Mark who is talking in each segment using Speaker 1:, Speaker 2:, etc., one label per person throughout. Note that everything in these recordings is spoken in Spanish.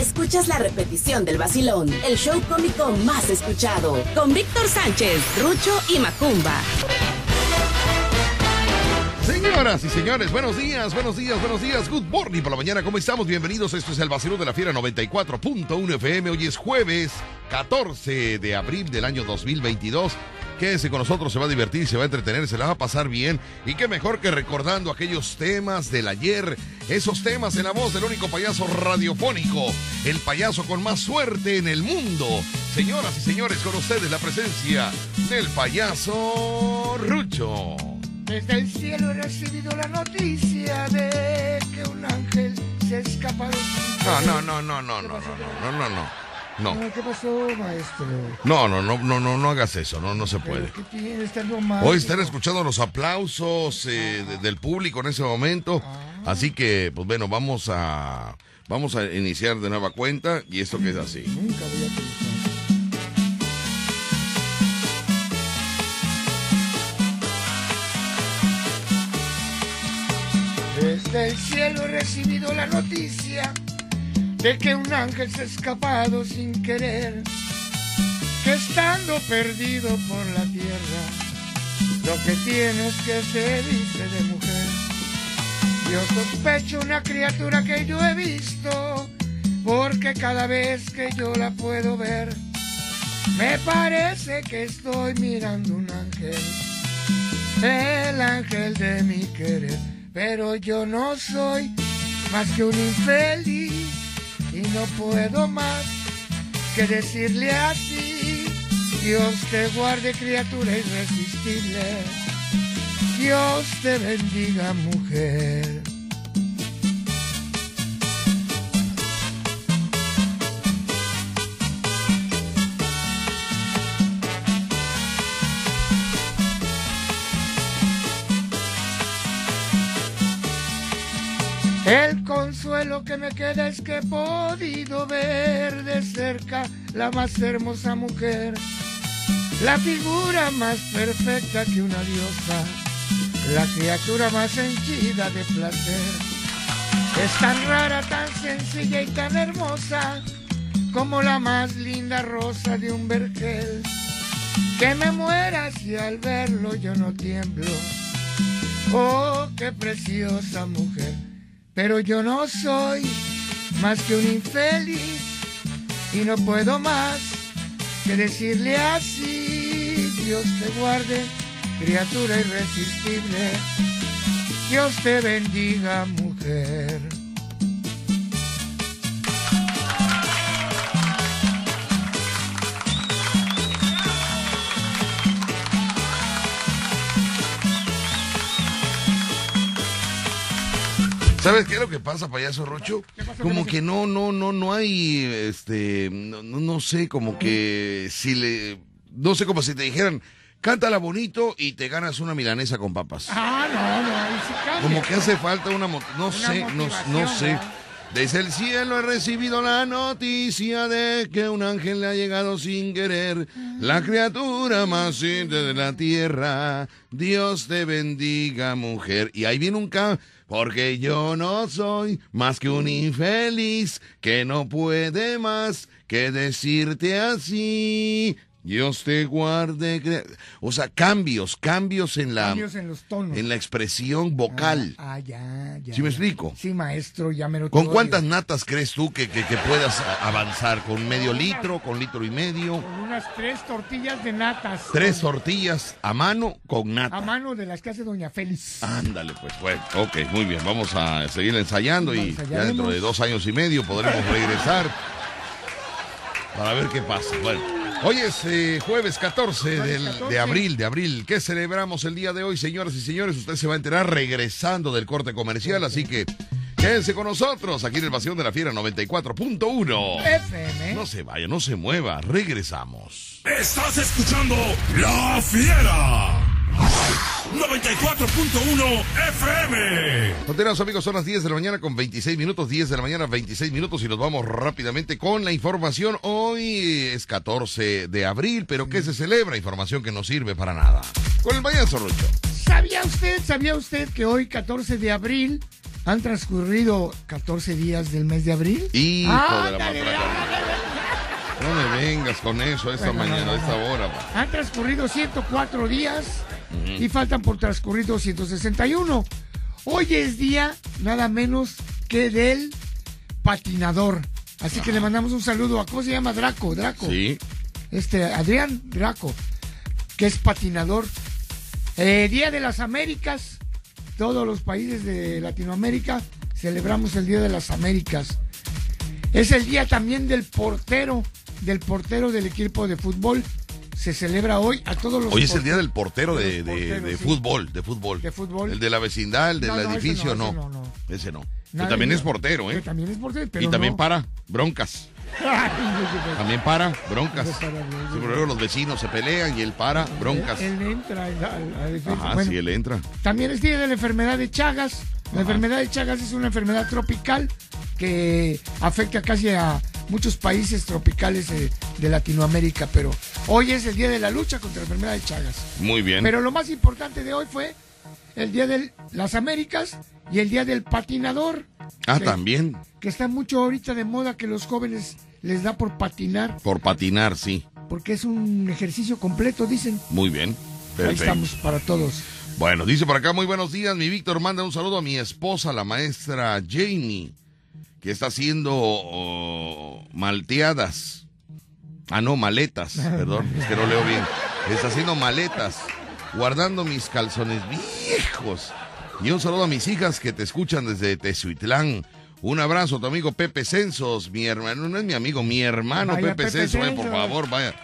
Speaker 1: escuchas la repetición del vacilón, el show cómico más escuchado, con Víctor Sánchez, Rucho y Macumba.
Speaker 2: Señoras y señores, buenos días, buenos días, buenos días. Good morning por la mañana. ¿Cómo estamos? Bienvenidos. Esto es el vacilón de la Fiera 94.1 FM. Hoy es jueves 14 de abril del año 2022. Quédese con nosotros, se va a divertir, se va a entretener, se la va a pasar bien. Y qué mejor que recordando aquellos temas del ayer, esos temas en la voz del único payaso radiofónico, el payaso con más suerte en el mundo. Señoras y señores, con ustedes la presencia del payaso Rucho.
Speaker 3: Desde el cielo he recibido la noticia de que un ángel se ha escapado.
Speaker 2: No, no, no, no, no, no, no, no, no, no. No.
Speaker 3: ¿Qué pasó, maestro?
Speaker 2: No, no, no, no, no, no hagas eso, no, no se puede.
Speaker 3: ¿Qué tiene? Está.
Speaker 2: Hoy están escuchando los aplausos eh, de- del público en ese momento, así que, pues bueno, vamos a vamos a iniciar de nueva cuenta y esto que es así.
Speaker 3: Nunca voy a pensar. Desde el cielo he recibido la noticia de que un ángel se ha escapado sin querer, que estando perdido por la tierra, lo que tiene es que se dice de mujer. Yo sospecho una criatura que yo he visto, porque cada vez que yo la puedo ver, me parece que estoy mirando un ángel, el ángel de mi querer, pero yo no soy más que un infeliz y no puedo más que decirle así, Dios te guarde criatura irresistible. Dios te bendiga, mujer. El consuelo que me queda es que he podido ver de cerca la más hermosa mujer, la figura más perfecta que una diosa, la criatura más henchida de placer. Es tan rara, tan sencilla y tan hermosa como la más linda rosa de un vergel. Que me muera si al verlo yo no tiemblo. Oh, qué preciosa mujer. Pero yo no soy más que un infeliz y no puedo más que decirle así. Dios te guarde, criatura irresistible. Dios te bendiga, mujer.
Speaker 2: ¿Sabes qué es lo que pasa, payaso Rocho? Como que no, no, no, no hay, este, no, no, no sé, como que si le, no sé, como si te dijeran, cántala bonito y te ganas una milanesa con papas.
Speaker 3: Ah, no, no, ahí sí cambia.
Speaker 2: Como que hace falta una, mo- no sé, no, no
Speaker 3: motivación,
Speaker 2: sé. Desde el cielo he recibido la noticia de que un ángel le ha llegado sin querer. La criatura más simple de la tierra. Dios te bendiga, mujer. Y ahí viene un ca... Porque yo no soy más que un infeliz que no puede más que decirte así. Dios te guarde. O sea, cambios, cambios en la,
Speaker 3: Cambios en los tonos.
Speaker 2: en la expresión vocal.
Speaker 3: Ah, ah, ya, ya.
Speaker 2: ¿Sí me
Speaker 3: ya.
Speaker 2: explico?
Speaker 3: Sí, maestro, ya me lo
Speaker 2: ¿Con cuántas natas crees tú que, que- que puedas a- avanzar? ¿Con medio litro? ¿Con litro y medio?
Speaker 3: Con unas tres tortillas de natas.
Speaker 2: Tres tortillas a mano con
Speaker 3: A
Speaker 2: nata.
Speaker 3: mano de las que hace Doña Félix.
Speaker 2: Ándale, pues bueno, ok, muy bien, vamos a seguir ensayando y ya dentro de dos años y medio podremos regresar para ver qué pasa. Bueno, hoy es eh, jueves 14 del-
Speaker 3: 14.
Speaker 2: de abril, de abril. ¿Qué celebramos el día de hoy, señoras y señores? Usted se va a enterar regresando del corte comercial, así que quédense con nosotros aquí en el Vacío de la Fiera 94.1.
Speaker 3: FM.
Speaker 2: No se vaya, no se mueva, regresamos.
Speaker 4: Estás escuchando La Fiera. 94.1 FM.
Speaker 2: Continuamos amigos, son las 10 de la mañana con 26 minutos, 10 de la mañana 26 minutos y nos vamos rápidamente con la información. Hoy es 14 de abril, pero ¿qué se celebra? Información que no sirve para nada. Con el payaso Rucho.
Speaker 3: ¿Sabía usted, sabía usted que hoy, 14 de abril, Han transcurrido 14 días del mes de abril.
Speaker 2: Hijo de la matraca. No me vengas con eso a esta
Speaker 3: Bueno, no,
Speaker 2: mañana,
Speaker 3: no,
Speaker 2: a esta hora.
Speaker 3: Han transcurrido 104 días y faltan por transcurrir 261. Hoy es día nada menos que del patinador. Así que le mandamos un saludo a, ¿cómo se llama? Draco, Draco.
Speaker 2: Sí.
Speaker 3: Este, Adrián Draco, que es patinador. Eh, día de las Américas. Todos los países de Latinoamérica celebramos el Día de las Américas. Es el día también del portero, del portero del equipo de fútbol. Se celebra hoy a todos los
Speaker 2: Hoy es el día del portero de,
Speaker 3: de
Speaker 2: de-
Speaker 3: los porteros,
Speaker 2: de
Speaker 3: sí.
Speaker 2: fútbol, de fútbol.
Speaker 3: De fútbol.
Speaker 2: El de la vecindad, el del
Speaker 3: No, no, ese
Speaker 2: edificio,
Speaker 3: no,
Speaker 2: no.
Speaker 3: ese no, no.
Speaker 2: Ese no. Que también es portero, ¿eh?
Speaker 3: Que también es portero, pero
Speaker 2: y también para broncas. También para broncas. Luego los vecinos se pelean y él para broncas.
Speaker 3: Él entra a a la defensa.
Speaker 2: Ajá,
Speaker 3: Bueno,
Speaker 2: sí, él entra.
Speaker 3: También es día de la enfermedad de Chagas. La enfermedad de Chagas es una enfermedad tropical que afecta casi a muchos países tropicales de, de Latinoamérica, pero hoy es el día de la lucha contra la enfermedad de Chagas.
Speaker 2: Muy bien.
Speaker 3: Pero lo más importante de hoy fue el día de las Américas y el día del patinador.
Speaker 2: ah,
Speaker 3: que-
Speaker 2: también.
Speaker 3: Que está mucho ahorita de moda que los jóvenes les da por patinar,
Speaker 2: Por patinar, sí.
Speaker 3: porque es un ejercicio completo, dicen.
Speaker 2: Muy bien.
Speaker 3: Ahí
Speaker 2: Perfecto.
Speaker 3: estamos para todos.
Speaker 2: Bueno, dice por acá, muy buenos días. Mi Víctor manda un saludo a mi esposa, la maestra Jamie, que está haciendo oh, malteadas. Ah, no, maletas, perdón, es que no leo bien. Está haciendo maletas, guardando mis calzones viejos. Y un saludo a mis hijas que te escuchan desde Tezuitlán. Un abrazo a tu amigo Pepe Censos, mi hermano, no es mi amigo, mi hermano
Speaker 3: Vaya,
Speaker 2: Pepe,
Speaker 3: Pepe
Speaker 2: Censos, vaya, por favor, vaya.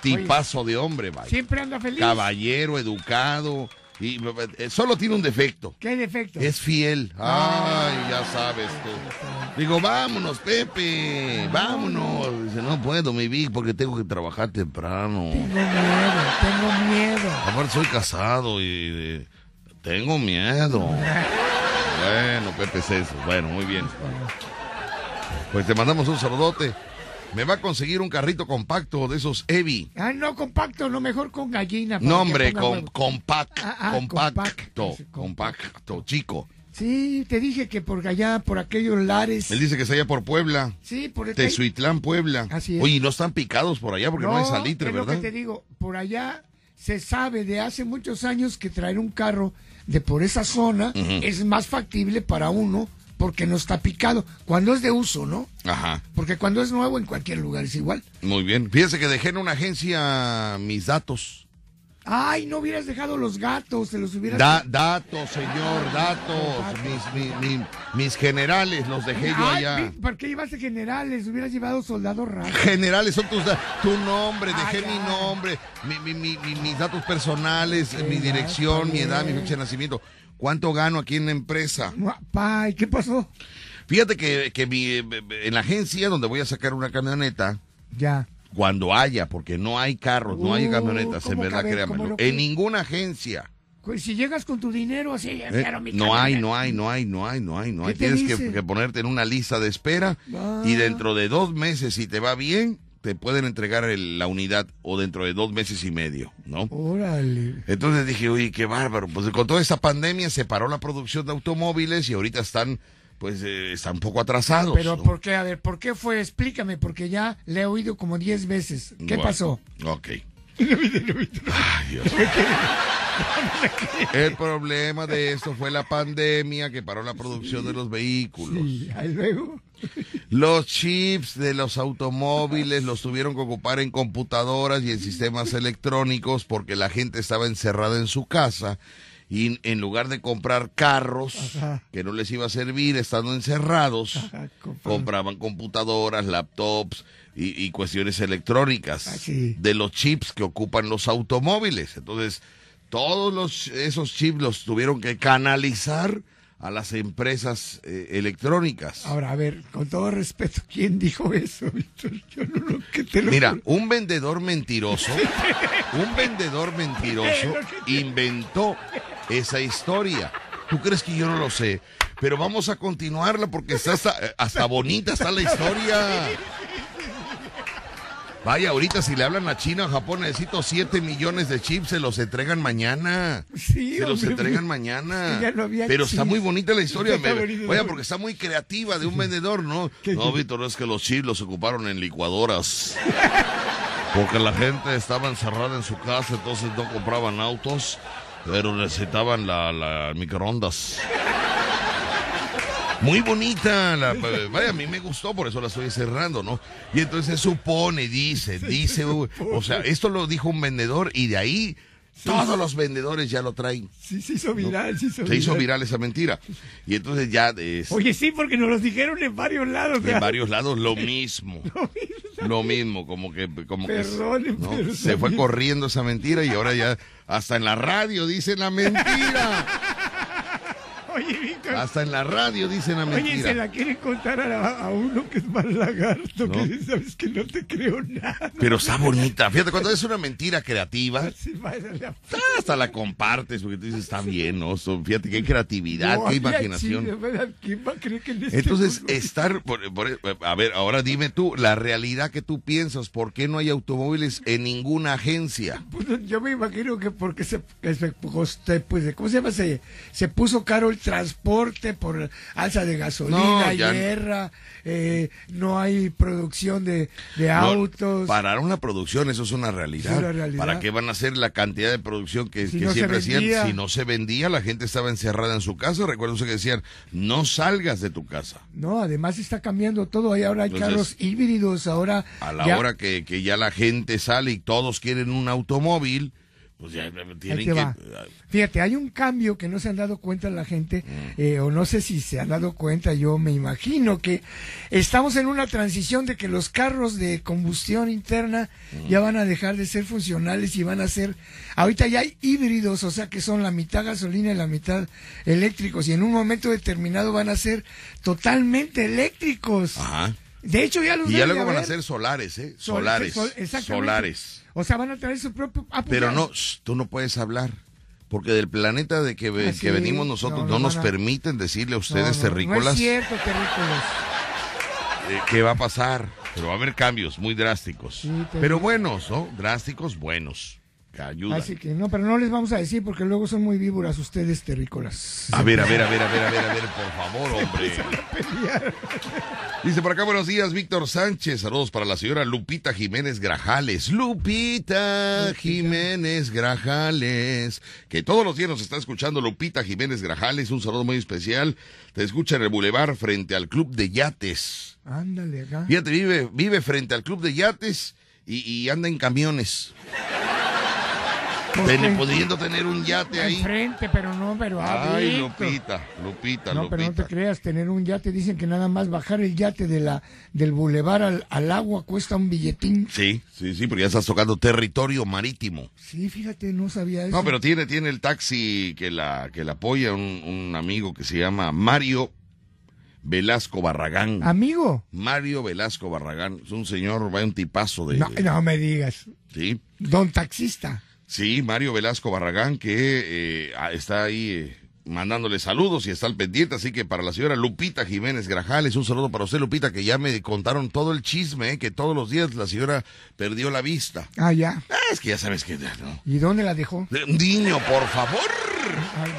Speaker 2: Tipazo de hombre, vaya
Speaker 3: Siempre anda feliz.
Speaker 2: caballero, educado, y eh, solo tiene un defecto.
Speaker 3: ¿Qué defecto?
Speaker 2: Es fiel. Ay, ya sabes tú. Digo, vámonos, Pepe, vámonos. Dice, no puedo, mi Vic, porque tengo que trabajar temprano.
Speaker 3: Tengo miedo, tengo miedo.
Speaker 2: Aparte soy casado y eh, tengo miedo. Bueno, Pepe César, bueno, muy bien. Pues te mandamos un saludote. Me va a conseguir un carrito compacto de esos Evi.
Speaker 3: Ah, no, compacto, no, mejor con gallina.
Speaker 2: No, hombre, con, compact,
Speaker 3: Ah, ah,
Speaker 2: compacto,
Speaker 3: compact.
Speaker 2: compacto, chico.
Speaker 3: Sí, te dije que por allá, por aquellos lares.
Speaker 2: Él dice que está allá por Puebla,
Speaker 3: Sí, por el
Speaker 2: Tezuitlán, Puebla.
Speaker 3: Así es.
Speaker 2: Oye, ¿y no están picados por allá porque no, hay salitre,
Speaker 3: es
Speaker 2: ¿verdad?
Speaker 3: lo que te digo, por allá se sabe de hace muchos años que traer un carro de por esa zona es más factible para uno porque no está picado. Cuando es de uso, ¿no?
Speaker 2: Ajá,
Speaker 3: Porque cuando es nuevo en cualquier lugar es igual.
Speaker 2: muy bien. Fíjese que dejé en una agencia mis datos.
Speaker 3: Ay, no hubieras dejado los gatos, te los hubieras...
Speaker 2: Da- datos, señor, datos. Mis, mi- mi- mis generales los dejé yo
Speaker 3: Ay,
Speaker 2: allá.
Speaker 3: ¿Por qué llevaste generales? Hubieras llevado soldados raros.
Speaker 2: Generales son tus tu nombre, dejé
Speaker 3: Ay,
Speaker 2: mi nombre, mi- mi- mi- mi- mis datos personales,
Speaker 3: Sí,
Speaker 2: mi dirección, mi edad, mi fecha de nacimiento. ¿Cuánto gano aquí en la empresa?
Speaker 3: Ay, ¿qué pasó?
Speaker 2: Fíjate que, que mi- en la agencia donde voy a sacar una camioneta,
Speaker 3: Ya.
Speaker 2: Cuando haya, porque no hay carros, no hay
Speaker 3: Uh,
Speaker 2: camionetas, en
Speaker 3: ¿cómo
Speaker 2: verdad, créamelo.
Speaker 3: ¿Cómo lo
Speaker 2: En ninguna agencia.
Speaker 3: Pues si llegas con tu dinero así,
Speaker 2: ¿eh? No hay, no hay, no hay, no hay, no hay, no hay.
Speaker 3: ¿Qué te
Speaker 2: Tienes que, ponerte en una lista de espera
Speaker 3: Ah.
Speaker 2: y dentro de dos meses, si te va bien, te pueden entregar el- la unidad o dentro de dos meses y medio, ¿no?
Speaker 3: Órale.
Speaker 2: Entonces dije, uy, qué bárbaro. Pues con toda esta pandemia se paró la producción de automóviles y ahorita están, pues, eh, están un poco atrasados.
Speaker 3: Pero
Speaker 2: ¿no?
Speaker 3: ¿por qué? A ver, ¿por qué fue? Explícame, porque ya le he oído como 10 veces. ¿Qué
Speaker 2: Bueno,
Speaker 3: pasó?
Speaker 2: Ok. Ay, Dios. El problema de esto fue la pandemia que paró la producción de los vehículos.
Speaker 3: Sí, ahí luego.
Speaker 2: Los chips de los automóviles los tuvieron que ocupar en computadoras y en sistemas electrónicos porque la gente estaba encerrada en su casa y en lugar de comprar carros
Speaker 3: Ajá.
Speaker 2: que no les iba a servir estando encerrados,
Speaker 3: Ajá,
Speaker 2: compraban computadoras, laptops y, y cuestiones electrónicas
Speaker 3: Ah, sí.
Speaker 2: de los chips que ocupan los automóviles. Entonces, todos los, esos chips los tuvieron que canalizar a las empresas eh, electrónicas.
Speaker 3: Ahora, a ver, con todo respeto, ¿quién dijo eso, Víctor? Yo no lo que te lo
Speaker 2: Mira,
Speaker 3: juro.
Speaker 2: un vendedor mentiroso, un vendedor mentiroso inventó esa historia. ¿Tú crees que yo no lo sé? Pero vamos a continuarla porque está hasta, hasta bonita está la historia. Vaya, ahorita si le hablan a China o Japón, necesito 7 millones de chips, se los entregan mañana.
Speaker 3: Sí,
Speaker 2: se los
Speaker 3: hombre,
Speaker 2: entregan mañana.
Speaker 3: ya no había
Speaker 2: Pero está muy bonita la historia. Me-. Vaya, porque está muy creativa de un vendedor, ¿no?
Speaker 3: ¿Qué-
Speaker 2: No,
Speaker 3: qué?
Speaker 2: Víctor, es que los chips los ocuparon en licuadoras. Porque la gente estaba encerrada en su casa, entonces no compraban autos, pero necesitaban la, la microondas. Muy bonita, la, vaya, a mí me gustó, por eso la estoy cerrando, ¿no? Y entonces supone, dice, dice, o sea, esto lo dijo un vendedor y de ahí todos los vendedores ya lo traen.
Speaker 3: Sí, se hizo viral, sí
Speaker 2: Se hizo viral esa mentira. Y entonces ya es,
Speaker 3: Oye, sí, porque nos los dijeron en varios lados.
Speaker 2: en
Speaker 3: ¿verdad?
Speaker 2: varios lados lo mismo. Lo mismo, como que, como que ¿no?
Speaker 3: pero
Speaker 2: se fue corriendo esa mentira y ahora ya hasta en la radio dicen la mentira.
Speaker 3: Oye, Víctor.
Speaker 2: Hasta en la radio dicen la
Speaker 3: Oye, se
Speaker 2: mentira.
Speaker 3: la quieren contar a, a uno que es más lagarto,
Speaker 2: ¿No?
Speaker 3: que dice, sabes que no te creo nada.
Speaker 2: Pero está bonita. Fíjate, cuando es una mentira creativa,
Speaker 3: Sí, la-
Speaker 2: hasta la compartes porque tú dices, está bien, ¿no? So, Fíjate qué creatividad,
Speaker 3: No,
Speaker 2: qué imaginación.
Speaker 3: sí, de verdad, ¿quién va a creer que en este
Speaker 2: Entonces,
Speaker 3: mundo-
Speaker 2: estar, por- por- a ver, ahora dime tú, la realidad que tú piensas, ¿por qué no hay automóviles en ninguna agencia?
Speaker 3: Pues, yo me imagino que porque se, se pues, ¿cómo se llama? Se, se puso caro el transporte por alza de gasolina,
Speaker 2: No,
Speaker 3: guerra, eh, no hay producción de, de
Speaker 2: No,
Speaker 3: autos.
Speaker 2: Pararon la producción, eso es una realidad.
Speaker 3: Es una realidad.
Speaker 2: ¿Para qué van a hacer la cantidad de producción que,
Speaker 3: Si
Speaker 2: que
Speaker 3: no
Speaker 2: siempre hacían? Si no se vendía, la gente estaba encerrada en su casa. Recuerdo que decían, no salgas de tu casa.
Speaker 3: No, además está cambiando todo. Ahí ahora hay
Speaker 2: Entonces,
Speaker 3: carros híbridos, ahora...
Speaker 2: A la
Speaker 3: ya-
Speaker 2: hora que, que ya la gente sale y todos quieren un automóvil, pues ya tienen que...
Speaker 3: va. Fíjate, hay un cambio que no se han dado cuenta la gente,
Speaker 2: Mm.
Speaker 3: eh, o no sé si se han dado cuenta, yo me imagino que estamos en una transición de que los carros de combustión interna
Speaker 2: Mm.
Speaker 3: ya van a dejar de ser funcionales y van a ser, ahorita ya hay híbridos, o sea que son la mitad gasolina y la mitad eléctricos, y en un momento determinado van a ser totalmente eléctricos.
Speaker 2: Ajá.
Speaker 3: De hecho ya los
Speaker 2: Y ya luego van a ser solares, ¿eh?
Speaker 3: Sol-
Speaker 2: Solares.
Speaker 3: sol-.
Speaker 2: Solares.
Speaker 3: O sea, van a traer su propio... pues
Speaker 2: Pero no, shh, tú no puedes hablar. Porque del planeta de que, ve-
Speaker 3: Ah,
Speaker 2: que venimos nosotros
Speaker 3: no,
Speaker 2: no,
Speaker 3: no
Speaker 2: nos permiten decirle a ustedes, terrícolas,
Speaker 3: No es cierto, terrícolas.
Speaker 2: eh, qué va a pasar. Pero va a haber cambios muy drásticos.
Speaker 3: Sí,
Speaker 2: pero buenos, ¿no? Drásticos, buenos. Que ayudan.
Speaker 3: Así que no, pero no les vamos a decir porque luego son muy víboras ustedes, terrícolas.
Speaker 2: A ver, a ver, a ver, a ver, a ver, a ver, por favor, hombre. Dice por acá, buenos días, Víctor Sánchez. Saludos para la señora Lupita Jiménez Grajales. Lupita Jiménez Grajales. Que todos los días nos está escuchando Lupita Jiménez Grajales. Un saludo muy especial. Te escucha en el Boulevard frente al Club de Yates.
Speaker 3: Ándale acá.
Speaker 2: Fíjate, vive, vive frente al Club de Yates y, y anda en camiones. Ten- pudiendo tener un yate ahí.
Speaker 3: Enfrente, pero no, pero
Speaker 2: Ay,
Speaker 3: adentro.
Speaker 2: Lupita, Lupita,
Speaker 3: No, pero no te
Speaker 2: Lupita.
Speaker 3: creas, tener un yate, dicen que nada más bajar el yate de la del bulevar al, al agua cuesta un billetín.
Speaker 2: Sí, sí, sí, porque ya estás tocando territorio marítimo.
Speaker 3: Sí, fíjate, no sabía eso.
Speaker 2: No, pero tiene, tiene el taxi que la, que la apoya un, un amigo que se llama Mario Velasco Barragán.
Speaker 3: Amigo,
Speaker 2: Mario Velasco Barragán. Es un señor, va un tipazo de.
Speaker 3: no, no me digas.
Speaker 2: Sí,
Speaker 3: Don taxista.
Speaker 2: Sí, Mario Velasco Barragán que eh, ah, está ahí eh, mandándole saludos y está al pendiente. Así que para la señora Lupita Jiménez Grajales, un saludo para usted, Lupita, que ya me contaron todo el chisme, eh, que todos los días la señora perdió la vista.
Speaker 3: Ah, ya.
Speaker 2: Ah, es que ya sabes que. ¿no?
Speaker 3: ¿Y dónde la dejó?
Speaker 2: Niño, por favor.
Speaker 3: Ay,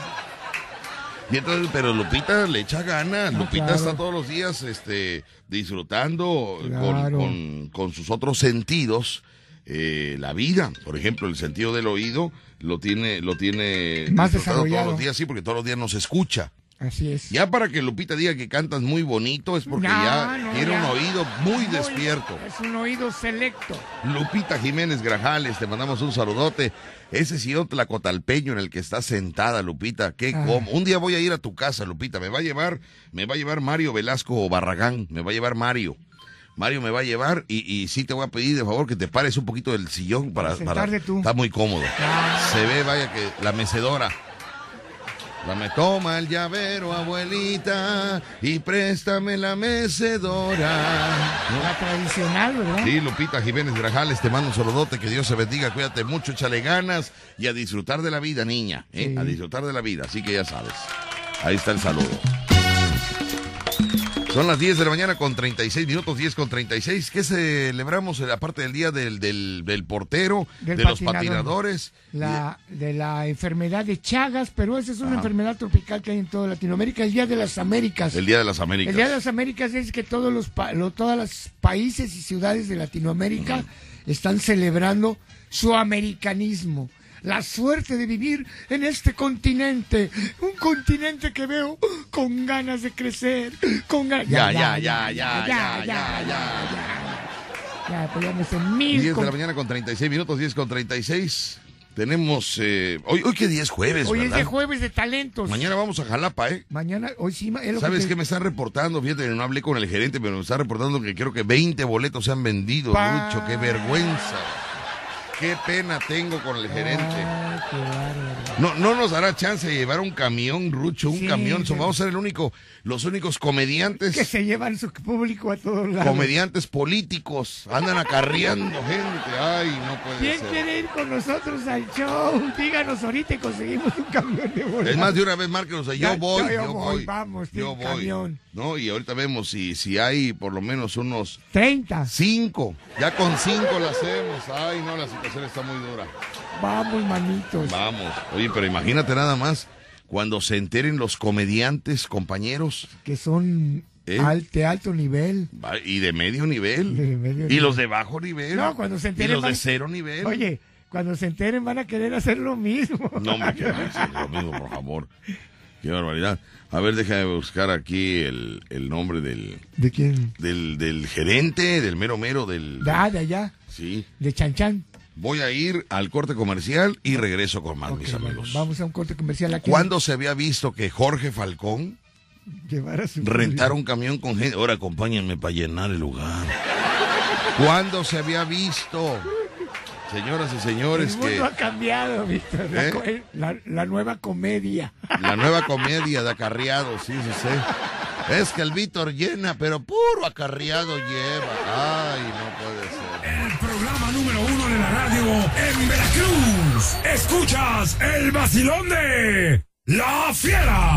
Speaker 2: Y entonces, pero Lupita le echa ganas.
Speaker 3: Ah,
Speaker 2: Lupita
Speaker 3: claro.
Speaker 2: está todos los días este, disfrutando con-
Speaker 3: Claro.
Speaker 2: con, con sus otros sentidos eh, la vida. Por ejemplo, el sentido del oído lo tiene, lo tiene
Speaker 3: Más desarrollado.
Speaker 2: todos los días, sí, porque todos los días nos escucha.
Speaker 3: así es.
Speaker 2: Ya para que Lupita diga que cantas muy bonito es porque
Speaker 3: No,
Speaker 2: ya
Speaker 3: no,
Speaker 2: tiene
Speaker 3: ya.
Speaker 2: un oído muy despierto.
Speaker 3: Es un oído selecto.
Speaker 2: Lupita Jiménez Grajales, te mandamos un saludote. Ese sillón tlacotalpeño en el que está sentada, Lupita, qué
Speaker 3: Ah.
Speaker 2: como. Un día voy a ir a tu casa, Lupita. Me va a llevar, me va a llevar Mario Velasco Barragán, me va a llevar Mario. Mario me va a llevar y, y sí te voy a pedir de favor que te pares un poquito del sillón para,
Speaker 3: Para
Speaker 2: para
Speaker 3: sentarte tú.
Speaker 2: está muy cómodo.
Speaker 3: Ah.
Speaker 2: Se ve, vaya que la mecedora. La me toma el llavero, abuelita, y préstame la mecedora. ¿No?
Speaker 3: La tradicional, ¿verdad?
Speaker 2: Sí, Lupita Jiménez Grajales, te mando un saludote, que Dios se bendiga, cuídate mucho, échale ganas y a disfrutar de la vida, niña, ¿eh?
Speaker 3: Sí.
Speaker 2: a disfrutar de la vida, así que ya sabes. Ahí está el saludo. Son las 10 de la mañana con 36 minutos, 10 con 36. ¿Qué celebramos eh, aparte del día del, del, del portero,
Speaker 3: Del
Speaker 2: de los
Speaker 3: patinador.
Speaker 2: patinadores?
Speaker 3: La, de la enfermedad de Chagas, pero esa es una
Speaker 2: Ajá.
Speaker 3: enfermedad tropical que hay en toda Latinoamérica, el Día de las Américas.
Speaker 2: El Día de las Américas.
Speaker 3: El Día de las Américas es que todos los, pa- lo- todos los países y ciudades de Latinoamérica están celebrando su americanismo. La suerte de vivir en este continente, un continente que veo con ganas de crecer, con ganas...
Speaker 2: Ya, ya, ya, ya, ya, ya, ya.
Speaker 3: ya. Ya, pues ya me sé mil
Speaker 2: 10 de
Speaker 3: con-
Speaker 2: la mañana con 36 minutos, 10 con 36. Tenemos. Eh, hoy, hoy qué día es jueves,
Speaker 3: Hoy es
Speaker 2: ¿verdad?
Speaker 3: de jueves de talentos.
Speaker 2: Mañana vamos a Jalapa, ¿eh?
Speaker 3: Mañana, hoy sí, es lo
Speaker 2: ¿Sabes
Speaker 3: que
Speaker 2: qué
Speaker 3: te-
Speaker 2: me están reportando? Fíjate, no hablé con el gerente, pero me está reportando que creo que 20 boletos se han vendido,
Speaker 3: Pa-
Speaker 2: Lucho. Qué vergüenza. Qué pena tengo con el gerente.
Speaker 3: Ay, qué bárbaro.
Speaker 2: No, no nos dará chance de llevar un camión, Rucho, un
Speaker 3: Sí,
Speaker 2: camión.
Speaker 3: sí.
Speaker 2: Vamos a ser el único, los únicos comediantes,
Speaker 3: Que se llevan su público a todos lados.
Speaker 2: comediantes políticos. Andan acarreando gente. Ay, no puede
Speaker 3: ¿Quién
Speaker 2: ser.
Speaker 3: quiere ir con nosotros al show? Díganos ahorita y conseguimos un camión de boletos.
Speaker 2: Es más, de una vez márquenos, yo
Speaker 3: Ya,
Speaker 2: voy,
Speaker 3: yo-
Speaker 2: yo, voy,
Speaker 3: voy, vamos,
Speaker 2: yo voy.
Speaker 3: camión.
Speaker 2: No, y ahorita vemos si, si hay por lo menos unos
Speaker 3: 30.
Speaker 2: cinco. Ya con cinco la hacemos. Ay, no, la situación está muy dura.
Speaker 3: Vamos, manitos.
Speaker 2: Vamos. Oye, pero imagínate nada más cuando se enteren los comediantes, compañeros,
Speaker 3: Que son
Speaker 2: ¿Eh?
Speaker 3: de alto nivel.
Speaker 2: y de medio nivel,
Speaker 3: De medio
Speaker 2: y
Speaker 3: nivel.
Speaker 2: los de bajo nivel,
Speaker 3: No, cuando se
Speaker 2: y
Speaker 3: enteren
Speaker 2: los de cero nivel.
Speaker 3: Oye, cuando se enteren van a querer hacer lo mismo.
Speaker 2: No me quedes lo mismo, por favor. Qué barbaridad. A ver, déjame buscar aquí el, el nombre del,
Speaker 3: ¿De quién?
Speaker 2: del, del gerente, del mero mero, del...
Speaker 3: De, ah, de allá,
Speaker 2: Sí.
Speaker 3: de Chan Chan.
Speaker 2: Voy a ir al corte comercial y regreso con más, mis amigos.
Speaker 3: vamos a un corte comercial aquí.
Speaker 2: ¿Cuándo se había visto que Jorge Falcón
Speaker 3: a su
Speaker 2: rentar un camión con gente? Ahora acompáñenme para llenar el lugar. ¿Cuándo se había visto? Señoras y
Speaker 3: El
Speaker 2: señores,
Speaker 3: mundo
Speaker 2: que
Speaker 3: ha cambiado, Víctor. La,
Speaker 2: ¿Eh?
Speaker 3: la- la nueva comedia.
Speaker 2: la nueva comedia de acarreados, sí, sí, sí. Es que el Víctor llena, pero puro acarreado lleva. Ay, no puede ser.
Speaker 4: Programa número uno de la radio en Veracruz. Escuchas el vacilón de La Fiera.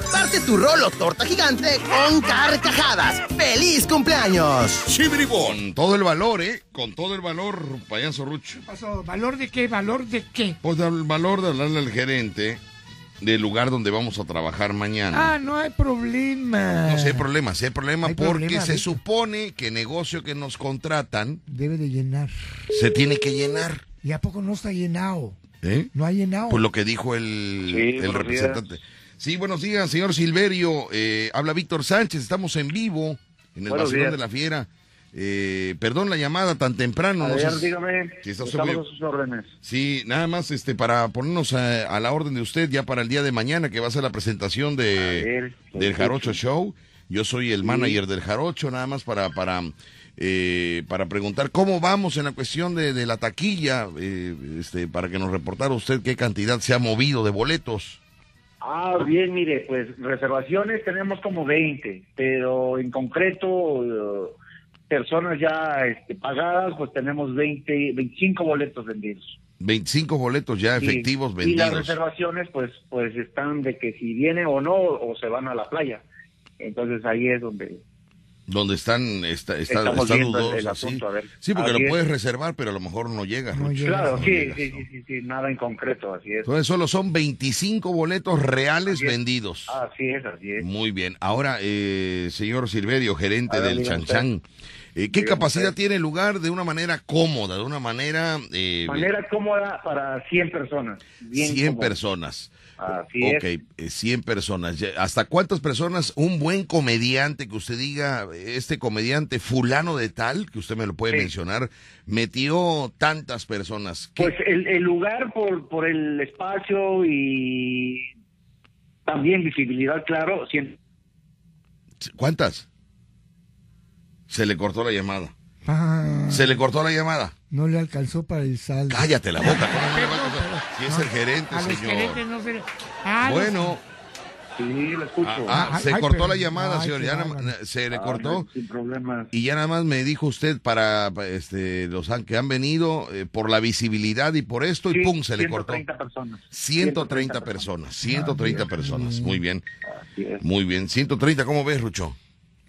Speaker 5: Parte tu rolo torta gigante con carcajadas. ¡Feliz cumpleaños!
Speaker 2: Con todo el valor, ¿eh? Con todo el valor, payaso Rucho.
Speaker 3: pasó? ¿Valor de qué? ¿Valor de qué?
Speaker 2: Pues el valor de hablarle al gerente del lugar donde vamos a trabajar mañana.
Speaker 3: Ah, no hay problema.
Speaker 2: No, sí hay problema, sí hay problema
Speaker 3: Hay
Speaker 2: porque
Speaker 3: problema,
Speaker 2: se supone que negocio que nos contratan
Speaker 3: Debe de llenar.
Speaker 2: se tiene que llenar.
Speaker 3: ¿Y a poco no está llenado?
Speaker 2: ¿Eh?
Speaker 3: No ha llenado.
Speaker 2: Pues lo que dijo el,
Speaker 6: Sí,
Speaker 2: el representante. Sí, buenos días, señor Silverio. Eh, habla Víctor Sánchez, estamos en vivo en el
Speaker 6: Buenos días.
Speaker 2: de la Fiera. Eh, perdón la llamada tan temprano. no sé
Speaker 6: dígame,
Speaker 2: si
Speaker 6: estamos a sus órdenes.
Speaker 2: Sí, nada más este para ponernos a, a la orden de usted ya para el día de mañana que va a ser la presentación de
Speaker 6: ver,
Speaker 2: del. Jarocho Show. Yo soy el manager del Jarocho, nada más para para eh, para preguntar cómo vamos en la cuestión de, de la taquilla, eh, este, para que nos reportara usted qué cantidad se ha movido de boletos.
Speaker 6: Ah, bien, mire, pues reservaciones tenemos como 20, pero en concreto, eh, personas ya este, pagadas, pues tenemos 20, 25 boletos vendidos.
Speaker 2: 25 boletos ya efectivos
Speaker 6: Y las
Speaker 2: vendidos.
Speaker 6: reservaciones, pues, pues están de que si vienen o no, o se van a la playa. Entonces ahí es donde
Speaker 2: Donde están, está, está,
Speaker 6: Estamos
Speaker 2: está
Speaker 6: el-
Speaker 2: dudoso,
Speaker 6: el
Speaker 2: sí.
Speaker 6: asunto, a ver.
Speaker 2: Sí, porque
Speaker 6: Así
Speaker 2: lo
Speaker 6: es.
Speaker 2: puedes reservar, pero a lo mejor no llega.
Speaker 3: No.
Speaker 6: Claro,
Speaker 2: No
Speaker 6: sí,
Speaker 2: llegas,
Speaker 6: sí,
Speaker 2: ¿no?
Speaker 6: sí, sí, sí, nada en concreto, así es.
Speaker 2: Entonces solo son 25 boletos reales
Speaker 6: Así es.
Speaker 2: vendidos.
Speaker 6: Así es, así es.
Speaker 2: Muy bien. Ahora, eh, señor Silverio, gerente
Speaker 6: ver,
Speaker 2: del
Speaker 6: dígame
Speaker 2: Chan Chan, eh, ¿qué capacidad
Speaker 6: usted.
Speaker 2: tiene el lugar de una manera cómoda, de una manera... Eh,
Speaker 6: Manera cómoda para 100 personas. Bien
Speaker 2: 100
Speaker 6: cómoda.
Speaker 2: personas.
Speaker 6: Así
Speaker 2: ok,
Speaker 6: es.
Speaker 2: eh, 100 personas. ¿Hasta cuántas personas un buen comediante que usted diga, este comediante fulano de tal, que usted me lo puede
Speaker 6: Sí.
Speaker 2: mencionar, metió tantas personas? ¿Qué-
Speaker 6: Pues el, el lugar por, por el espacio y también visibilidad, claro, 100,
Speaker 2: ¿Cuántas? Se le cortó la llamada.
Speaker 3: Ah,
Speaker 2: Se le cortó la llamada.
Speaker 3: no le alcanzó para el saldo.
Speaker 2: Cállate la boca. ¿Cómo no le va a cortar? Si es el gerente,
Speaker 3: A los
Speaker 2: señor.
Speaker 3: gerentes no se Ah, los-
Speaker 2: Bueno,
Speaker 6: Sí, lo escucho.
Speaker 2: ah,
Speaker 3: Ay,
Speaker 2: se
Speaker 3: ay,
Speaker 2: cortó
Speaker 3: pero-
Speaker 2: la llamada,
Speaker 3: ay,
Speaker 2: señor. Ya nada-
Speaker 3: bárbaro.
Speaker 2: se le
Speaker 6: Ah,
Speaker 2: cortó.
Speaker 6: sin problemas.
Speaker 2: Y ya nada más me dijo usted para pa- este, los han- que han venido eh, por la visibilidad y por esto, y
Speaker 6: Sí,
Speaker 2: pum, se le cortó.
Speaker 6: 130 personas.
Speaker 2: 130 personas, 130 personas. Muy bien, muy bien. 130, ¿cómo ves, Rucho?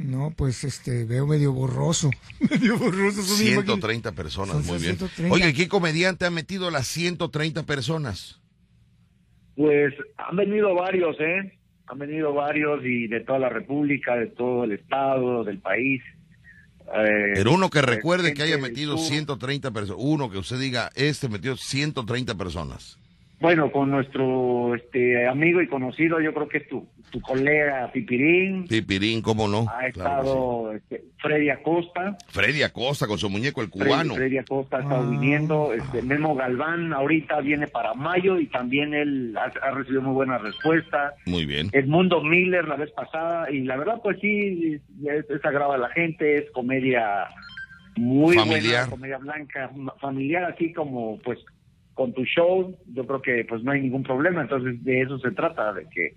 Speaker 3: No, pues este, veo medio borroso. medio borroso. eso mismo aquí.
Speaker 2: 130 personas,
Speaker 3: Son
Speaker 2: muy bien.
Speaker 3: 130.
Speaker 2: Oye, ¿qué comediante ha metido las 130 personas?
Speaker 6: Pues han venido varios, ¿eh? Han venido varios y de toda la República, de todo el estado, del país. Eh,
Speaker 2: Pero uno que recuerde que haya metido
Speaker 6: sur.
Speaker 2: 130 personas. Uno que usted diga, este metió 130 personas.
Speaker 6: Bueno, con nuestro este amigo y conocido, yo creo que es tu, tu colega Pipirín.
Speaker 2: Pipirín, ¿cómo no?
Speaker 6: Ha
Speaker 2: Claro que
Speaker 6: estado este, Freddy Acosta.
Speaker 2: sí. Freddy Acosta con su muñeco, el
Speaker 6: Freddy-
Speaker 2: cubano.
Speaker 6: Freddy Acosta ha estado
Speaker 3: Ah.
Speaker 6: viniendo. Este, Memo Galván ahorita viene para mayo y también él ha, ha recibido muy buena respuesta.
Speaker 2: Muy bien.
Speaker 6: Edmundo Miller la vez pasada y la verdad pues sí es, es agrado a la gente es comedia muy
Speaker 2: Familiar.
Speaker 6: buena comedia blanca familiar así como pues con tu show yo creo que pues no hay ningún problema. Entonces de eso se trata de que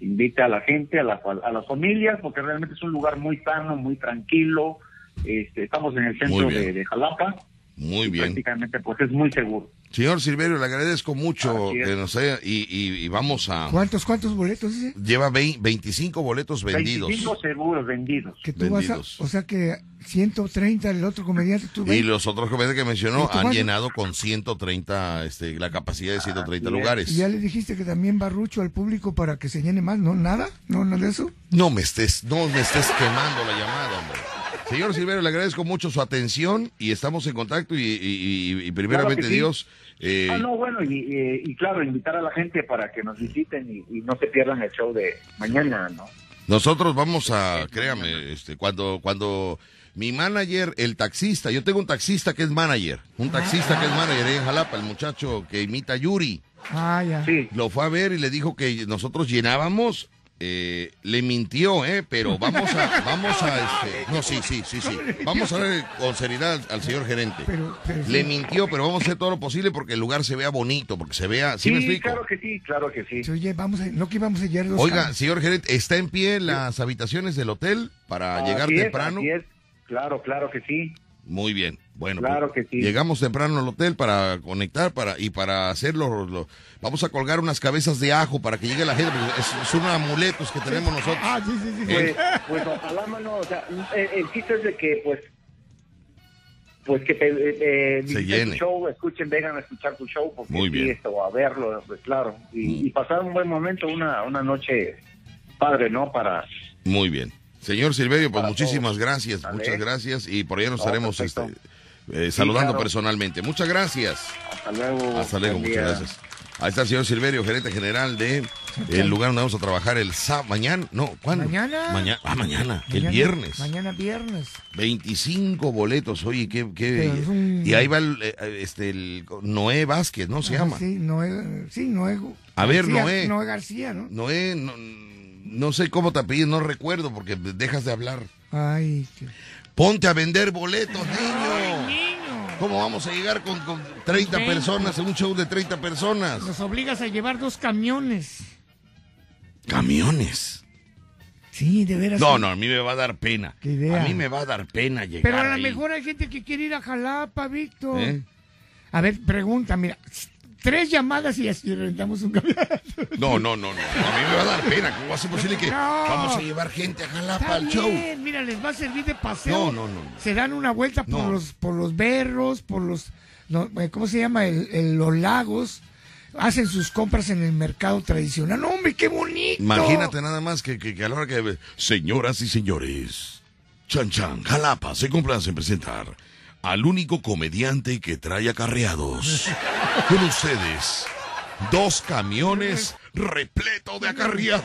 Speaker 6: invite a la gente a, la, a las familias porque realmente es un lugar muy sano muy tranquilo. Este, estamos en el centro de, de Jalapa.
Speaker 2: Muy bien.
Speaker 6: prácticamente pues es muy seguro
Speaker 2: Señor Silverio, le agradezco mucho que nos haya, y, y- y vamos a...
Speaker 3: ¿Cuántos, cuántos boletos dice?
Speaker 2: Lleva vein- 25 boletos vendidos.
Speaker 6: 25 seguros vendidos
Speaker 3: Que tú vas a, o sea que 130 el otro comediante tú
Speaker 2: Y
Speaker 3: ves.
Speaker 2: los otros comediantes que
Speaker 3: ¿Y
Speaker 2: mencionó han
Speaker 3: cuánto?
Speaker 2: llenado con 130, este, la capacidad de 130
Speaker 6: Así es.
Speaker 2: lugares.
Speaker 3: Y ya le dijiste que también barrucho al público para que se llene más, ¿no? ¿Nada? ¿No, nada de eso?
Speaker 2: No me estés, no me estés quemando la llamada, hombre. Señor Silverio, le agradezco mucho su atención y estamos en contacto y, y- y- y primeramente
Speaker 6: Claro que sí.
Speaker 2: Dios, eh,
Speaker 6: Ah, no, bueno, y, y- y claro, invitar a la gente para que nos visiten y, y no se pierdan el show de mañana, ¿no?
Speaker 2: nosotros vamos a, créame, este, cuando, cuando mi manager, el taxista, yo tengo un taxista que es manager, un taxista que es manager ahí en Jalapa, el muchacho que imita a Yuri.
Speaker 3: Ah, ya.
Speaker 6: Sí,
Speaker 2: lo fue a ver y le dijo que nosotros llenábamos. Eh, le mintió, ¿eh? Pero vamos a, vamos a, este, no, sí, sí, sí, sí. Vamos a ver con seriedad al, al señor gerente.
Speaker 3: Pero, pero
Speaker 2: Le mintió, pero vamos a hacer todo lo posible porque el lugar se vea bonito, porque se vea, ¿sí,
Speaker 6: sí,
Speaker 2: me explico?
Speaker 6: claro que sí, claro que sí.
Speaker 3: Oye, vamos a, no que íbamos a llegar dos
Speaker 2: Oiga, señor gerente, ¿está en pie las habitaciones del hotel para llegar temprano?
Speaker 6: así es. Claro, claro que sí.
Speaker 2: Muy bien. Bueno,
Speaker 6: Claro
Speaker 2: pues,
Speaker 6: que sí.
Speaker 2: llegamos temprano al hotel para conectar para y para hacerlo. lo- vamos a colgar unas cabezas de ajo para que llegue la gente. porque es- son amuletos que tenemos nosotros.
Speaker 3: Ah, sí, sí, sí.
Speaker 6: Pues, pues ojalá, mano, o sea, el, el chiste es de que, pues, pues que te, eh, eh,
Speaker 2: Se llene.
Speaker 6: tu show, escuchen, vengan a escuchar tu show, porque
Speaker 2: Muy
Speaker 6: sí,
Speaker 2: bien.
Speaker 6: esto, a verlo, pues claro, y,
Speaker 2: Mm.
Speaker 6: y pasar un buen momento, una, una noche padre, ¿no? Para,
Speaker 2: Muy bien. Señor Silverio, pues muchísimas
Speaker 6: todos.
Speaker 2: gracias, muchas gracias y por allá nos
Speaker 6: No,
Speaker 2: estaremos
Speaker 6: perfecto.
Speaker 2: este, eh, saludando
Speaker 6: claro.
Speaker 2: personalmente. Muchas gracias.
Speaker 6: hasta luego.
Speaker 2: Hasta luego, muchas
Speaker 6: día.
Speaker 2: gracias. Ahí está el señor Silverio, gerente general de el lugar donde vamos a trabajar el sábado, mañana, no, ¿cuándo?
Speaker 3: Mañana.
Speaker 2: Mañana, ah, mañana, el viernes.
Speaker 3: Mañana viernes.
Speaker 2: 25 boletos, oye, qué, qué
Speaker 3: un-
Speaker 2: y ahí va el, eh, este, el Noé Vázquez, ¿no se
Speaker 3: Ajá,
Speaker 2: llama?
Speaker 3: Sí, Noé, sí, Noé.
Speaker 2: A ver,
Speaker 3: García,
Speaker 2: Noé.
Speaker 3: Noé García, ¿no?
Speaker 2: Noé, no, no sé cómo te apellidas, no recuerdo porque dejas de hablar.
Speaker 3: Ay, qué...
Speaker 2: Ponte a vender boletos, niño. ¿Cómo vamos a llegar con, con 30
Speaker 3: Ven.
Speaker 2: personas en un show de 30 personas?
Speaker 3: Nos obligas a llevar dos camiones.
Speaker 2: Camiones.
Speaker 3: Sí, de veras.
Speaker 2: No, no, a mí me va a dar pena.
Speaker 3: Qué idea.
Speaker 2: A mí me va a dar pena llegar
Speaker 3: Pero a lo
Speaker 2: ahí.
Speaker 3: mejor hay gente que quiere ir a Jalapa, Víctor.
Speaker 2: ¿Eh?
Speaker 3: A ver, pregunta, mira. Tres llamadas y así rentamos un camión.
Speaker 2: No, no, no, no. A mí me va a dar pena. ¿Cómo va a ser posible que
Speaker 3: No.
Speaker 2: vamos a llevar gente a Jalapa al show?
Speaker 3: mira, les va a servir de paseo.
Speaker 2: No, no, no.
Speaker 3: Se dan una vuelta por
Speaker 2: No.
Speaker 3: los por los berros, por los eh, ¿cómo se llama? El- el- los lagos. Hacen sus compras en el mercado tradicional. ¡No, hombre, qué bonito!
Speaker 2: Imagínate nada más que, que, que a la hora que... Señoras y señores, Chan Chan, Jalapa se complace en presentar al único comediante que trae acarreados. Con ustedes, dos camiones repleto de acarreados.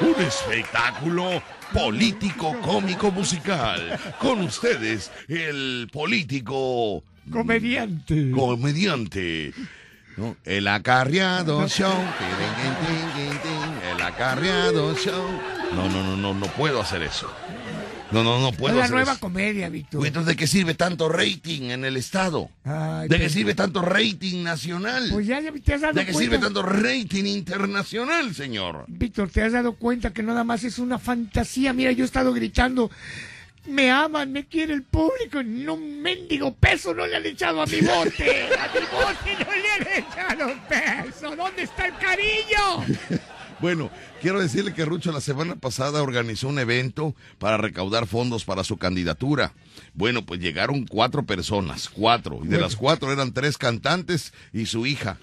Speaker 2: Un espectáculo político, cómico, musical. Con ustedes, el político
Speaker 3: Comediante.
Speaker 2: comediante. ¿no? El acarreado show. El acarreado show. No, no, no, no, no puedo hacer eso. No, no, no
Speaker 3: Es
Speaker 2: puedo
Speaker 3: la
Speaker 2: hacer
Speaker 3: nueva
Speaker 2: eso.
Speaker 3: comedia, Víctor.
Speaker 2: Entonces, ¿de qué sirve tanto rating en el Estado?
Speaker 3: Ay,
Speaker 2: ¿De qué
Speaker 3: pero-
Speaker 2: sirve tanto rating nacional?
Speaker 3: Pues ya, ya te has dado
Speaker 2: ¿De qué
Speaker 3: cuenta.
Speaker 2: sirve tanto rating internacional, señor?
Speaker 3: Víctor, te has dado cuenta que nada más es una fantasía. Mira, yo he estado gritando. Me aman, me quiere el público. No mendigo peso no le han echado a mi bote. A mi bote no le han echado peso. ¿Dónde está el cariño?
Speaker 2: Bueno, quiero decirle que Rucho la semana pasada organizó un evento para recaudar fondos para su candidatura. Bueno, pues llegaron cuatro personas, cuatro, y de las cuatro eran tres cantantes y su hija.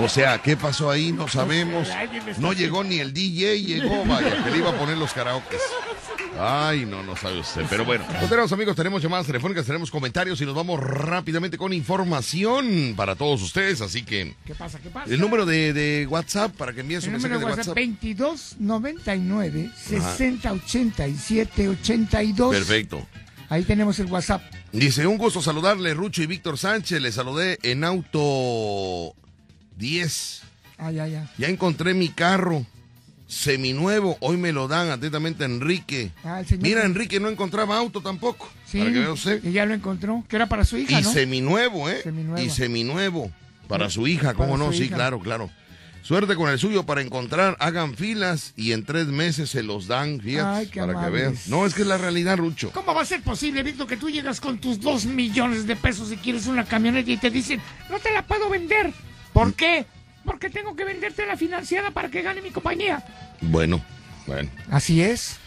Speaker 2: O sea, ¿qué pasó ahí? No sabemos. No llegó ni el DJ, llegó, vaya, que le iba a poner los karaokes. Ay, no, no sabe usted. Pero bueno, no tenemos amigos, tenemos llamadas telefónicas, tenemos comentarios y nos vamos rápidamente con información para todos ustedes. Así que
Speaker 3: ¿Qué pasa? ¿Qué pasa?
Speaker 2: el número de, de WhatsApp para que envíen su
Speaker 3: El
Speaker 2: mensaje
Speaker 3: número
Speaker 2: de
Speaker 3: de WhatsApp
Speaker 2: WhatsApp.
Speaker 3: 2299 6087 82.
Speaker 2: Perfecto.
Speaker 3: Ahí tenemos el WhatsApp.
Speaker 2: Dice, un gusto saludarle, Rucho y Víctor Sánchez. Le saludé en auto 10.
Speaker 3: Ah, ya, ya.
Speaker 2: Ya encontré mi carro seminuevo. Hoy me lo dan atentamente Enrique.
Speaker 3: Ah,
Speaker 2: Mira, Enrique no encontraba auto tampoco.
Speaker 3: Sí,
Speaker 2: Para que vea usted.
Speaker 3: y ya lo encontró. Que era para su hija,
Speaker 2: Y
Speaker 3: ¿no?
Speaker 2: seminuevo, ¿eh?
Speaker 3: Seminuevo.
Speaker 2: Y seminuevo. Para su hija,
Speaker 3: Para
Speaker 2: ¿cómo no? Sí,
Speaker 3: hija.
Speaker 2: claro, claro. Suerte con el suyo para encontrar, hagan filas y en tres meses se los dan, fíjate,
Speaker 3: Ay, qué
Speaker 2: para que vean. No, es que es la realidad, Rucho.
Speaker 3: ¿Cómo va a ser posible, Víctor, que tú llegas con tus dos millones de pesos y quieres una camioneta y te dicen, no te la puedo vender? ¿Por qué? Porque tengo que venderte la financiada para que gane mi compañía.
Speaker 2: Bueno, bueno,
Speaker 3: Así es.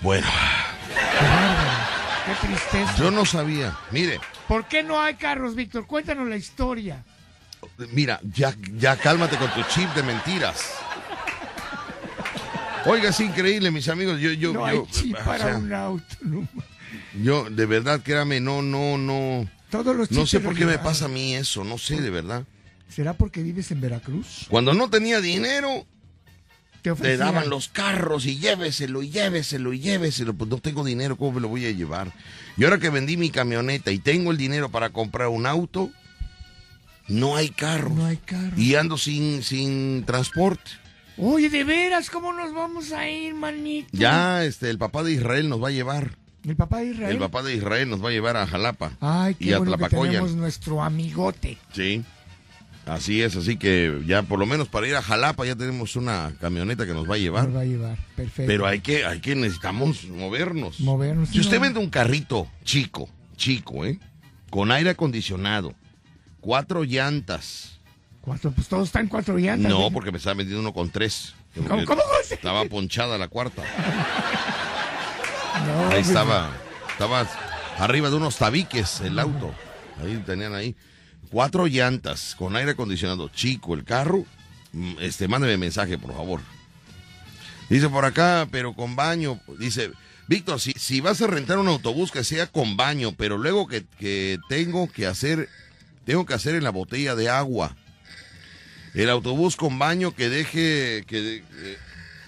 Speaker 2: bueno.
Speaker 3: Qué bárbaro. Qué tristeza.
Speaker 2: Yo no sabía. Mire,
Speaker 3: ¿Por qué no hay carros, Víctor? Cuéntanos la historia.
Speaker 2: mira, ya, ya cálmate con tu chip de mentiras. Oiga, es increíble, mis amigos. Yo, yo,
Speaker 3: No
Speaker 2: yo,
Speaker 3: hay chip
Speaker 2: o
Speaker 3: para
Speaker 2: sea,
Speaker 3: un auto. no.
Speaker 2: yo, de verdad, créame, no, no, no.
Speaker 3: Todos los
Speaker 2: No sé por qué me pasa a mí eso, no sé, de verdad.
Speaker 3: ¿Será porque vives en Veracruz?
Speaker 2: Cuando no tenía dinero,
Speaker 3: Te
Speaker 2: daban los carros y lléveselo y lléveselo y lléveselo. Pues no tengo dinero, ¿cómo me lo voy a llevar? Y ahora que vendí mi camioneta y tengo el dinero para comprar un auto, no hay carros.
Speaker 3: No hay carro.
Speaker 2: Y ando sin, sin transporte.
Speaker 3: Oye, de veras, ¿cómo nos vamos a ir, manito?
Speaker 2: Ya este, el papá de Israel nos va a llevar.
Speaker 3: El papá de Israel.
Speaker 2: El papá de Israel nos va a llevar a Jalapa.
Speaker 3: Ay,
Speaker 2: y
Speaker 3: qué
Speaker 2: a
Speaker 3: bueno que tenemos nuestro amigote.
Speaker 2: Sí. Así es, así que ya por lo menos para ir a Jalapa ya tenemos una camioneta que nos va a llevar.
Speaker 3: Nos va a llevar. Perfecto.
Speaker 2: Pero hay que, hay que necesitamos movernos.
Speaker 3: Movernos,
Speaker 2: Si usted
Speaker 3: no.
Speaker 2: vende un carrito chico, chico, ¿eh? Con aire acondicionado, cuatro llantas.
Speaker 3: Cuatro, pues todos están cuatro llantas.
Speaker 2: No,
Speaker 3: ¿eh?
Speaker 2: porque me estaba vendiendo uno con tres.
Speaker 3: ¿Cómo, cómo?
Speaker 2: Estaba ponchada la cuarta.
Speaker 3: No,
Speaker 2: Ahí
Speaker 3: pues,
Speaker 2: estaba, estaba arriba de unos tabiques el auto. Ahí tenían ahí cuatro llantas con aire acondicionado chico el carro. Mm, Este, mándeme mensaje, por favor. Dice por acá, pero con baño. Dice, Víctor, si, si vas a rentar un autobús que sea con baño, pero luego que, que tengo que hacer, tengo que hacer en la botella de agua. El autobús con baño que deje, que, eh,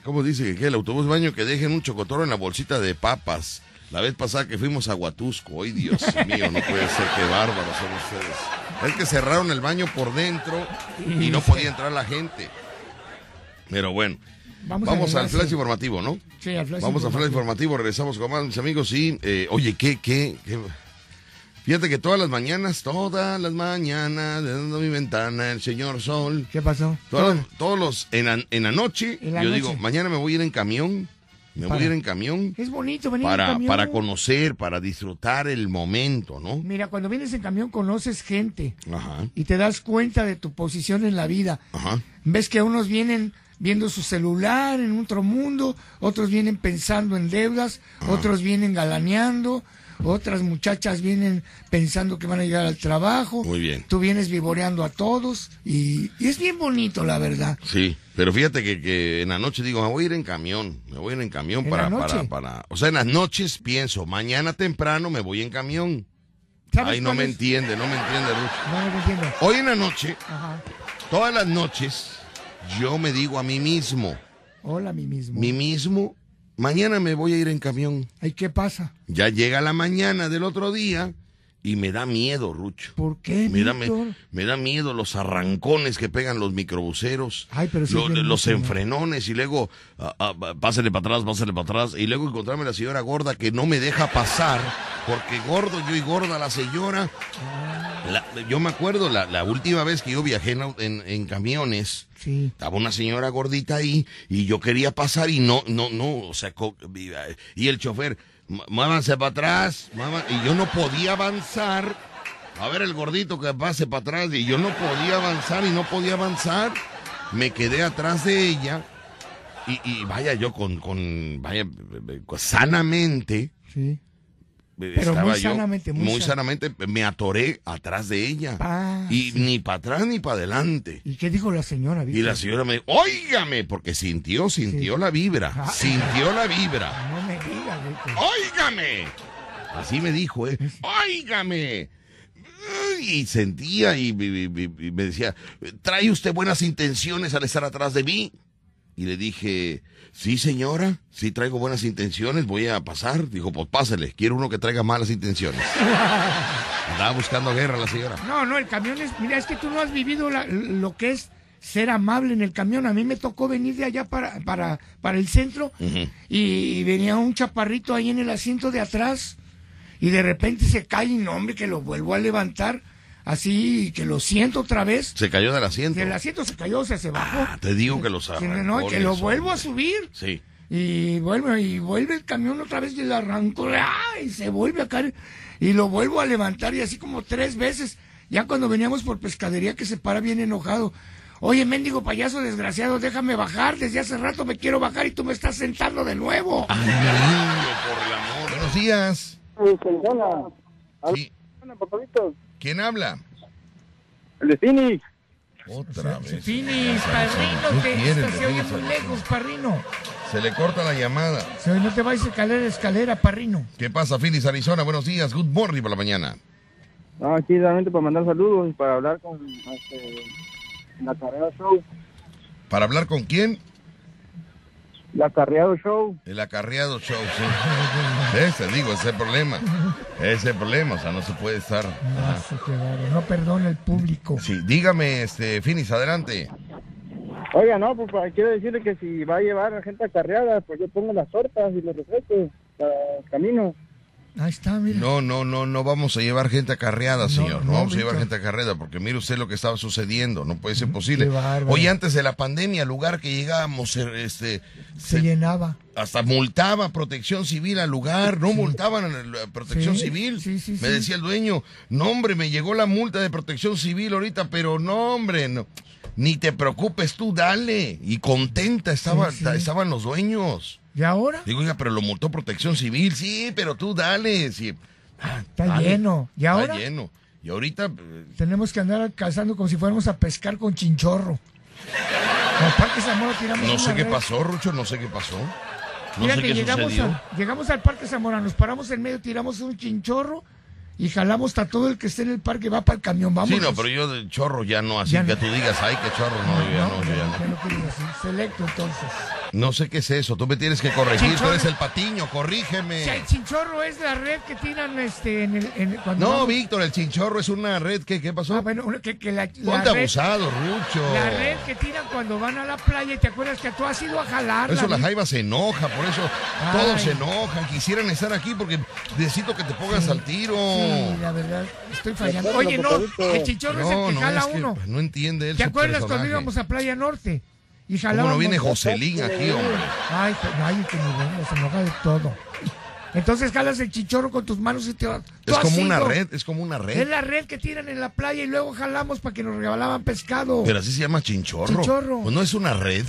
Speaker 2: ¿cómo dice que el autobús baño que dejen un chocotoro en la bolsita de papas? La vez pasada que fuimos a Huatusco, ay Dios mío, no puede ser, qué bárbaros son ustedes. Es que cerraron el baño por dentro y no podía entrar la gente. Pero bueno,
Speaker 3: Vamos,
Speaker 2: al flash informativo, ¿no?
Speaker 3: Sí, al flash
Speaker 2: Vamos al flash informativo, regresamos con más, mis amigos. Sí, eh, oye, ¿qué, qué, qué? Fíjate que todas las mañanas, todas las mañanas, dando mi ventana, el señor sol.
Speaker 3: ¿Qué pasó?
Speaker 2: Todos, todos los, en, la- en la noche,
Speaker 3: En la
Speaker 2: yo
Speaker 3: noche.
Speaker 2: digo, mañana me voy a ir en camión, me voy
Speaker 3: Para-
Speaker 2: a ir en camión
Speaker 3: Es bonito venir en
Speaker 2: para,
Speaker 3: camión.
Speaker 2: para conocer, para disfrutar el momento, ¿no?
Speaker 3: Mira, cuando vienes en camión conoces gente
Speaker 2: Ajá,
Speaker 3: y te das cuenta de tu posición en la vida.
Speaker 2: ajá.
Speaker 3: Ves que unos vienen viendo su celular en otro mundo, otros vienen pensando en deudas, otros vienen galaneando, otras muchachas vienen pensando que van a llegar al trabajo.
Speaker 2: Muy bien.
Speaker 3: Tú vienes vivoreando a todos y, y es bien bonito, la verdad.
Speaker 2: Sí, pero fíjate que, que en la noche digo, me voy a ir en camión, me voy a ir en camión
Speaker 3: ¿En
Speaker 2: para, para, para, o sea, en las noches pienso, mañana temprano me voy en camión.
Speaker 3: ¿Sabes
Speaker 2: Ay, no me
Speaker 3: es?
Speaker 2: entiende, no me entiende, Ruth.
Speaker 3: No, no entiendo.
Speaker 2: Hoy en la noche,
Speaker 3: Ajá.
Speaker 2: todas las noches, yo me digo a mí mismo,
Speaker 3: Hola, a mí mismo.
Speaker 2: mí mismo, mañana me voy a ir en camión.
Speaker 3: ¿Y qué pasa?
Speaker 2: Ya llega la mañana del otro día y me da miedo, Rucho.
Speaker 3: ¿Por qué,
Speaker 2: Me da, me, da miedo los arrancones que pegan los microbuseros,
Speaker 3: Ay, pero sí
Speaker 2: lo- los enfrenones y luego ah, ah, pásale para atrás, pásale para atrás y luego encontrarme la señora gorda que no me deja pasar porque gordo yo y gorda la señora. La- yo me acuerdo la, la última vez que yo viajé en, en- en camiones.
Speaker 3: Sí.
Speaker 2: Estaba una señora gordita ahí y yo quería pasar y no, no, no, o sea, y el chofer, "Mu- muévanse para atrás, muevan-", y yo no podía avanzar. A ver el gordito que pase para atrás y yo no podía avanzar y no podía avanzar. Me quedé atrás de ella y, y vaya yo con, con, vaya, sanamente.
Speaker 3: Sí.
Speaker 2: Pero
Speaker 3: muy sanamente, muy san-
Speaker 2: sanamente me atoré atrás de ella.
Speaker 3: Ah,
Speaker 2: y
Speaker 3: sí.
Speaker 2: ni para atrás ni para adelante.
Speaker 3: ¿Y qué dijo la señora,
Speaker 2: Y la señora me dijo, óigame, porque sintió, sintió
Speaker 3: Sí.
Speaker 2: la vibra,
Speaker 3: Ah.
Speaker 2: sintió la vibra.
Speaker 3: No me digas,
Speaker 2: óigame. Así me dijo, ¿eh? Óigame. Y sentía y- y me decía, ¿trae usted buenas intenciones al estar atrás de mí? Y le dije, sí señora, sí traigo buenas intenciones, voy a pasar. Dijo, pues pásele, quiero uno que traiga malas intenciones. Andaba buscando guerra la señora.
Speaker 3: No, no, el camión es. Mira, es que tú no has vivido la- lo que es ser amable en el camión. A mí me tocó venir de allá para, para, para el centro y venía un chaparrito ahí en el asiento de atrás y de repente se cae y no, hombre, que lo vuelvo a levantar así, que lo siento otra vez.
Speaker 2: Se cayó del asiento.
Speaker 3: Que el asiento se cayó, o sea, se bajó.
Speaker 2: Ah, te digo que los
Speaker 3: Que no, que lo vuelvo a subir.
Speaker 2: Sí.
Speaker 3: Y vuelve, y vuelve el camión otra vez y lo arrancó, ¡ah! y se vuelve a caer, y lo vuelvo a levantar, y así como tres veces. Ya cuando veníamos por pescadería que se para bien enojado. Oye, mendigo payaso desgraciado, déjame bajar, desde hace rato me quiero bajar y tú me estás sentando de nuevo.
Speaker 2: Ay, niño, por el amor. Buenos días. Sí. ¿Quién habla?
Speaker 7: El de Phoenix.
Speaker 2: Otra vez.
Speaker 3: Finis, parrino,
Speaker 2: ¿Qué
Speaker 3: que
Speaker 2: quiere,
Speaker 3: esta se oye muy lejos, parrino.
Speaker 2: Se le corta la llamada.
Speaker 3: Se oye, no te vayas a escalera, escalera, parrino.
Speaker 2: ¿Qué pasa, Phoenix, Arizona? Buenos días. Good morning por la mañana.
Speaker 7: No, aquí realmente para mandar saludos y para hablar con este, la Carrera Show.
Speaker 2: ¿Para hablar con quién?
Speaker 7: La Carrera Show.
Speaker 2: El acarreado show, sí. Ese, digo, ese es el problema. Ese es el problema, o sea, no se puede estar.
Speaker 3: No, se quedaron, no perdona el público.
Speaker 2: Sí, dígame, este, Phoenix, adelante.
Speaker 7: Oiga, no, pues para- quiero decirle que si va a llevar a gente acarreada, pues yo pongo las tortas y los refrescos para el camino.
Speaker 3: Ahí está, mira.
Speaker 2: No, no, no, no vamos a llevar gente acarreada, señor. No,
Speaker 3: no,
Speaker 2: vamos a llevar gente acarreada, porque mire usted lo que estaba sucediendo. No puede ser posible. Oye, antes de la pandemia, lugar que llegábamos, eh, este,
Speaker 3: Se
Speaker 2: se-
Speaker 3: llenaba.
Speaker 2: hasta multaba protección civil al lugar, no multaban a la protección
Speaker 3: Sí,
Speaker 2: civil.
Speaker 3: sí, sí,
Speaker 2: me decía el dueño, no hombre, me llegó la multa de protección civil ahorita, pero no hombre, no. Ni te preocupes tú, dale. Y contenta estaba, estaban los dueños.
Speaker 3: ¿Y ahora?
Speaker 2: Digo, oiga, pero lo multó protección civil, sí, pero tú dale. Sí. Ah,
Speaker 3: Está
Speaker 2: dale.
Speaker 3: lleno. ¿Y ahora?
Speaker 2: Está lleno. Y ahorita, eh,
Speaker 3: Tenemos que andar cazando como si fuéramos a pescar con chinchorro. Parque Zamora tiramos
Speaker 2: no sé qué
Speaker 3: red.
Speaker 2: pasó, Rucho, no sé qué pasó. No
Speaker 3: Mira
Speaker 2: sé
Speaker 3: que
Speaker 2: qué
Speaker 3: llegamos, a- llegamos al Parque Zamora, nos paramos en medio, tiramos un chinchorro y jalamos a todo el que esté en el parque, va para el camión, vamos.
Speaker 2: Sí, no, pero yo de chorro ya no, así
Speaker 3: Ya
Speaker 2: que
Speaker 3: no.
Speaker 2: tú digas, ay, qué chorro, no, yo ya no, yo ya no.
Speaker 3: ya no quería decir. Selecto entonces.
Speaker 2: No sé qué es eso, tú me tienes que corregir, tú eres el patiño,
Speaker 3: O
Speaker 2: corrígeme.
Speaker 3: sea, el chinchorro es la red que tiran este, en el... en- cuando
Speaker 2: No,
Speaker 3: vamos-
Speaker 2: Víctor, el chinchorro es una red, ¿qué, qué pasó?
Speaker 3: Ah, bueno, que, que la, la
Speaker 2: Ponte
Speaker 3: red,
Speaker 2: abusado, Rucho.
Speaker 3: la red que tiran cuando van a la playa y te acuerdas que tú has ido a jalar.
Speaker 2: Por eso la jaiba se enoja, por eso
Speaker 3: Ay.
Speaker 2: todos se enojan, quisieran estar aquí porque necesito que te pongas al tiro.
Speaker 3: Sí, la verdad, estoy fallando. Oye, no, el chinchorro es
Speaker 2: No,
Speaker 3: el que
Speaker 2: no,
Speaker 3: jala
Speaker 2: es que
Speaker 3: uno.
Speaker 2: no entiende él
Speaker 3: ¿Te acuerdas cuando íbamos a Playa Norte? Y
Speaker 2: ¿Cómo
Speaker 3: jalábamos.
Speaker 2: no viene Joselín aquí, hombre?
Speaker 3: Ay, que- ay, que venga, se enoja de todo. Entonces jalas el chinchorro con tus manos y te tú
Speaker 2: Es como una red, es como una
Speaker 3: Es
Speaker 2: red.
Speaker 3: la red que tiran en la playa y luego jalamos para que nos regalaban pescado.
Speaker 2: Pero así se llama chinchorro.
Speaker 3: Chinchorro.
Speaker 2: Pues no es una red.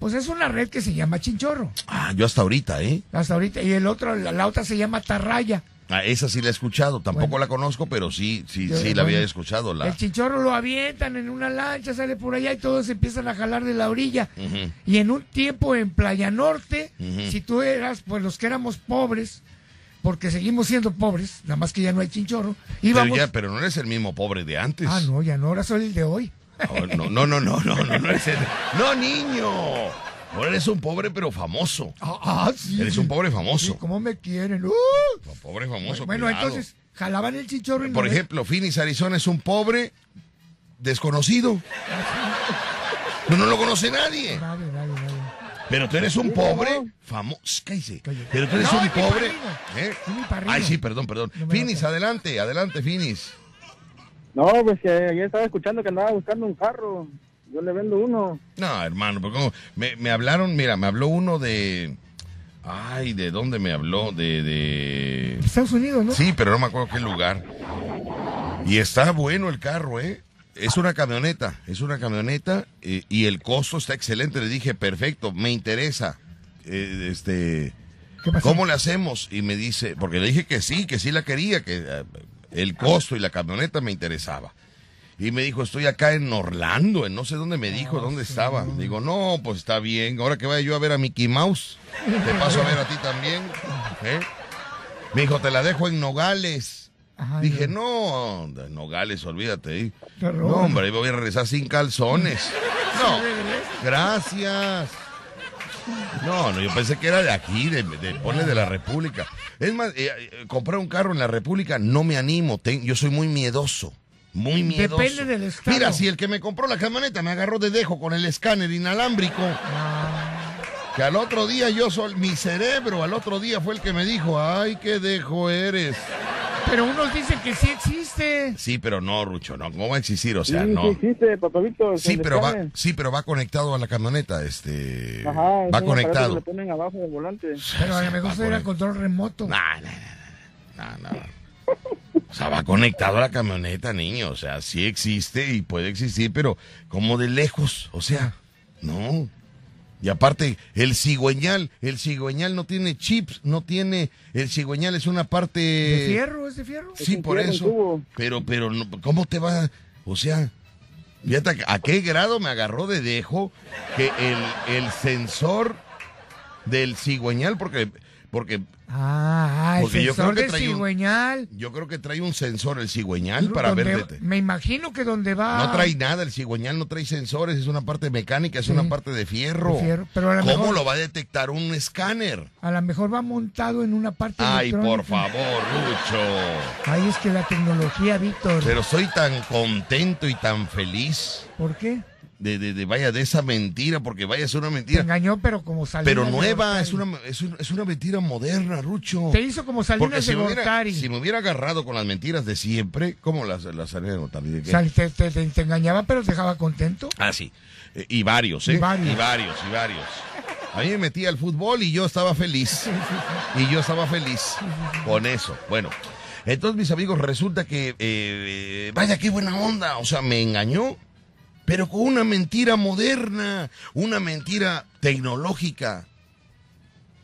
Speaker 3: Pues es una red que se llama chinchorro.
Speaker 2: Ah, yo hasta ahorita, ¿eh?
Speaker 3: Hasta ahorita. Y el otro, la, la otra se llama tarraya.
Speaker 2: Ah, esa sí la he escuchado, tampoco
Speaker 3: Bueno.
Speaker 2: la conozco, pero sí, sí,
Speaker 3: Yo-
Speaker 2: sí la había escuchado. La...
Speaker 3: El chinchorro lo avientan en una lancha, sale por allá y todos empiezan a jalar de la orilla. Y en un tiempo en Playa Norte, si tú eras, pues los que éramos pobres, porque seguimos siendo pobres, nada más que ya no hay chinchorro,
Speaker 2: Pero,
Speaker 3: íbamos...
Speaker 2: ya, pero no eres el mismo pobre de antes.
Speaker 3: Ah, no, ya no, ahora soy el de hoy.
Speaker 2: Oh, no, no, no, no, no, no, no eres el- No, niño. Ahora eres un pobre pero famoso.
Speaker 3: Ah, ah, sí.
Speaker 2: Eres un pobre famoso.
Speaker 3: Sí, ¿Cómo me quieren? ¡Uh!
Speaker 2: Pobre famoso.
Speaker 3: bueno,
Speaker 2: cuidado.
Speaker 3: entonces, jalaban el chichorro y no
Speaker 2: Por ejemplo, Phoenix, Arizona es un pobre desconocido. No, no lo conoce nadie.
Speaker 3: Nadie, nadie, nadie.
Speaker 2: Pero tú eres un pobre famoso. Cállese. Pero tú eres
Speaker 3: No,
Speaker 2: un pobre. ¿eh? Ay, sí, perdón, perdón.
Speaker 3: No
Speaker 2: Finis, adelante, adelante, Finis.
Speaker 7: No, pues que ayer estaba escuchando que andaba buscando un carro. Yo le vendo uno.
Speaker 2: No, hermano, porque como me, me hablaron, mira, me habló uno de. Ay, ¿de dónde me habló? De. de...
Speaker 3: Estados Unidos, ¿no?
Speaker 2: Sí, pero no me acuerdo qué lugar. Y está bueno el carro, ¿eh? Es una camioneta, es una camioneta eh, y el costo está excelente. Le dije, perfecto, me interesa. Eh, este,
Speaker 3: ¿Qué pasó?
Speaker 2: ¿Cómo le hacemos? Y me dice, porque le dije que sí, que sí la quería, que eh, el costo y la camioneta me interesaba. Y me dijo, estoy acá en Orlando, en no sé dónde me dijo, dónde estaba. Digo, no, pues está bien, ahora que vaya yo a ver a Mickey Mouse, te paso a ver a ti también. ¿eh? Me dijo, te la dejo en Nogales.
Speaker 3: Ajá,
Speaker 2: Dije,
Speaker 3: no.
Speaker 2: Nogales, olvídate. ¿eh? No, hombre, ahí voy a regresar sin calzones. No, gracias. No, no, yo pensé que era de aquí, de, de ponle de la República. Es más, eh, eh, comprar un carro en la República no me animo. ten- yo soy muy miedoso. Muy miedoso.
Speaker 3: Depende del estado.
Speaker 2: Mira, si el que me compró la camioneta me agarró de dejo con el escáner inalámbrico,
Speaker 3: Ah,
Speaker 2: que al otro día yo soy, mi cerebro al otro día fue el que me dijo, ay, qué dejo eres.
Speaker 3: pero unos dicen que sí existe.
Speaker 2: Sí, pero no, Rucho, no, ¿cómo va a existir? O sea,
Speaker 7: sí,
Speaker 2: no.
Speaker 7: sí existe, papá Víctor.
Speaker 2: Sí, pero va, sí, pero va conectado a la camioneta, este,
Speaker 7: Ajá,
Speaker 2: va conectado.
Speaker 7: le ponen abajo del volante.
Speaker 3: Pero a lo mejor
Speaker 2: Va
Speaker 3: será
Speaker 2: conect-
Speaker 3: control remoto.
Speaker 2: Nah, nah, nah, nah, nah. O sea, va conectado a la camioneta, niño. O sea, sí existe y puede existir, pero como de lejos. O sea, no. Y aparte, el cigüeñal, el cigüeñal no tiene chips, no tiene, el cigüeñal es una parte...
Speaker 3: ¿De fierro? ¿Es de fierro?
Speaker 2: Sí, por
Speaker 7: fierro,
Speaker 2: eso. Pero, pero, no, ¿cómo te va? O sea, fíjate a qué grado me agarró de dejo que el, el sensor del cigüeñal, porque, porque
Speaker 3: Ah, el sensor
Speaker 2: creo que
Speaker 3: del
Speaker 2: trae un-
Speaker 3: cigüeñal.
Speaker 2: yo creo que trae un sensor el cigüeñal para ver. de-
Speaker 3: Me imagino que donde va...
Speaker 2: No trae nada, el cigüeñal no trae sensores, es una parte mecánica, es
Speaker 3: Sí.
Speaker 2: una parte de fierro.
Speaker 3: De fierro, pero a lo
Speaker 2: ¿Cómo
Speaker 3: mejor-
Speaker 2: lo va a detectar un escáner?
Speaker 3: A lo mejor va montado en una parte
Speaker 2: Ay, por favor, Lucho.
Speaker 3: Ay, es que la tecnología, Víctor.
Speaker 2: Pero soy tan contento y tan feliz
Speaker 3: ¿Por qué?
Speaker 2: De, de, de- vaya, de esa mentira, porque vaya, es una
Speaker 3: Te
Speaker 2: mentira.
Speaker 3: engañó, pero como Salinas
Speaker 2: Pero nueva, es una, es, es una mentira moderna, Rucho.
Speaker 3: Te hizo como Salinas
Speaker 2: si
Speaker 3: de
Speaker 2: me, hubiera,
Speaker 3: Gortari.
Speaker 2: si me hubiera agarrado con las mentiras de siempre, ¿cómo las, las Salinas de Gortari?
Speaker 3: Te, te- te- te engañaba, pero te dejaba contento.
Speaker 2: Ah, sí. Eh, y varios, ¿eh?
Speaker 3: Y varios.
Speaker 2: Y varios, y varios. A mí me metía al fútbol y yo estaba feliz. Y yo estaba feliz con eso. Bueno, entonces mis amigos, resulta que, eh, eh, vaya, qué buena onda. O sea, me engañó, pero con una mentira moderna, una mentira tecnológica.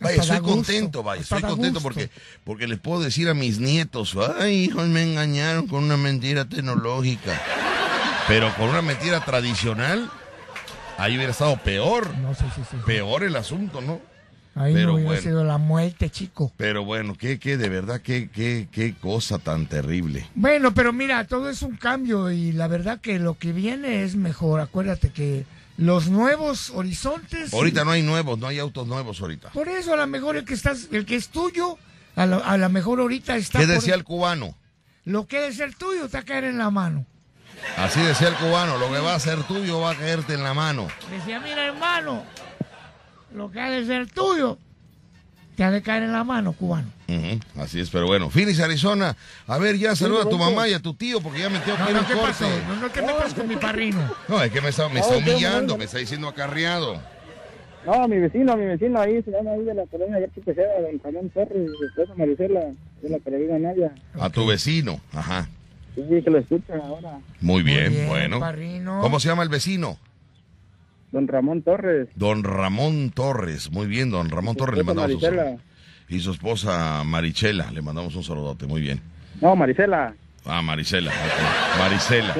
Speaker 2: Vaya, estoy contento, vaya, estoy contento porque, porque les puedo decir a mis nietos, ay, hijos, me engañaron con una mentira tecnológica. Pero con una mentira tradicional, ahí hubiera estado peor.
Speaker 3: No si sí,
Speaker 2: Peor el asunto, ¿no?
Speaker 3: Ahí
Speaker 2: pero
Speaker 3: no hubiera
Speaker 2: bueno.
Speaker 3: sido la muerte, chico.
Speaker 2: Pero bueno, qué, qué, de verdad, qué, qué, qué cosa tan terrible.
Speaker 3: Bueno, pero mira, todo es un cambio y la verdad que lo que viene es mejor. Acuérdate que los nuevos horizontes.
Speaker 2: Ahorita no hay nuevos, no hay autos nuevos ahorita.
Speaker 3: Por eso a lo mejor el que estás, el que es tuyo, a lo, a lo mejor ahorita está.
Speaker 2: ¿Qué
Speaker 3: por-
Speaker 2: decía el cubano?
Speaker 3: Lo que es el tuyo te va a caer en la mano.
Speaker 2: Así decía el cubano, lo que va a ser tuyo va a caerte en la mano.
Speaker 3: Decía, mira hermano, lo que ha de ser tuyo te ha de caer en la mano, cubano.
Speaker 2: Ujú, así es, pero bueno. Phoenix, Arizona. A ver, ya saluda a tu mamá y a tu tío porque ya me tengo que
Speaker 3: No, no,
Speaker 2: un
Speaker 3: ¿qué
Speaker 2: corte.
Speaker 3: pasó? No, no te metas con mi parrino.
Speaker 2: No, es que me está, me está humillando, me está diciendo acarreado.
Speaker 7: No, mi vecino, mi vecino ahí se llama ahí de la colonia García Tejeda, don Ramón Torres, su esposa Marisela, de la peregrina Nadia.
Speaker 2: A tu vecino, ajá.
Speaker 7: Sí, que lo escucha ahora.
Speaker 2: Muy bien,
Speaker 3: bien,
Speaker 2: bueno.
Speaker 3: parrino.
Speaker 2: ¿Cómo se llama el vecino?
Speaker 7: Don Ramón Torres.
Speaker 2: Don Ramón Torres. Muy bien, don Ramón Torres, le mandamos un
Speaker 7: Marisela.
Speaker 2: saludo. Y su esposa Marichela, le mandamos un saludote, muy bien.
Speaker 7: No, Marisela.
Speaker 2: Ah, Marisela, ok. Marisela.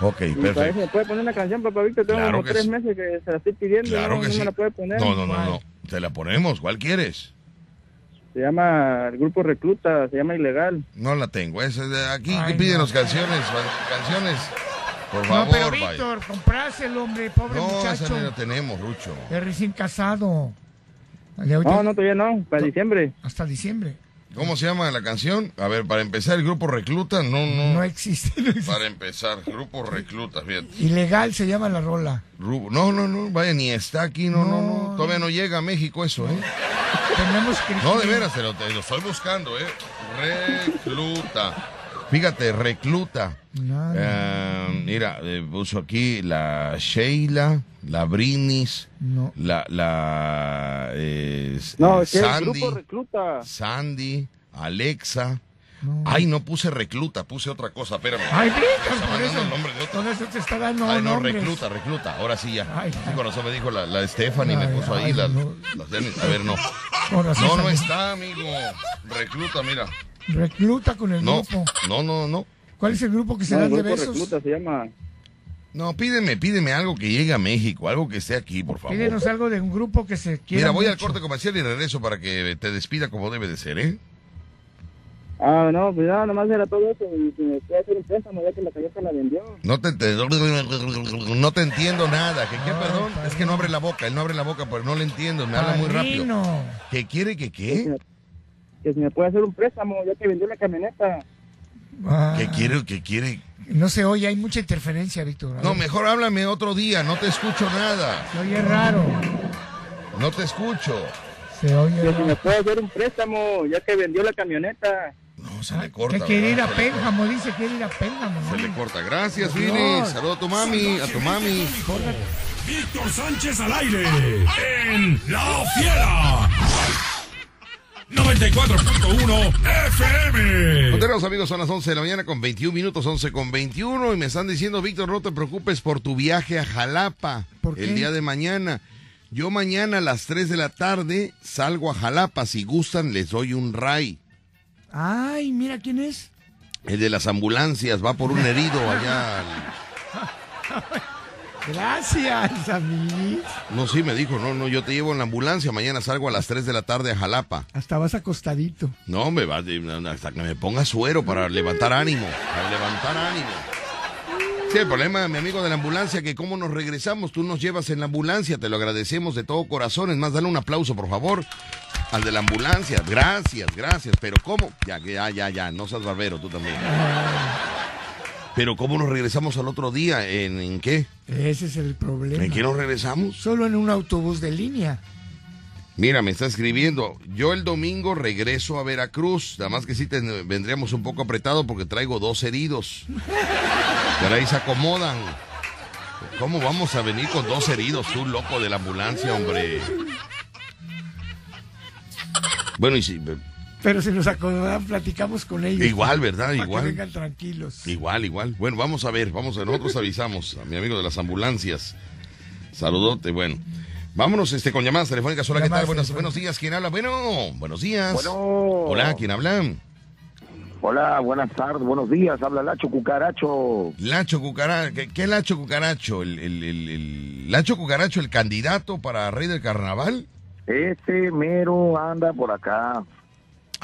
Speaker 2: Ok, perfecto.
Speaker 7: me puede poner una canción, papá Víctor. Tengo
Speaker 2: Claro
Speaker 7: tres
Speaker 2: sí.
Speaker 7: meses que se la estoy pidiendo.
Speaker 2: Claro
Speaker 7: no,
Speaker 2: que
Speaker 7: no
Speaker 2: sí.
Speaker 7: me la puede poner.
Speaker 2: No, no, no, no. Te la ponemos. ¿Cuál quieres?
Speaker 7: Se llama el grupo Recluta, se llama Ilegal.
Speaker 2: No la tengo. Es, aquí
Speaker 3: Ay,
Speaker 2: piden
Speaker 3: no.
Speaker 2: las canciones. Canciones. Por
Speaker 3: No, pero. Víctor, compráselo, hombre, pobre
Speaker 2: No,
Speaker 3: muchacho.
Speaker 2: ni la tenemos, Rucho.
Speaker 3: Es recién casado.
Speaker 7: No, no, todavía no, para diciembre.
Speaker 3: Hasta diciembre.
Speaker 2: ¿Cómo se llama la canción? A ver, para empezar, el grupo Recluta, no, no.
Speaker 3: No existe. no existe.
Speaker 2: Para empezar, grupo Recluta, fíjate.
Speaker 3: Ilegal se llama la rola.
Speaker 2: Ru- No, no, no, vaya, ni está aquí, no, no, no. Todavía no llega a México eso, ¿eh?
Speaker 3: Tenemos que.
Speaker 2: No, de veras, te lo, te lo estoy buscando, ¿eh? Recluta. Fíjate, recluta.
Speaker 3: Nada.
Speaker 2: Eh, mira, eh, puso aquí la Sheila, la Brinis,
Speaker 3: No.
Speaker 2: la, la eh,
Speaker 7: No,
Speaker 2: eh,
Speaker 7: es que el
Speaker 2: Sandy,
Speaker 7: grupo recluta.
Speaker 2: Sandy, Alexa.
Speaker 3: No.
Speaker 2: Ay, no puse recluta, puse otra cosa, espérame.
Speaker 3: Ay, Víctor, por eso.
Speaker 2: el nombre de
Speaker 3: eso te está dando
Speaker 2: Ay, no,
Speaker 3: nombres.
Speaker 2: recluta, recluta. Ahora sí ya.
Speaker 3: Ay,
Speaker 2: sí, con razón me dijo la, la Stephanie, me
Speaker 3: Ay,
Speaker 2: puso ahí
Speaker 3: ay,
Speaker 2: la,
Speaker 3: no.
Speaker 2: A ver, no. No, no está, amigo. Recluta, mira.
Speaker 3: Recluta con el
Speaker 2: No,
Speaker 3: grupo.
Speaker 2: no, no, no.
Speaker 3: ¿Cuál es el grupo que se
Speaker 7: No,
Speaker 3: dan de besos?
Speaker 7: recluta se llama.
Speaker 2: No, pídeme, pídeme algo que llegue a México, algo que esté aquí, por favor.
Speaker 3: Pídenos algo de un grupo que se quiera
Speaker 2: Mira, voy al corte comercial y regreso para que te despida como debe de ser, ¿eh?
Speaker 7: Ah, no, pues ya, nomás era todo eso. Y si me puede hacer un préstamo, ya que la Toyota la vendió.
Speaker 2: No te, te- no te entiendo nada. ¿Qué, qué, perdón? Es que no abre la boca, él no abre la boca, pero no le entiendo, me habla muy rápido. ¿Qué quiere que
Speaker 7: Que
Speaker 2: qué?
Speaker 7: Que si me puede hacer un préstamo, ya que vendió la camioneta.
Speaker 3: Ah,
Speaker 2: ¿Qué quiere? ¿Qué quiere?
Speaker 3: No se oye, hay mucha interferencia, Víctor.
Speaker 2: No, mejor háblame otro día, no te escucho nada.
Speaker 3: Se oye raro.
Speaker 2: No te escucho.
Speaker 3: Se oye
Speaker 7: Que si me puede hacer un préstamo, ya que vendió la camioneta.
Speaker 2: No, se le corta.
Speaker 3: Que quiere ir a.
Speaker 2: Se
Speaker 3: Pénjamo, dice quiere ir a Pénjamo.
Speaker 2: Se le corta. Gracias.
Speaker 3: Dios.
Speaker 2: Saludos a tu mami, a tu mami.
Speaker 4: Víctor Sánchez al aire en La Fiera. 94.1 FM.
Speaker 2: Continuamos, amigos, son las 11 de la mañana con 21 minutos, 11 con 21. Y me están diciendo, Víctor, no te preocupes por tu viaje a Jalapa
Speaker 3: ¿Por qué?
Speaker 2: el día de mañana. Yo mañana a las 3 de la tarde salgo a Jalapa. Si gustan, les doy un ray.
Speaker 3: Ay, mira quién es.
Speaker 2: El de las ambulancias va por un herido allá. al-
Speaker 3: Gracias, amigos.
Speaker 2: No, sí, me dijo, no, no, yo te llevo en la ambulancia. Mañana salgo a las 3 de la tarde a Jalapa.
Speaker 3: Hasta vas acostadito.
Speaker 2: No, me va hasta que me ponga suero para levantar ánimo, para levantar ánimo. Sí, el problema, mi amigo de la ambulancia, que cómo nos regresamos, tú nos llevas en la ambulancia, te lo agradecemos de todo corazón. Es más, dale un aplauso, por favor, al de la ambulancia. Gracias, gracias. Pero cómo, ya, ya, ya, ya, no seas barbero, tú también. Pero cómo nos regresamos al otro día, ¿en, en qué?
Speaker 3: Ese es el problema.
Speaker 2: ¿En qué nos regresamos?
Speaker 3: Solo en un autobús de línea.
Speaker 2: Mira, me está escribiendo. Yo el domingo regreso a Veracruz. Nada más que sí te- vendríamos un poco apretado porque traigo dos heridos. Pero ahí se acomodan. ¿Cómo vamos a venir con dos heridos? Tú, loco de la ambulancia, hombre. Bueno, y si,
Speaker 3: Pero si nos acomodan, platicamos con ellos.
Speaker 2: igual, ¿verdad?
Speaker 3: Para que
Speaker 2: Igual.
Speaker 3: vengan tranquilos.
Speaker 2: Igual, igual. Bueno, vamos a ver, vamos a nosotros avisamos a mi amigo de las ambulancias. Saludote, bueno. Vámonos este con llamadas telefónicas. Hola, ¿qué
Speaker 3: Llamadas
Speaker 2: tal? Buenos, buenos días, ¿quién habla? Bueno, buenos días.
Speaker 8: Bueno.
Speaker 2: Hola, ¿quién habla?
Speaker 8: Hola, buenas tardes, buenos días. Habla Lacho Cucaracho.
Speaker 2: Lacho Cucaracho, ¿qué, qué Lacho Cucaracho? ¿El, el, el- el- Lacho Cucaracho, el candidato para Rey del Carnaval?
Speaker 8: Este mero anda por acá.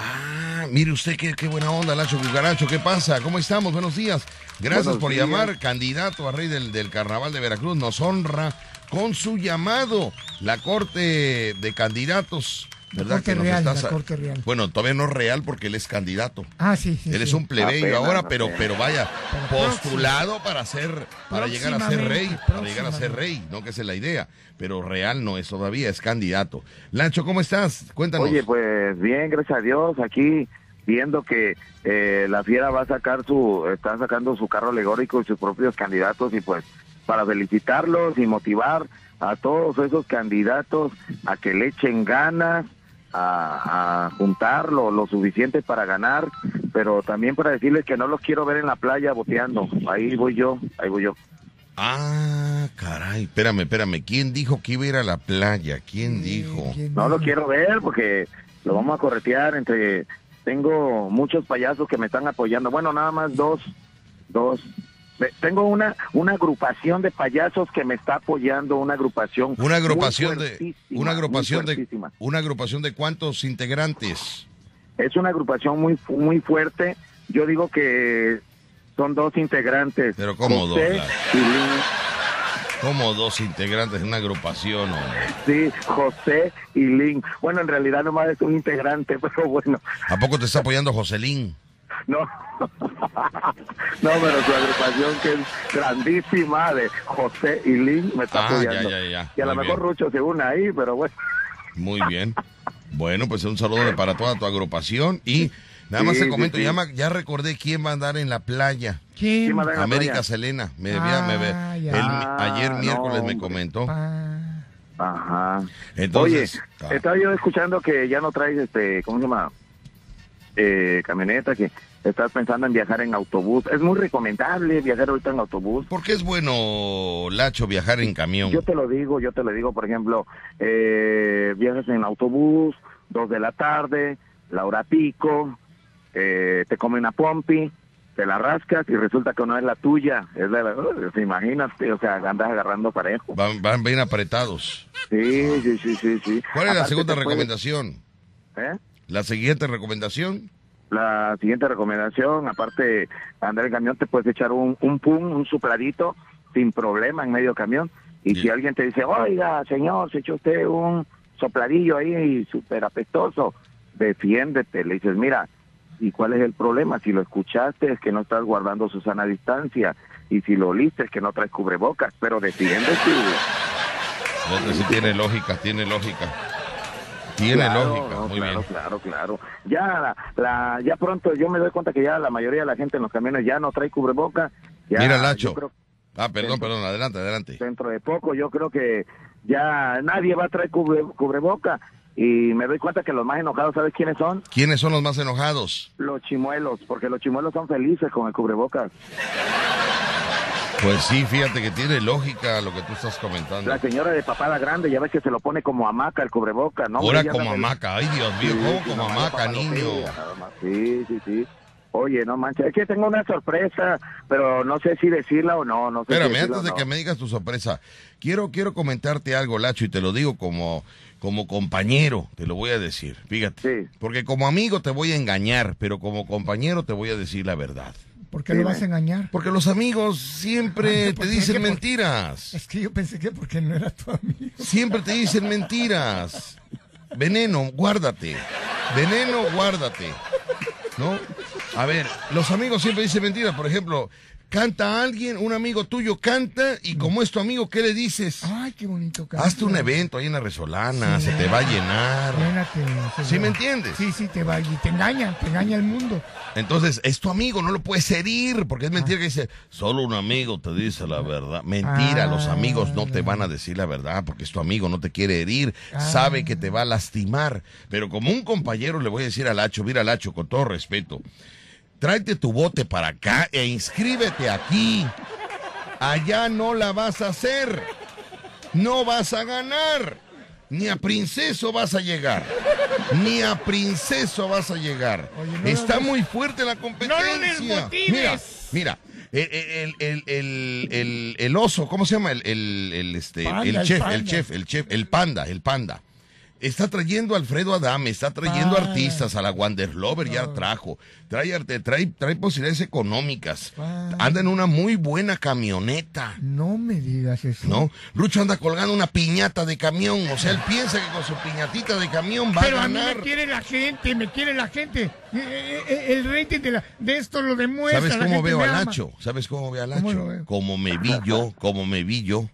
Speaker 2: Ah, mire usted qué, qué buena onda, Lacho Cucaracho. ¿Qué pasa? ¿Cómo estamos? Buenos días. Gracias
Speaker 8: Buenos
Speaker 2: por
Speaker 8: días.
Speaker 2: llamar, candidato a Rey del, del Carnaval de Veracruz. Nos honra con su llamado la Corte de Candidatos.
Speaker 3: La
Speaker 2: ¿Verdad
Speaker 3: Corte
Speaker 2: que
Speaker 3: Real, la Corte.
Speaker 2: Bueno, todavía no real porque él es candidato.
Speaker 3: Ah, sí, sí.
Speaker 2: Él
Speaker 3: sí.
Speaker 2: es un plebeyo
Speaker 8: Apenas,
Speaker 2: ahora, pero, pero vaya,
Speaker 3: Pero
Speaker 2: postulado para ser, para llegar a ser rey, para llegar a ser rey, no que esa es la idea, pero real no es todavía, es candidato. Lancho, ¿cómo estás? Cuéntanos.
Speaker 8: Oye, pues bien, gracias a Dios, aquí viendo que eh, la fiera va a sacar su, está sacando su carro alegórico y sus propios candidatos y pues para felicitarlos y motivar a todos esos candidatos a que le echen ganas, a, a juntar lo, lo suficiente para ganar, pero también para decirles que no los quiero ver en la playa boteando. Ahí voy yo, ahí voy yo.
Speaker 2: Ah, caray, espérame, espérame, ¿quién dijo que iba a ir a la playa? ¿Quién dijo?
Speaker 3: ¿Quién
Speaker 8: No lo quiero ver porque lo vamos a corretear entre... Tengo muchos payasos que me están apoyando. Bueno, nada más dos. Dos. Tengo una, una agrupación de payasos que me está apoyando, una agrupación...
Speaker 2: Una agrupación de una agrupación de una agrupación de cuántos integrantes?
Speaker 8: Es una agrupación muy, muy fuerte. Yo digo que Son dos integrantes.
Speaker 2: Pero ¿cómo dos,
Speaker 8: José.
Speaker 2: Como dos integrantes de una agrupación, hombre.
Speaker 8: Sí, José y Lin. Bueno, en realidad nomás es un integrante, pero bueno.
Speaker 2: ¿A poco te está apoyando Joselín?
Speaker 8: No. no, pero su agrupación que es grandísima de José y Lin me está
Speaker 2: Ah,
Speaker 8: apoyando.
Speaker 2: ya, ya, ya.
Speaker 8: Y a lo mejor. Rucho se une ahí, pero bueno.
Speaker 2: Muy bien. Bueno, pues un saludo para toda tu agrupación y nada más
Speaker 8: Sí,
Speaker 2: te comento,
Speaker 8: sí, sí.
Speaker 2: ya, ma- ya recordé quién va a andar en la playa.
Speaker 3: ¿Quién?
Speaker 8: ¿Quién va a dar en la
Speaker 2: América
Speaker 8: playa?
Speaker 2: Selena. Me, me
Speaker 3: Ah, ya.
Speaker 2: el-
Speaker 8: Ah,
Speaker 2: ayer
Speaker 8: no,
Speaker 2: miércoles me comentó.
Speaker 3: Pa-
Speaker 8: Ajá.
Speaker 2: Entonces,
Speaker 8: Oye,
Speaker 2: ah.
Speaker 8: estaba yo escuchando que ya no traes, este, ¿cómo se llama? Eh, camioneta, que estás pensando en viajar en autobús. Es muy recomendable viajar ahorita en autobús.
Speaker 2: ¿Por qué es bueno, Lacho, viajar en camión?
Speaker 8: Yo te lo digo, yo te lo digo, por ejemplo, eh, viajas en autobús, dos de la tarde, la hora pico, eh, te come una pompi, te la rascas y resulta que no es la tuya, es la, uh, imagínate, o sea, andas agarrando parejo.
Speaker 2: Van, van bien apretados.
Speaker 8: Sí, sí, sí, sí, sí.
Speaker 2: ¿Cuál es la
Speaker 8: Aparte
Speaker 2: segunda
Speaker 8: te puede-
Speaker 2: recomendación?
Speaker 8: ¿Eh?
Speaker 2: La siguiente recomendación.
Speaker 8: La siguiente recomendación, aparte de andar en camión, te puedes echar un, un pum, un supladito, sin problema en medio camión. Y
Speaker 2: Sí.
Speaker 8: si alguien te dice, oiga, señor, se echó usted un sopladillo ahí súper apestoso, defiéndete. Le dices, mira, ¿y cuál es el problema? Si lo escuchaste es que no estás guardando su sana distancia. Y si lo oliste es que no traes cubrebocas, pero defiéndete.
Speaker 2: Sí tiene lógica, tiene lógica. Tiene
Speaker 8: Claro,
Speaker 2: lógica,
Speaker 8: no,
Speaker 2: muy
Speaker 8: claro,
Speaker 2: bien.
Speaker 8: Claro, claro. Ya, la, la- ya pronto yo me doy cuenta que ya la mayoría de la gente en los camiones ya no trae cubreboca. Ya,
Speaker 2: Mira, Lacho.
Speaker 8: creo-
Speaker 2: Ah, perdón, perdón, adelante, adelante.
Speaker 8: dentro de poco yo creo que ya nadie va a traer cubre, cubreboca. Y me doy cuenta que los más enojados, ¿sabes quiénes son?
Speaker 2: ¿Quiénes son los más enojados?
Speaker 8: Los chimuelos, porque los chimuelos son felices con el cubrebocas.
Speaker 2: Pues sí, fíjate que tiene lógica lo que tú estás comentando.
Speaker 8: La señora de papada grande, ya ves que se lo pone como hamaca el cubreboca, ¿no?
Speaker 2: Ahora como hamaca, ay Dios mío,
Speaker 8: Sí,
Speaker 2: ¿cómo
Speaker 8: sí,
Speaker 2: como hamaca, niño?
Speaker 8: Sí, sí, sí. Oye, no manches, es que tengo una sorpresa, pero no sé si decirla o no, no sé
Speaker 2: Espérame, antes de que me digas tu sorpresa, quiero, quiero comentarte algo, Lacho, y te lo digo como, como compañero, te lo voy a decir, fíjate.
Speaker 8: Sí.
Speaker 2: Porque como amigo te voy a engañar, pero como compañero te voy a decir la verdad.
Speaker 3: ¿Por qué lo vas a engañar?
Speaker 2: Porque los amigos siempre
Speaker 3: Ay,
Speaker 2: te dicen
Speaker 3: ¿Qué por-
Speaker 2: mentiras.
Speaker 3: Es que yo pensé que porque no era tu amigo.
Speaker 2: Siempre te dicen mentiras. Veneno, guárdate. Veneno, guárdate. ¿No? A ver, los amigos siempre dicen mentiras. Por ejemplo, canta alguien, un amigo tuyo canta y como es tu amigo, ¿qué le dices?
Speaker 3: Ay, qué bonito canto.
Speaker 2: Hazte un evento ahí en la Resolana,
Speaker 3: Sí.
Speaker 2: se te va a llenar.
Speaker 3: Llénate,
Speaker 2: ¿Sí me entiendes?
Speaker 3: Sí, sí, te va y te engaña, te engaña el mundo.
Speaker 2: Entonces, es tu amigo, no lo puedes herir, porque es mentira que dice, solo un amigo te dice la verdad. Mentira, los
Speaker 3: Ah.
Speaker 2: amigos no te van a decir la verdad, porque es tu amigo, no te quiere herir, sabe que te va a lastimar. Pero como un compañero le voy a decir a Lacho, mira Lacho, con todo respeto, tráete tu bote para acá e inscríbete aquí. Allá no la vas a hacer. No vas a ganar. Ni a princeso vas a llegar. Ni a princeso vas a llegar.
Speaker 3: Oye, no
Speaker 2: Está
Speaker 3: lo
Speaker 2: muy fuerte la competencia.
Speaker 3: desmotives.
Speaker 2: Mira, mira. El, el, el, el, oso, ¿cómo se llama? El, el, el, este,
Speaker 3: Panda,
Speaker 2: el
Speaker 3: el
Speaker 2: chef,
Speaker 3: panda.
Speaker 2: el chef, el chef, el panda, el panda. Está trayendo a Alfredo Adame, está trayendo artistas, a la Wanderlover ya trajo, trae, arte- trae, trae posibilidades económicas, anda en una muy buena camioneta.
Speaker 3: No me digas eso.
Speaker 2: ¿No? Lucho anda colgando una piñata de camión. O sea, él piensa que con su piñatita de camión va
Speaker 3: Pero
Speaker 2: a
Speaker 3: a mí
Speaker 2: ganar.
Speaker 3: me quiere la gente, me quiere la gente. Eh, eh, eh, El rating de, la, de esto lo demuestra.
Speaker 2: ¿Sabes cómo veo a
Speaker 3: ama.
Speaker 2: Lacho? ¿Sabes cómo veo a
Speaker 3: veo?
Speaker 2: Como me vi yo, como me vi yo.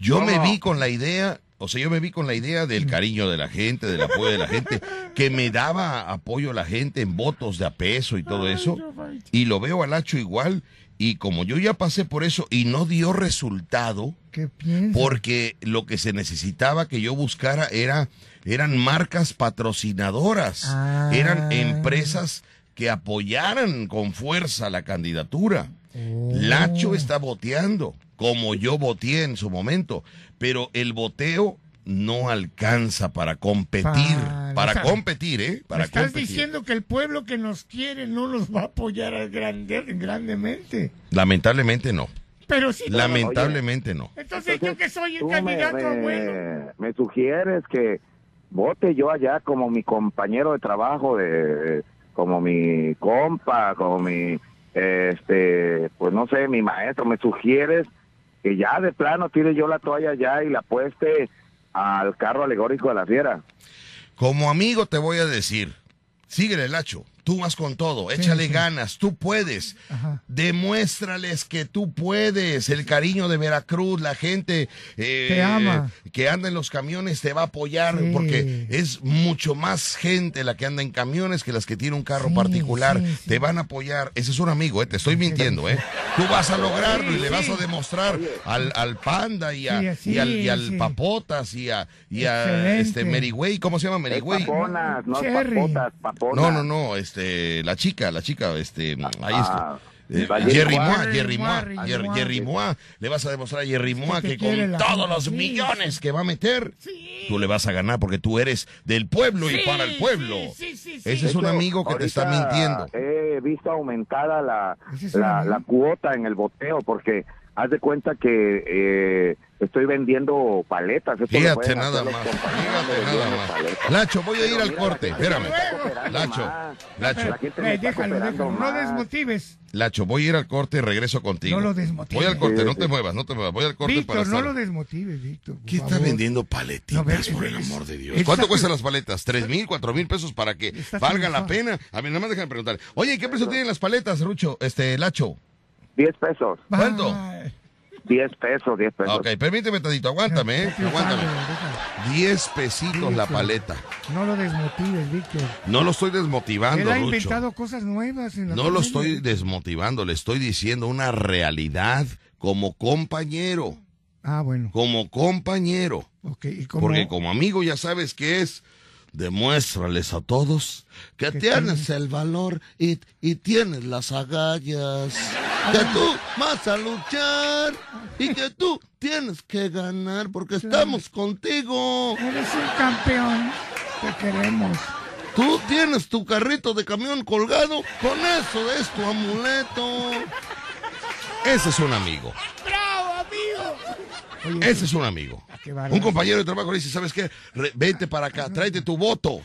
Speaker 2: Yo me vi con la idea, o sea, yo me vi con la idea del cariño de la gente, del apoyo de la gente, que me daba apoyo a la gente en votos de a peso y todo eso. Y lo veo a Lacho igual. Y como yo ya pasé por eso y no dio resultado, porque lo que se necesitaba que yo buscara era eran marcas patrocinadoras,
Speaker 3: Ah.
Speaker 2: eran empresas que apoyaran con fuerza la candidatura.
Speaker 3: Oh.
Speaker 2: Lacho está voteando, como yo voté en su momento, pero el voteo no alcanza para competir,
Speaker 3: Pa-
Speaker 2: para
Speaker 3: o sea,
Speaker 2: competir, ¿eh? Para
Speaker 3: estás
Speaker 2: competir.
Speaker 3: diciendo que el pueblo que nos quiere no nos va a apoyar grande, grandemente.
Speaker 2: Lamentablemente no,
Speaker 3: Pero sí.
Speaker 2: lamentablemente no.
Speaker 3: Entonces yo que soy el
Speaker 8: me,
Speaker 3: candidato
Speaker 8: me-
Speaker 3: bueno.
Speaker 8: me sugieres que vote yo allá como mi compañero de trabajo, de, como mi compa, como mi este, pues no sé, mi maestro, me sugieres que ya de plano tire yo la toalla ya y la apueste al carro alegórico de la fiera.
Speaker 2: Como amigo te voy a decir, síguele el hacho. Tú vas con todo, échale ganas, tú puedes. Demuéstrales que tú puedes. El cariño de Veracruz, la gente eh,
Speaker 3: Te ama.
Speaker 2: que anda en los camiones te va a apoyar
Speaker 3: Sí.
Speaker 2: porque es mucho más gente la que anda en camiones que las que tiene un carro
Speaker 3: Sí,
Speaker 2: particular.
Speaker 3: sí, sí.
Speaker 2: Te van a apoyar. Ese es un amigo, eh, te estoy mintiendo. Eh. Tú vas a lograrlo y le vas a demostrar al, al Panda y, a,
Speaker 3: Sí,
Speaker 2: y al,
Speaker 3: sí,
Speaker 2: y al
Speaker 3: sí.
Speaker 2: Papotas y a, y a
Speaker 3: Excelente.
Speaker 2: este Merigüey. ¿Cómo se llama Merigüey?
Speaker 8: paponas, no papotas, paponas.
Speaker 2: No, no, no, este, la chica, la chica, este, ahí
Speaker 8: Ah,
Speaker 2: está. Eh, Jerry Moa. Jerry Moa,
Speaker 3: Jerry
Speaker 2: Jerry,
Speaker 3: Moa.
Speaker 2: Le vas a demostrar a Jerry Moa que con todos los millones que va a meter, tú le vas a ganar porque tú eres del pueblo y para el pueblo. Ese es un amigo que te está mintiendo.
Speaker 8: He visto aumentada la, la cuota en el boteo porque haz de cuenta que eh, estoy vendiendo paletas. Esto
Speaker 2: Fíjate nada más, fíjate nada más.
Speaker 8: paletas.
Speaker 2: Lacho, voy a ir al corte, espérame. Lacho. Lacho,
Speaker 8: La gente me está
Speaker 3: déjalo, déjalo. No desmotives.
Speaker 2: Lacho, voy a ir al corte y regreso contigo.
Speaker 3: No lo desmotives.
Speaker 2: Voy al corte,
Speaker 8: Sí,
Speaker 2: no
Speaker 8: sí.
Speaker 2: te muevas, no te muevas. Voy al corte para
Speaker 3: Víctor, no
Speaker 2: estar-
Speaker 3: lo desmotives, Víctor.
Speaker 2: ¿Qué está vendiendo paletitas,
Speaker 3: No,
Speaker 2: por el amor de Dios? ¿Cuánto cuestan las paletas? ¿Tres mil, cuatro mil pesos para que valga la pena? A mí nada más déjame preguntar. Oye, ¿qué precio tienen las paletas, Rucho? Este, Lacho.
Speaker 8: 10 pesos,
Speaker 2: ¿Cuánto?
Speaker 3: Ay,
Speaker 8: 10 pesos, 10 pesos.
Speaker 2: Ok, permíteme tantito, aguántame, ¿eh? Aguántame.
Speaker 3: déjalo.
Speaker 2: 10 pesitos la paleta.
Speaker 3: No lo desmotives, Víctor.
Speaker 2: No lo estoy
Speaker 3: Él
Speaker 2: desmotivando,
Speaker 3: ha
Speaker 2: Rucho.
Speaker 3: inventado cosas nuevas en la
Speaker 2: No lo estoy desmotivando, le estoy diciendo una realidad como compañero.
Speaker 3: Ah, bueno.
Speaker 2: Como compañero.
Speaker 3: Ok, ¿y cómo?
Speaker 2: Porque como amigo ya sabes que es, demuéstrales a todos que
Speaker 3: Que
Speaker 2: tienes el valor y, y tienes las agallas. Que tú vas a luchar y que tú tienes que ganar porque estamos contigo.
Speaker 3: Eres un campeón. Te queremos.
Speaker 2: Tú tienes tu carrito de camión colgado, con eso es tu amuleto. Ese es un amigo.
Speaker 3: ¡Bravo, amigo! Oye,
Speaker 2: Ese es un amigo.
Speaker 3: bárbaro.
Speaker 2: Un compañero de trabajo le dice, ¿sabes qué? Re- vente para acá, tráete tu voto.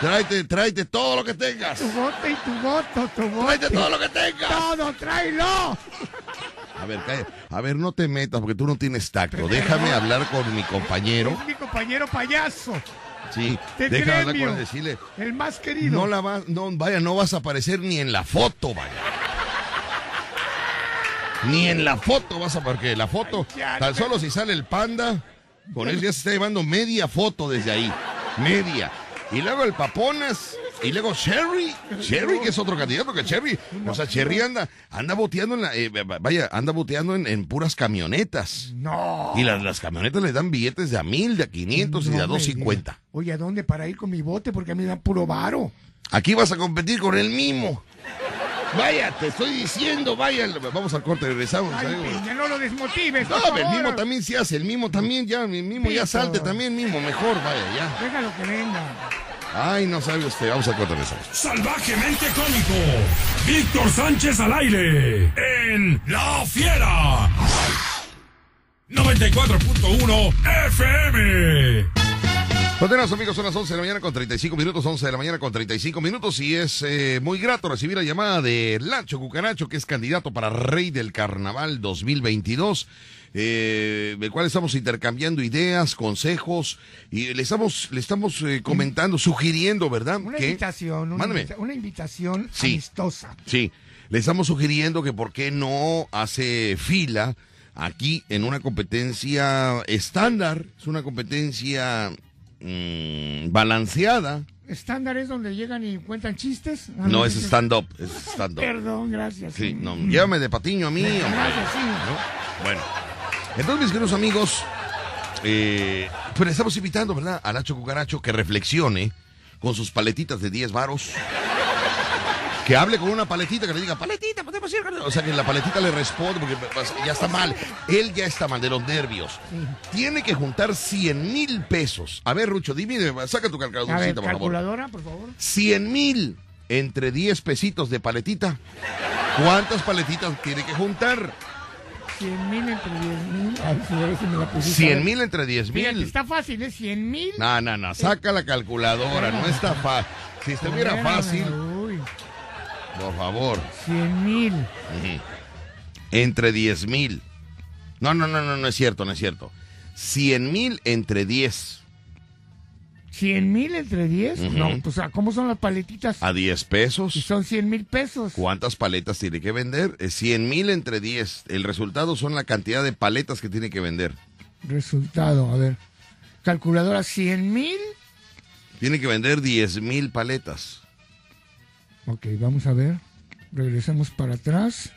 Speaker 2: Tráete, tráete todo lo que tengas.
Speaker 3: tu bote y tu voto, tu bote.
Speaker 2: Tráete todo lo que tengas.
Speaker 3: Todo, tráelo.
Speaker 2: A ver, calla. A ver, no te metas porque tú no tienes tacto. Déjame hablar con mi compañero.
Speaker 3: Es mi compañero payaso.
Speaker 2: Sí, déjame hablar con él, decirle.
Speaker 3: El más querido.
Speaker 2: No la vas, no, vaya, no vas a aparecer ni en la foto, vaya. Ni en la foto vas a, porque la foto, tan solo si sale el panda, con él ya se está llevando media foto desde ahí. Media. Y luego el Paponas, y luego Cherry. Cherry, que es otro candidato que Cherry. O sea, Cherry anda, anda boteando en la, eh, vaya, anda boteando en, en puras camionetas.
Speaker 3: No.
Speaker 2: Y las, las camionetas le dan billetes de a mil, de a quinientos y de a dos cincuenta.
Speaker 3: Oye, ¿a dónde para ir con mi bote? Porque a mí me dan puro varo.
Speaker 2: Aquí vas a competir con el mimo. Vaya, te estoy diciendo, vaya. Vamos al corte, regresamos.
Speaker 3: Ay,
Speaker 2: ¿sabes?
Speaker 3: Peña, no lo desmotives. por
Speaker 2: No, el
Speaker 3: favor.
Speaker 2: mimo también se hace, el mimo también ya, el mimo ya salte también, mimo, mejor, vaya, ya.
Speaker 3: Déjalo que venga.
Speaker 2: Ay, no sabe usted, vamos al corte, regresamos.
Speaker 4: Salvajemente cómico. Víctor Sánchez al aire. En La Fiera. 94.1 FM.
Speaker 2: Continuamos amigos, son las 11 de la mañana con 35 minutos, 11 de la mañana con 35 minutos y es eh, muy grato recibir la llamada de Lacho Cucaracho, que es candidato para Rey del Carnaval 2022, eh, del cual estamos intercambiando ideas, consejos y le estamos, le estamos eh, comentando, sugiriendo, ¿verdad?
Speaker 3: Una
Speaker 2: que-
Speaker 3: invitación, una, invita- una invitación
Speaker 2: Sí.
Speaker 3: amistosa.
Speaker 2: Sí, le estamos sugiriendo que por qué no hace fila aquí en una competencia estándar, es una competencia mm, balanceada.
Speaker 3: Estándar es donde llegan y cuentan chistes. Ah,
Speaker 2: No es stand-up, es stand-up.
Speaker 3: Perdón, gracias.
Speaker 2: Sí, no, llévame de patiño a mí.
Speaker 3: Gracias, sí.
Speaker 2: ¿no? Bueno, entonces mis queridos amigos, eh, pues le estamos invitando, ¿verdad? A Nacho Cucaracho que reflexione con sus paletitas de 10 varos. Que hable con una paletita que le diga, paletita, podemos ir. O sea, que la paletita le responde porque ya está mal. Él ya está mal de los nervios. Tiene que juntar 100 mil pesos. A ver, Rucho, dime, saca tu calculadorcita, por favor.
Speaker 3: calculadora, por favor.
Speaker 2: 100 mil entre 10 pesitos de paletita. ¿Cuántas paletitas tiene que juntar?
Speaker 3: 100 mil entre 10 mil. Ay, sí, a ver si me la pusiste.
Speaker 2: 100 mil entre 10
Speaker 3: Fíjate,
Speaker 2: mil.
Speaker 3: está fácil, ¿eh? 100 mil.
Speaker 2: No, no, no, saca la calculadora, no está fácil. Si estuviera fácil. Por favor.
Speaker 3: 100 mil.
Speaker 2: Entre 10 mil. No, no, no, no, no es cierto, no es cierto. 100 mil entre 10.
Speaker 3: 100 mil entre 10.
Speaker 2: Ujú.
Speaker 3: No, pues ¿a ¿cómo son las paletitas?
Speaker 2: A 10
Speaker 3: Y
Speaker 2: pesos.
Speaker 3: son 100 mil pesos.
Speaker 2: ¿Cuántas paletas tiene que vender? 100 mil entre 10. El resultado son la cantidad de paletas que tiene que vender.
Speaker 3: Resultado, a ver. Calculadora 100 mil.
Speaker 2: Tiene que vender 10 mil paletas.
Speaker 3: Ok, vamos a ver. Regresemos para atrás.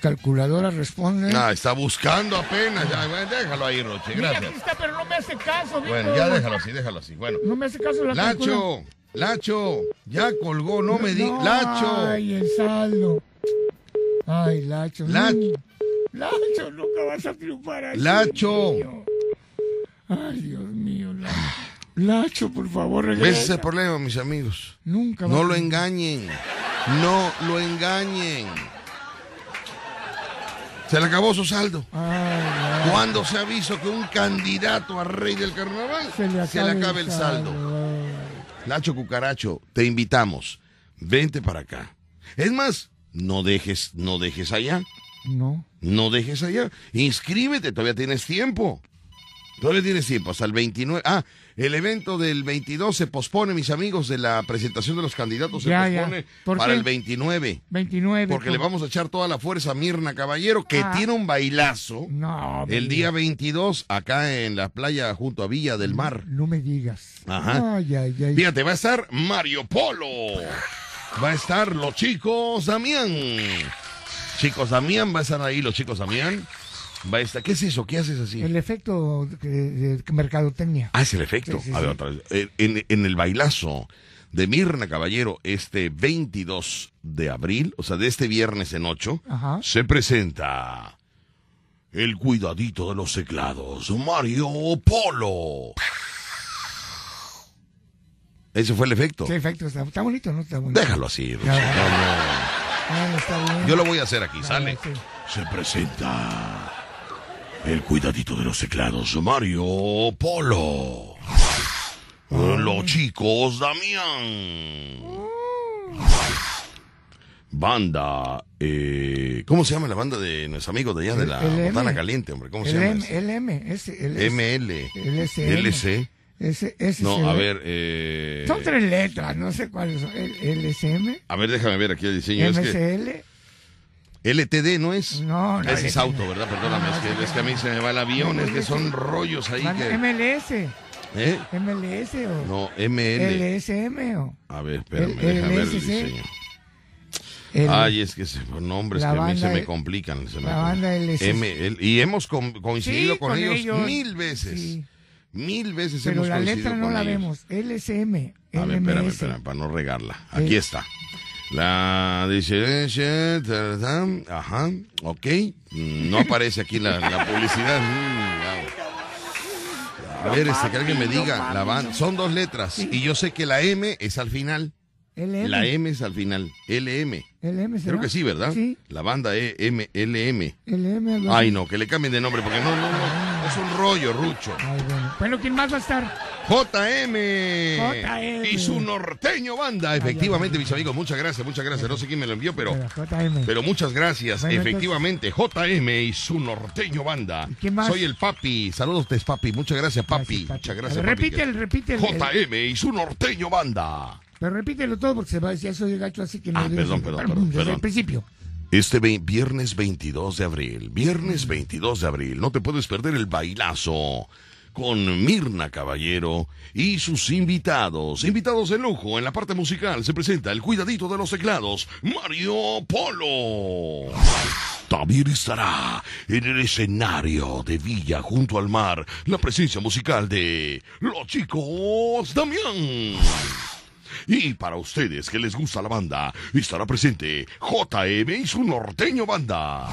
Speaker 3: Calculadora responde.
Speaker 2: Ah, está buscando apenas. Ya, bueno, déjalo ahí, Roche. Gracias.
Speaker 3: está, pero no me hace caso,
Speaker 2: Bueno,
Speaker 3: Víctor.
Speaker 2: ya déjalo así, déjalo así. Bueno.
Speaker 3: No me hace caso la.
Speaker 2: Lacho, Lacho, ya colgó, no me digas.
Speaker 3: No,
Speaker 2: Lacho.
Speaker 3: Ay, el saldo. Ay, Lacho.
Speaker 2: Lacho.
Speaker 3: no. Lacho, nunca vas a triunfar así.
Speaker 2: Lacho.
Speaker 3: Ay, Dios mío, Lacho. Lacho, por favor,
Speaker 2: ¿Ves
Speaker 3: regresa.
Speaker 2: ese problema, mis amigos?
Speaker 3: Nunca
Speaker 2: No lo engañen. No lo engañen. Se le acabó su saldo.
Speaker 3: Ay.
Speaker 2: ¿Cuándo se ha visto que un candidato a rey del carnaval
Speaker 3: Se le acaba,
Speaker 2: acaba el saldo? Lacho Cucaracho, te invitamos. Vente para acá. Es más, no dejes, no dejes allá.
Speaker 3: No.
Speaker 2: No dejes allá. Inscríbete, todavía tienes tiempo. Todavía tienes tiempo, hasta el 29. Ah, el evento del 22 se pospone, mis amigos, de la presentación de los candidatos. Se
Speaker 3: Ya,
Speaker 2: pospone
Speaker 3: ¿Por
Speaker 2: para
Speaker 3: qué?
Speaker 2: el 29.
Speaker 3: 29.
Speaker 2: Porque
Speaker 3: por-
Speaker 2: le vamos a echar toda la fuerza a Mirna Caballero, que
Speaker 3: Ah.
Speaker 2: tiene un bailazo.
Speaker 3: No,
Speaker 2: El día
Speaker 3: digas.
Speaker 2: 22, acá en la playa junto a Villa del Mar.
Speaker 3: No me digas.
Speaker 2: Ajá.
Speaker 3: Ay, ay, ay.
Speaker 2: Fíjate, va a estar Mario Polo. Va a estar los chicos Damián. Chicos Damián, va a estar ahí los chicos Damián. Va. ¿Qué es eso? ¿Qué haces así?
Speaker 3: El efecto de, mercadotecnia.
Speaker 2: Ah, es el efecto.
Speaker 3: Sí, sí,
Speaker 2: a ver, otra vez. Eh, En, en el bailazo de Mirna Caballero, este 22 de abril, o sea, de este viernes en 8,
Speaker 3: Ajá.
Speaker 2: se presenta el cuidadito de los teclados, Mario Polo. Ese fue el efecto.
Speaker 3: Sí, efecto. Está, está bonito, ¿no? Está bonito.
Speaker 2: Déjalo así, No.
Speaker 3: Ah, está.
Speaker 2: Yo lo voy a hacer aquí,
Speaker 3: Ya,
Speaker 2: sale.
Speaker 3: sí.
Speaker 2: Se presenta el cuidadito de los teclados, Mario Polo. Los chicos Damián. Banda, eh, ¿cómo se llama la banda de nuestros amigos de allá de la. Botana Caliente, hombre? ¿Cómo se llama?
Speaker 3: M,
Speaker 2: ese?
Speaker 3: el M, ese, el S.
Speaker 2: ML. LC.
Speaker 3: Ese, ese
Speaker 2: No, a ver, eh,
Speaker 3: Son tres letras, no sé cuáles son. El, LSM,
Speaker 2: a ver, déjame ver aquí el diseño. Es que
Speaker 3: MSL.
Speaker 2: LTD no es.
Speaker 3: No, no.
Speaker 2: Ese es auto, ¿verdad? Perdóname,
Speaker 3: No,
Speaker 2: es, que, es que a mí se me va el avión, es que son rollos ahí que...
Speaker 3: MLS.
Speaker 2: ¿Eh?
Speaker 3: MLS o
Speaker 2: No, ML.
Speaker 3: LSM o
Speaker 2: A ver, espérame,
Speaker 3: El-
Speaker 2: déjame ver el diseño.
Speaker 3: el-
Speaker 2: Ay, es que se, nombres
Speaker 3: La
Speaker 2: que a mí se
Speaker 3: banda
Speaker 2: me
Speaker 3: L-
Speaker 2: complican. se me-
Speaker 3: la banda LSC.
Speaker 2: ML, y hemos com- coincidido
Speaker 3: Sí,
Speaker 2: con,
Speaker 3: con
Speaker 2: ellos,
Speaker 3: ellos.
Speaker 2: mil veces.
Speaker 3: Sí.
Speaker 2: Mil veces
Speaker 3: pero
Speaker 2: hemos
Speaker 3: la
Speaker 2: coincidido
Speaker 3: letra no
Speaker 2: con
Speaker 3: la
Speaker 2: ellos.
Speaker 3: vemos. LSM,
Speaker 2: A ver, espérame, espérame, para no regarla. Aquí está. La dice, ajá, ok. No aparece aquí la, la publicidad. Mm. A ver, este, que alguien me diga, la van, son dos letras y yo sé que la M es al final.
Speaker 3: LM.
Speaker 2: La M es al final, LM.
Speaker 3: LM.
Speaker 2: Creo que sí, ¿verdad?
Speaker 3: Sí,
Speaker 2: La banda E M.
Speaker 3: LM. algo
Speaker 2: Ay, no, que le cambien de nombre porque no, no, no, es un rollo, Rucho.
Speaker 3: Ay, bueno. Bueno, ¿quién más va a estar?
Speaker 2: JM.
Speaker 3: JM.
Speaker 2: Y su norteño banda. Efectivamente, mis amigos, muchas gracias, muchas gracias. No sé quién me lo envió, pero,
Speaker 3: JM.
Speaker 2: pero muchas gracias.
Speaker 3: Bueno,
Speaker 2: Efectivamente, JM y su norteño banda.
Speaker 3: ¿Y quién más?
Speaker 2: Soy el papi. Saludos, papi. Muchas gracias, papi.
Speaker 3: Gracias, papi.
Speaker 2: Muchas gracias,
Speaker 3: ver,
Speaker 2: papi.
Speaker 3: repítelo, repítelo.
Speaker 2: JM y su norteño banda.
Speaker 3: Pero repítelo todo porque se va a decir eso de gacho así que no
Speaker 2: Ah, perdón,
Speaker 3: siempre.
Speaker 2: perdón, perdón,
Speaker 3: Desde el
Speaker 2: perdón.
Speaker 3: principio.
Speaker 2: Este viernes 22 de abril, viernes 22 de abril, no te puedes perder el bailazo con Mirna Caballero y sus invitados. Invitados de lujo en la parte musical se presenta el cuidadito de los teclados, Mario Polo. También estará en el escenario de Villa junto al mar la presencia musical de Los Chicos Damián. Y para ustedes que les gusta la banda, estará presente JM y su norteño banda.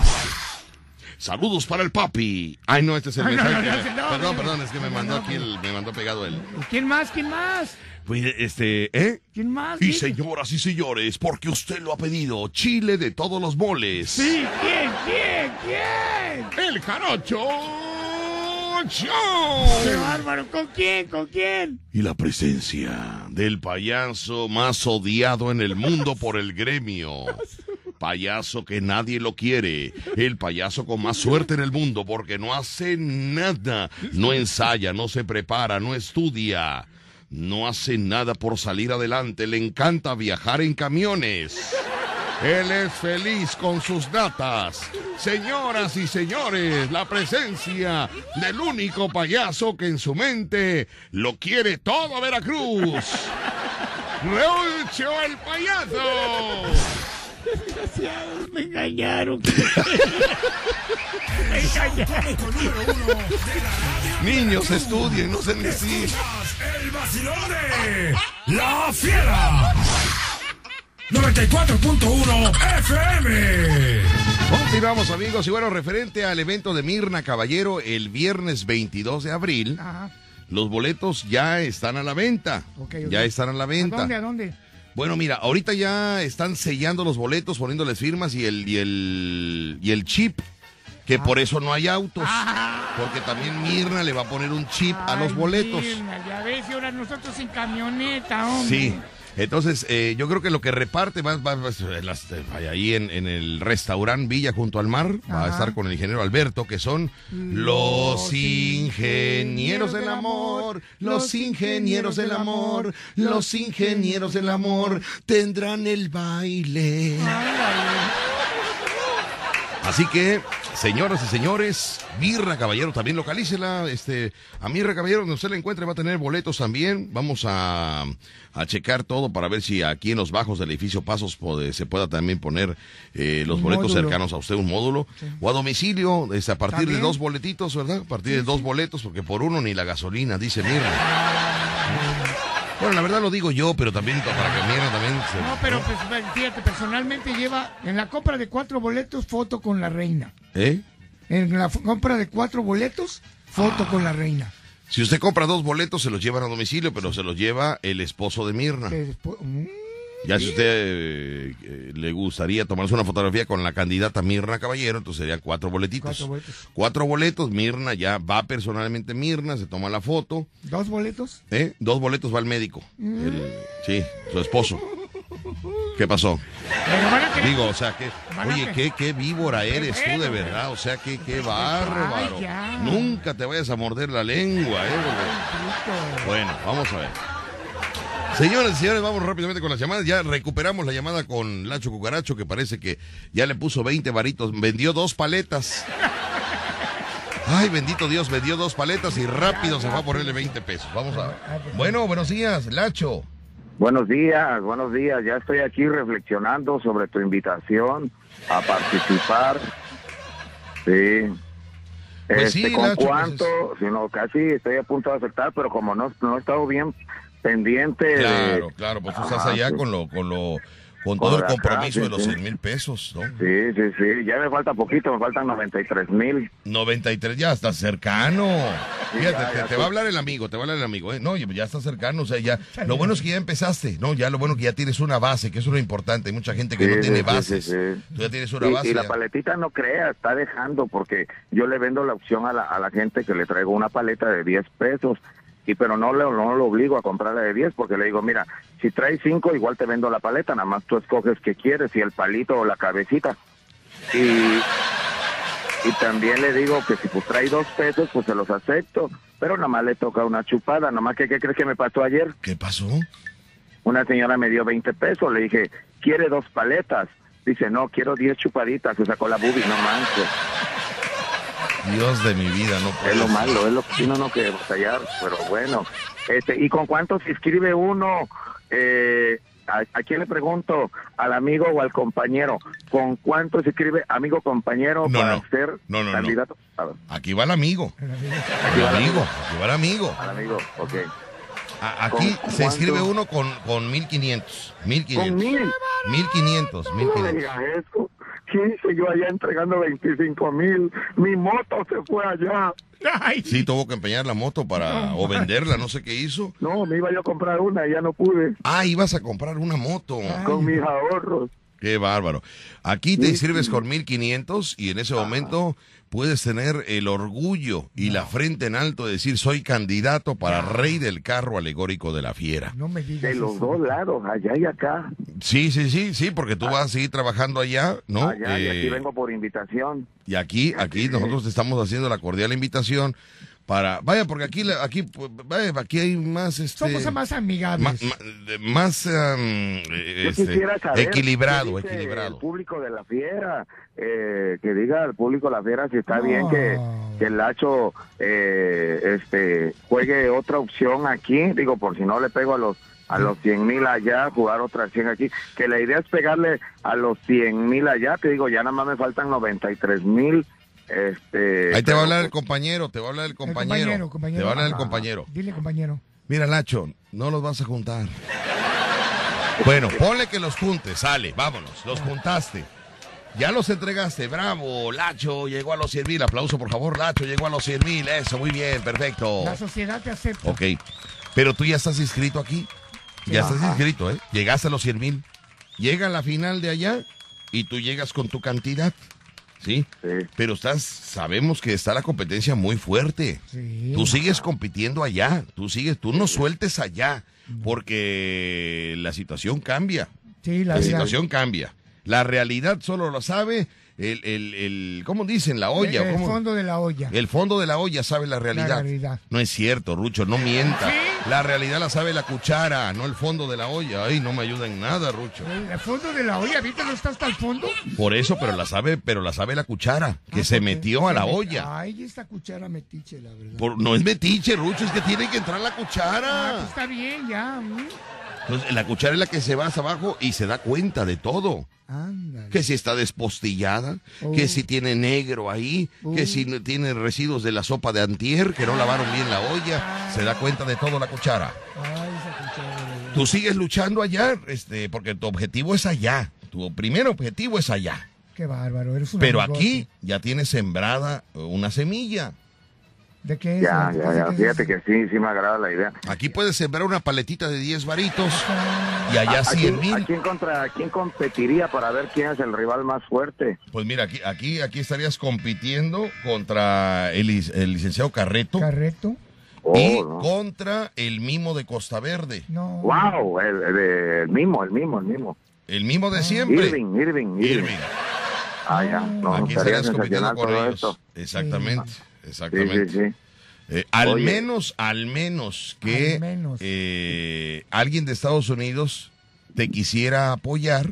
Speaker 2: Saludos para el papi. Ay, no, este es el
Speaker 3: Ay, no, no, no,
Speaker 2: perdón, perdón, es que me mandó aquí el, me mandó pegado el.
Speaker 3: ¿Quién más? ¿Quién más?
Speaker 2: Pues, este, ¿eh?
Speaker 3: ¿Quién más?
Speaker 2: Y señoras y señores, porque usted lo ha pedido, chile de todos los moles.
Speaker 3: Sí, ¿quién? ¿Quién? ¿Quién?
Speaker 2: El jarocho Rucho.
Speaker 3: ¡Qué bárbaro! ¿Con quién? ¿Con quién?
Speaker 2: Y la presencia del payaso más odiado en el mundo por el gremio. Payaso que nadie lo quiere. El payaso con más suerte en el mundo porque no hace nada. No ensaya, no se prepara, no estudia. No hace nada por salir adelante. Le encanta viajar en camiones. Él es feliz con sus datas. Señoras y señores, la presencia del único payaso que en su mente lo quiere todo Veracruz. Reucho el payaso.
Speaker 3: Desgraciados, me engañaron. me engañaron.
Speaker 4: cómico número uno de la radio.
Speaker 2: Niños, estudien, no se necesitan.
Speaker 4: Escuchas El vacilón de La Fiera. 94.1 FM.
Speaker 2: Continuamos amigos y bueno, referente al evento de Mirna Caballero el viernes 22 de abril,
Speaker 3: Ajá.
Speaker 2: los boletos ya están a la venta.
Speaker 3: Ok, ok.
Speaker 2: Ya están a la
Speaker 3: ¿A
Speaker 2: venta.
Speaker 3: dónde? ¿A dónde?
Speaker 2: Bueno, mira, ahorita ya están sellando los boletos, poniéndoles firmas y el, y el, y el chip, que por eso no hay autos.
Speaker 3: Ah.
Speaker 2: Porque también Mirna le va a poner un chip a los boletos.
Speaker 3: Mirna, ya ves, y ahora nosotros sin camioneta, hombre.
Speaker 2: Sí. Entonces, eh, yo creo que lo que reparte va, va- va- ahí en, en el restaurante Villa junto al mar, va a estar con el ingeniero Alberto, que son los ingenieros del amor, los ingenieros del amor, los ingenieros del amor tendrán el baile. Así que, señoras y señores, Mirra Caballero también localícela. Este, a Mirra Caballero, donde usted la encuentre, va a tener boletos también. Vamos a, a checar todo para ver si aquí en los bajos del edificio Pasos puede- se pueda también poner eh, los
Speaker 3: Un
Speaker 2: boletos
Speaker 3: módulo.
Speaker 2: cercanos a usted, un módulo. O a domicilio, este, a partir de dos boletitos, ¿verdad? A partir de dos boletos, porque por uno ni la gasolina, dice Mirra. Bueno, la verdad lo digo yo, pero también para que Mirra también se...
Speaker 3: No, pero pues, fíjate, personalmente lleva en la compra de cuatro boletos foto con la reina.
Speaker 2: ¿Eh?
Speaker 3: En la compra de cuatro boletos, foto con la reina.
Speaker 2: Si usted compra dos boletos, se los llevan a domicilio, pero se los lleva el esposo de Mirna.
Speaker 3: Mm,
Speaker 2: Ya si usted eh, eh, le gustaría tomarse una fotografía con la candidata Mirna Caballero, entonces serían cuatro boletitos.
Speaker 3: Cuatro boletos.
Speaker 2: Cuatro boletos, Mirna ya va personalmente Mirna, se toma la foto.
Speaker 3: ¿Dos boletos?
Speaker 2: ¿eh? Dos boletos va al médico. El- sí, su esposo. ¿Qué pasó?
Speaker 3: Pero
Speaker 2: Digo, o sea, que, oye, qué, qué víbora eres tú de verdad, o sea, que qué bárbaro. Nunca te vayas a morder la lengua, ¿eh? porque- Bueno, vamos a ver. Señores y señores, vamos rápidamente con las llamadas. Ya recuperamos la llamada con Lacho Cucaracho, que parece que ya le puso 20 varitos. Vendió dos paletas. Ay, bendito Dios, vendió dos paletas y rápido se fue a ponerle 20 pesos. Vamos a ver. Bueno, buenos días, Lacho.
Speaker 8: Buenos días, buenos días. Ya estoy aquí reflexionando sobre tu invitación a participar. Sí.
Speaker 2: Pues
Speaker 8: este,
Speaker 2: sí,
Speaker 8: ¿Con
Speaker 2: Lacho, pues
Speaker 8: cuánto? Si no, casi estoy a punto de aceptar, pero como no, no he estado bien pendiente de...
Speaker 2: Claro, claro, pues tú estás
Speaker 8: Ah,
Speaker 2: allá
Speaker 8: sí.
Speaker 2: con lo, con lo, con
Speaker 8: Por
Speaker 2: todo el
Speaker 8: acá,
Speaker 2: compromiso
Speaker 8: sí,
Speaker 2: de los
Speaker 8: sí.
Speaker 2: 100 mil pesos, ¿no?
Speaker 8: Sí, sí, sí. Ya me falta poquito, me faltan 93 mil.
Speaker 2: 93, ya está cercano. Fíjate,
Speaker 8: ya,
Speaker 2: te,
Speaker 8: ya
Speaker 2: te
Speaker 8: sí.
Speaker 2: va a hablar el amigo, te va a hablar el amigo, ¿eh? No, ya está cercano, o sea, ya. Lo bueno es que ya empezaste, ¿no? Ya lo bueno es que ya tienes una base, que eso es lo importante. Hay mucha gente que no tiene bases. Tú ya tienes una
Speaker 8: Y,
Speaker 2: base.
Speaker 8: y la
Speaker 2: ya.
Speaker 8: paletita no crea, está dejando porque yo le vendo la opción a la, a la gente que le traigo una paleta de 10 pesos. Y pero no, le, no lo obligo a comprarla de 10 porque le digo, mira, si traes 5 igual te vendo la paleta, nada más tú escoges qué quieres, si el palito o la cabecita. Y, y también le digo que si pues trae 2 pesos, pues se los acepto, pero nada más le toca una chupada, nada más que ¿qué crees que me pasó ayer?
Speaker 2: ¿Qué pasó?
Speaker 8: Una señora me dio 20 pesos, le dije, ¿quiere dos paletas? Dice, no, quiero 10 chupaditas, se sacó la bubi, no manches.
Speaker 2: Dios de mi vida, no puedo.
Speaker 8: Es lo malo, es lo que uno no quiere batallar, pero bueno. Este, ¿Y con cuánto se inscribe uno? Eh, ¿a, quién le pregunto? ¿Al amigo o al compañero? ¿Con cuánto se inscribe amigo compañero para
Speaker 2: no.
Speaker 8: ser
Speaker 2: no, no,
Speaker 8: candidato? No.
Speaker 2: Aquí va el amigo.
Speaker 8: Aquí va el
Speaker 2: amigo. Aquí va el amigo. Aquí se
Speaker 8: cuánto?
Speaker 2: inscribe uno con, con 1500. 1500.
Speaker 8: ¿Con mil?
Speaker 2: 1500. 1500.
Speaker 8: No 15, yo allá entregando 25 mil, mi moto se fue allá.
Speaker 2: Sí, tuvo que empeñar la moto para o venderla, no sé qué hizo.
Speaker 8: No, me iba yo a comprar una y ya no pude.
Speaker 2: Ah, ibas a comprar una moto.
Speaker 8: Con mis ahorros.
Speaker 2: Qué bárbaro. Aquí te inscribes con 1500 y en ese momento puedes tener el orgullo y la frente en alto de decir soy candidato para rey del carro alegórico de la fiera.
Speaker 3: No me digas
Speaker 8: De los
Speaker 3: eso.
Speaker 8: dos lados, allá y acá.
Speaker 2: Sí, sí, sí, sí, porque tú vas a seguir trabajando allá, ¿no?
Speaker 8: Allá, y aquí
Speaker 2: Eh,
Speaker 8: vengo por invitación.
Speaker 2: y aquí, aquí nosotros te estamos haciendo la cordial invitación para, vaya, porque aquí, aquí, vaya, aquí hay más, este,
Speaker 3: Somos más amigables.
Speaker 2: ma- ma- de- más, um,
Speaker 8: Yo
Speaker 2: este,
Speaker 8: quisiera saber
Speaker 2: equilibrado, equilibrado.
Speaker 8: El público de la fiera, eh, que diga al público de la fiera si está
Speaker 3: No.
Speaker 8: bien que, que el Lacho eh, este, juegue otra opción aquí. Digo, por si no le pego a los a los 100 mil allá, jugar otra 100 aquí. Que la idea es pegarle a los 100 mil allá. Te digo, ya nada más me faltan 93 mil. Este,
Speaker 2: Ahí te va a hablar el
Speaker 8: pues,
Speaker 2: compañero, te va a hablar el
Speaker 3: El
Speaker 2: compañero.
Speaker 3: compañero.
Speaker 2: Te va a hablar el compañero.
Speaker 3: Dile, compañero.
Speaker 2: Mira, Nacho, no los vas a juntar. Bueno, ponle que los juntes, sale, vámonos, los juntaste. Ya los entregaste, bravo, Lacho llegó a los 100 mil, aplauso por favor, Lacho llegó a los 100 mil, eso, muy bien, perfecto.
Speaker 3: La sociedad te acepta.
Speaker 2: Ok, pero tú ya estás inscrito aquí, ya estás inscrito, ¿eh? Llegaste a los 100 mil, llega la final de allá y tú llegas con tu cantidad, ¿sí?
Speaker 8: sí.
Speaker 2: Pero estás, sabemos que está la competencia muy fuerte.
Speaker 3: Sí.
Speaker 2: Tú sigues compitiendo allá, tú sigues, tú no sueltes allá, porque la situación cambia,
Speaker 3: Sí, la
Speaker 2: situación cambia. La realidad solo lo sabe el, el, el ¿cómo dicen? La olla.
Speaker 3: El fondo de la olla.
Speaker 2: El fondo de la olla sabe la realidad.
Speaker 3: realidad.
Speaker 2: No es cierto, Rucho, no mienta.
Speaker 3: ¿Sí?
Speaker 2: La realidad la sabe la cuchara, no el fondo de la olla. Ay, no me ayuda en nada, Rucho.
Speaker 3: El fondo de la olla, ¿viste? ¿No está hasta el fondo?
Speaker 2: Por eso, pero la sabe, pero la sabe la cuchara, que
Speaker 3: Ah,
Speaker 2: se
Speaker 3: porque
Speaker 2: metió a
Speaker 3: se
Speaker 2: la
Speaker 3: met-
Speaker 2: olla.
Speaker 3: Ay, esta cuchara metiche, la verdad.
Speaker 2: Por- no es metiche, Rucho, es que tiene que entrar la
Speaker 3: Ah,
Speaker 2: cuchara.
Speaker 3: pues está bien, ya. mm.
Speaker 2: Entonces, la cuchara es la que se va hacia abajo y se da cuenta de todo.
Speaker 3: Ándale.
Speaker 2: Que si está despostillada,
Speaker 3: Oh.
Speaker 2: que si tiene negro ahí, que
Speaker 3: Oh.
Speaker 2: si no- tiene residuos de la sopa de antier, que no lavaron bien la olla, se da cuenta de todo la cuchara.
Speaker 3: Ay, esa cuchara. de verdad.
Speaker 2: Tú sigues luchando allá, este, porque tu objetivo es allá. Tu primer objetivo es allá.
Speaker 3: Qué bárbaro, eres un
Speaker 2: Pero
Speaker 3: amigote.
Speaker 2: aquí ya tienes sembrada una semilla.
Speaker 3: ¿De qué es?
Speaker 8: Ya,
Speaker 3: ¿De
Speaker 8: ya, ya. Fíjate que sí, sí me agrada la idea.
Speaker 2: Aquí puedes sembrar una paletita de 10 varitos y allá
Speaker 8: ¿A
Speaker 2: 100
Speaker 8: quién, a
Speaker 2: mil.
Speaker 8: quién contra a quién competiría para ver quién es el rival más fuerte?
Speaker 2: Pues mira, aquí, aquí, aquí estarías compitiendo contra el, lic- el licenciado Carreto
Speaker 3: Carreto.
Speaker 2: y
Speaker 8: Oh, no.
Speaker 2: contra el mimo de Costa Verde.
Speaker 3: No.
Speaker 8: Wow, el, el- el mismo, el mismo, el mismo.
Speaker 2: El mimo de siempre.
Speaker 8: Irving, Irving, Irving.
Speaker 2: Irving.
Speaker 8: Ah, ya. No,
Speaker 2: Aquí
Speaker 8: estaría
Speaker 2: estarías compitiendo con ellos.
Speaker 8: esto.
Speaker 2: Exactamente,
Speaker 8: Sí,
Speaker 2: exactamente.
Speaker 8: sí, sí.
Speaker 2: Eh, al
Speaker 8: Oye.
Speaker 2: menos, al menos que
Speaker 3: Al menos.
Speaker 2: eh, alguien de Estados Unidos te quisiera apoyar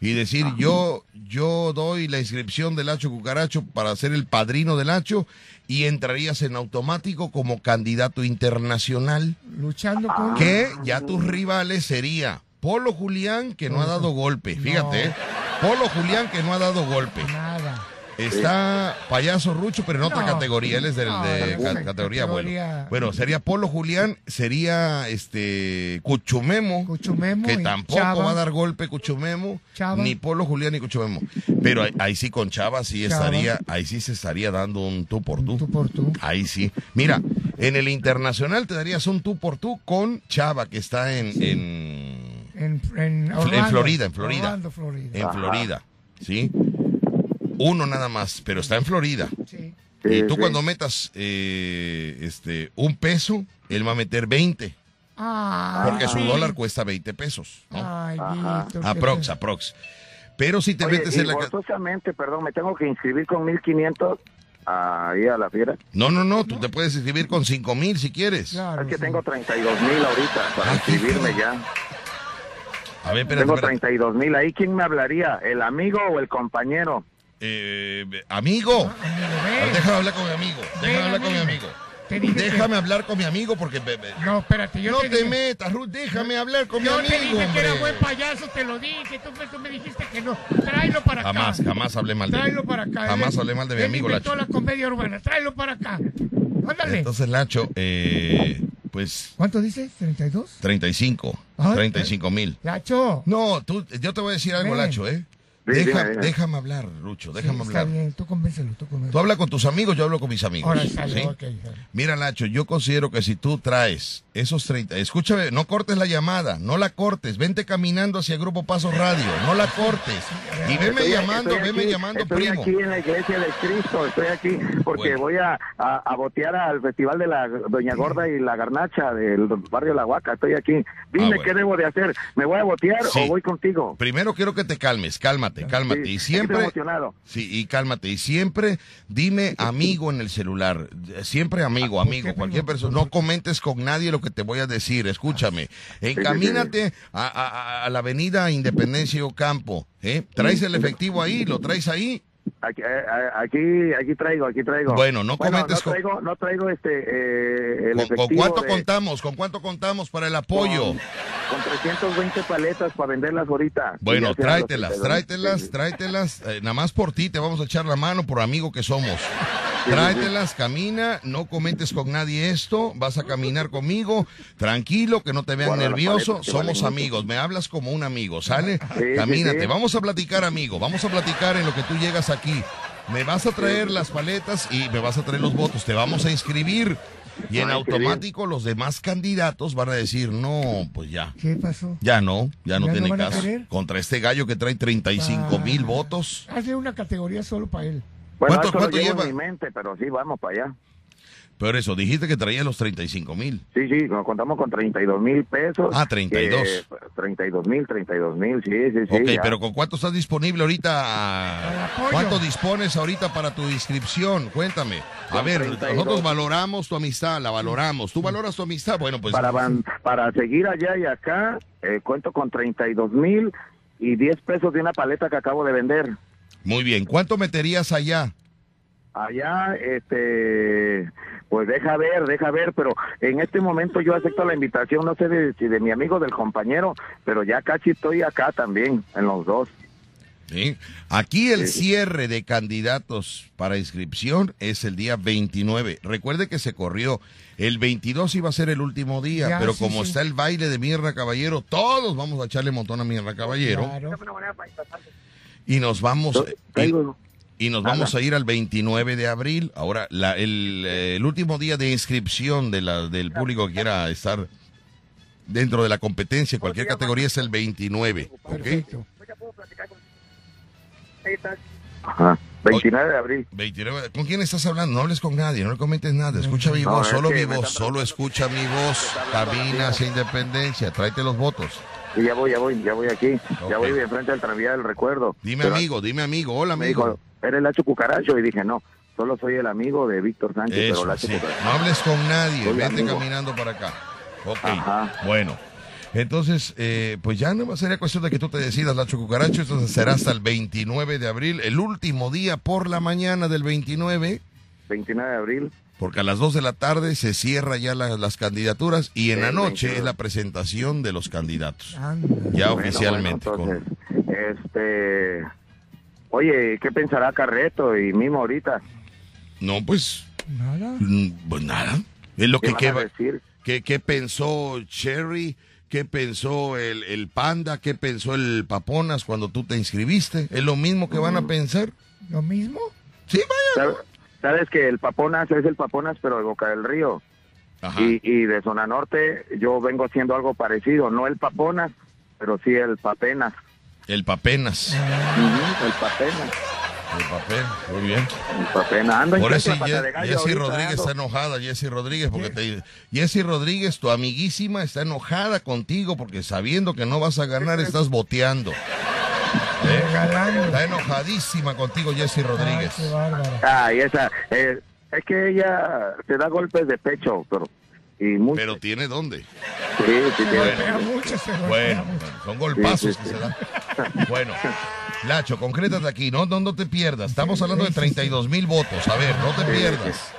Speaker 2: y decir yo yo doy la inscripción del Hacho Cucaracho para ser el padrino del Hacho y entrarías en automático como candidato internacional
Speaker 3: Luchando con.
Speaker 2: que ya tus rivales sería Polo Julián que no ha dado golpe fíjate
Speaker 3: No.
Speaker 2: ¿eh? Polo Julián que no ha dado golpe
Speaker 3: Nada.
Speaker 2: Está Payaso Rucho, pero en otra
Speaker 3: No.
Speaker 2: categoría. Él es del-
Speaker 3: No,
Speaker 2: de ca- categoría bueno.
Speaker 3: categoría-
Speaker 2: Bueno, sería Polo Julián, sería este Cuchumemo,
Speaker 3: Cuchumemo
Speaker 2: que tampoco
Speaker 3: Chava.
Speaker 2: va a dar golpe Cuchumemo,
Speaker 3: Chava.
Speaker 2: ni Polo Julián ni Cuchumemo. Pero ahí, ahí sí con Chava sí
Speaker 3: Chava.
Speaker 2: estaría, ahí sí se estaría dando un tú por tú.
Speaker 3: Tú por tú.
Speaker 2: Ahí sí. Mira, en el internacional te darías un tú por tú con Chava, que está en, en,
Speaker 3: En, en,
Speaker 2: en
Speaker 3: Orlando.
Speaker 2: Florida, en Florida.
Speaker 3: Orlando, Florida.
Speaker 2: en Florida. ¿Sí? Uno nada más, pero está en Florida.
Speaker 3: Sí.
Speaker 2: Y tú
Speaker 8: sí.
Speaker 2: cuando metas eh, este un peso, él va a meter 20,
Speaker 3: Ay,
Speaker 2: porque su dólar cuesta 20 pesos, ¿no?
Speaker 3: Ay. Víctor,
Speaker 2: Aprox, aprox. Pero si te
Speaker 8: Oye,
Speaker 2: metes
Speaker 8: y
Speaker 2: en la...
Speaker 8: forzosamente, perdón, me tengo que inscribir con 1500 ahí a la fiera.
Speaker 2: No, no, no, tú te puedes inscribir con 5 mil si quieres.
Speaker 3: Claro,
Speaker 8: Es que
Speaker 3: sí.
Speaker 8: tengo 32 mil ahorita para
Speaker 2: Ah, qué
Speaker 8: inscribirme ya.
Speaker 2: A ver, espérate,
Speaker 8: Tengo
Speaker 2: espérate.
Speaker 8: 32 mil ahí. ¿Quién me hablaría? ¿El amigo o el compañero?
Speaker 2: Eh, amigo,
Speaker 3: Ah, amigo,
Speaker 2: déjame hablar con mi amigo, déjame
Speaker 3: Ven,
Speaker 2: hablar con mi
Speaker 3: amigo. Te dije que-
Speaker 2: Déjame hablar con mi amigo porque...
Speaker 3: No, espérate, yo
Speaker 2: no
Speaker 3: te,
Speaker 2: te
Speaker 3: dije,
Speaker 2: metas, Ruth, déjame hablar con mi
Speaker 3: yo
Speaker 2: amigo,
Speaker 3: te dije que era
Speaker 2: hombre.
Speaker 3: buen payaso, te lo dije, tú, pues, tú me dijiste que no. Tráelo para acá.
Speaker 2: Jamás, jamás hablé mal de
Speaker 3: Tráelo para acá.
Speaker 2: Jamás
Speaker 3: Él-
Speaker 2: hablé mal de mi
Speaker 3: él
Speaker 2: amigo Lacho.
Speaker 3: la comedia urbana, tráelo para acá. Ándale.
Speaker 2: Entonces, Lacho, eh, pues
Speaker 3: ¿Cuánto dices? ¿32?
Speaker 2: 35,
Speaker 3: Ay,
Speaker 2: 35 mil.
Speaker 3: Lacho.
Speaker 2: No, tú, yo te voy a decir algo,
Speaker 3: Ven.
Speaker 2: Lacho, ¿eh? Deja-
Speaker 8: dime, dime.
Speaker 2: Déjame hablar, Rucho, déjame
Speaker 3: Sí, está
Speaker 2: hablar.
Speaker 3: bien, tú convéncelo, tú
Speaker 2: Tú
Speaker 3: convéncelo.
Speaker 2: hablas con tus amigos, yo hablo con mis amigos.
Speaker 3: Ahora sale,
Speaker 2: ¿sí?
Speaker 3: ok. sale.
Speaker 2: Mira, Nacho, yo considero que si tú traes esos 30. Escúchame, no cortes la llamada, no la cortes. Vente caminando hacia Grupo Paso Radio, no la cortes. Y veme
Speaker 8: Estoy-
Speaker 2: llamando,
Speaker 8: estoy
Speaker 2: veme llamando,
Speaker 8: estoy
Speaker 2: primo.
Speaker 8: aquí en la iglesia de Cristo, estoy aquí porque
Speaker 2: Bueno.
Speaker 8: voy a, a, a botear al festival de la Doña Gorda y la Garnacha del barrio La Huaca, estoy aquí. Dime
Speaker 2: Ah, bueno.
Speaker 8: qué debo de hacer, ¿me voy a botear
Speaker 2: Sí.
Speaker 8: o voy contigo?
Speaker 2: Primero quiero que te calmes, cálmate, cálmate.
Speaker 8: Sí,
Speaker 2: Y siempre.
Speaker 8: emocionado.
Speaker 2: Sí, y cálmate. Y siempre dime amigo en el celular. Siempre amigo, amigo, cualquier persona. No comentes con nadie lo que te voy a decir. Escúchame. Encamínate a, a- a la avenida Independencia y Ocampo. ¿eh? ¿Traes el efectivo ahí? ¿Lo traes ahí?
Speaker 8: Aquí, eh, aquí, aquí traigo, aquí traigo.
Speaker 2: Bueno, no comentes
Speaker 8: no traigo, no traigo este, eh, el
Speaker 2: ¿Con, con cuánto
Speaker 8: de-
Speaker 2: contamos? ¿Con cuánto contamos para el apoyo?
Speaker 8: Con, con 320 paletas para venderlas ahorita.
Speaker 2: Bueno, tráetelas, tráetelas, tráetelas. eh, nada más por ti te vamos a echar la mano, por amigo que somos. Tráetelas, camina, no comentes con nadie esto, vas a caminar conmigo, tranquilo, que no te vean
Speaker 8: Guarda
Speaker 2: nervioso, somos
Speaker 8: mucho.
Speaker 2: amigos, me hablas como un amigo, ¿sale?
Speaker 8: Sí, sí,
Speaker 2: Camínate,
Speaker 8: sí.
Speaker 2: vamos a platicar, amigo, vamos a platicar en lo que tú llegas aquí. Me vas a traer las paletas y me vas a traer los votos, te vamos a inscribir. Y en
Speaker 8: Ay, qué
Speaker 2: automático los demás candidatos van a decir, no, pues ya.
Speaker 3: ¿Qué pasó?
Speaker 2: Ya no, ya no
Speaker 3: ¿Ya no
Speaker 2: tiene
Speaker 3: a
Speaker 2: caso. Contra este gallo que trae 35 mil votos.
Speaker 3: Hazle una categoría solo para él.
Speaker 8: Bueno,
Speaker 2: ¿Cuánto-
Speaker 8: eso
Speaker 2: cuánto
Speaker 8: lo
Speaker 2: lleva?
Speaker 8: en mi mente, pero sí, vamos para allá.
Speaker 2: Pero eso, dijiste que traía los 35 mil.
Speaker 8: Sí, sí, nos contamos con 32 mil pesos.
Speaker 2: Ah, 32.
Speaker 8: Eh, 32 mil, 32 mil, sí, sí, sí.
Speaker 2: ok,
Speaker 8: ya.
Speaker 2: pero ¿con cuánto estás disponible ahorita? ¿Cuánto dispones ahorita para tu inscripción? Cuéntame. A ver,
Speaker 8: 32.
Speaker 2: nosotros valoramos tu amistad, la valoramos. ¿Tú valoras tu amistad? Bueno, pues...
Speaker 8: para, van- para seguir allá y acá, eh, cuento con 32 mil y 10 pesos de una paleta que acabo de vender.
Speaker 2: Muy bien. ¿Cuánto meterías allá?
Speaker 8: Allá, este, pues deja ver, deja ver, pero en este momento yo acepto la invitación, no sé de, si de mi amigo, del compañero, pero ya casi estoy acá también, en los dos.
Speaker 2: ¿sí? Aquí el cierre de candidatos para inscripción es el día 29. Recuerde que se corrió. El 22 iba a ser el último día,
Speaker 3: Ya,
Speaker 2: pero
Speaker 3: sí,
Speaker 2: como
Speaker 3: sí.
Speaker 2: está el baile de Mirra Caballero, todos vamos a echarle montón a Mirra Caballero
Speaker 3: Claro.
Speaker 2: y nos vamos y,
Speaker 8: Traigo-
Speaker 2: y nos vamos a ir al 29 de abril. Ahora, la- el, eh, el último día de inscripción de la, del público que quiera estar dentro de la competencia, cualquier categoría, es el 29. ¿ok?
Speaker 3: Perfecto.
Speaker 8: Ajá, 29 de abril.
Speaker 2: 29. ¿Con quién estás hablando? No hables con nadie, no le comentes nada. Escucha mi
Speaker 8: No,
Speaker 2: voz,
Speaker 8: es
Speaker 2: solo
Speaker 8: que
Speaker 2: mi voz, solo escucha mi voz. Camina hacia independencia, tráete los votos.
Speaker 8: Y ya voy, ya voy, ya voy aquí, ya voy de frente al tranvía del recuerdo.
Speaker 2: Dime
Speaker 8: Pero
Speaker 2: amigo, dime amigo, hola amigo.
Speaker 8: Dijo, ¿eres Lacho Cucaracho? Y dije, no, solo soy el amigo de Víctor Sánchez, pero
Speaker 2: Eso,
Speaker 8: Lacho
Speaker 2: sí.
Speaker 8: Cucaracho.
Speaker 2: No hables con nadie,
Speaker 8: Soy
Speaker 2: vete
Speaker 8: amigo.
Speaker 2: caminando para acá. Ok,
Speaker 8: Ajá.
Speaker 2: bueno. Entonces, eh, pues ya no sería cuestión de que tú te decidas, Lacho Cucaracho. Entonces será hasta el 29 de abril, el último día por la mañana del 29,
Speaker 8: 29 de abril.
Speaker 2: porque a las 2 de la tarde se cierra ya la- las candidaturas y en la
Speaker 8: El
Speaker 2: noche
Speaker 8: 29.
Speaker 2: es la presentación de los candidatos.
Speaker 3: Anda.
Speaker 2: Ya
Speaker 8: Bueno,
Speaker 2: oficialmente.
Speaker 8: bueno,
Speaker 2: con-
Speaker 8: entonces, este... Oye, ¿qué pensará Carreto y Mimo ahorita?
Speaker 2: No, pues,
Speaker 3: Nada.
Speaker 2: mm, pues nada. Es lo
Speaker 8: ¿Qué
Speaker 2: que queda.
Speaker 8: decir?
Speaker 2: ¿Qué, qué pensó Cherry? ¿Qué pensó el, el Panda? ¿Qué pensó el Paponas cuando tú te inscribiste? ¿Es lo mismo que van a pensar?
Speaker 3: ¿Lo mismo?
Speaker 2: Sí, vaya.
Speaker 8: ¿Sabes, sabes que el Paponas es el Paponas, pero de Boca del Río?
Speaker 2: Ajá.
Speaker 8: Y, y de Zona Norte yo vengo haciendo algo parecido, no el Paponas, pero sí el Papenas.
Speaker 2: El Papenas.
Speaker 8: El Papenas,
Speaker 2: El papel. Muy bien.
Speaker 8: el pata de
Speaker 2: Ye-
Speaker 8: gallo
Speaker 2: Jessy Rodríguez
Speaker 8: ando.
Speaker 2: está enojada, Jessy Rodríguez, porque te... Jessy Rodríguez, tu amiguísima, está enojada contigo porque sabiendo que no vas a ganar, estás boteando. ¿Eh? Está enojadísima contigo, Jessy Rodríguez.
Speaker 3: Ay,
Speaker 8: esa, eh, es que ella te da golpes de pecho, pero... Y mucho.
Speaker 2: Pero tiene dónde.
Speaker 8: sí, sí,
Speaker 3: mucho, golpea
Speaker 2: Bueno,
Speaker 3: mucho.
Speaker 2: son golpazos
Speaker 8: Sí, sí,
Speaker 2: que se dan. Bueno, Lacho, concrétate aquí, no, no, no te pierdas. Estamos hablando de 32 mil votos. A ver, no te pierdas.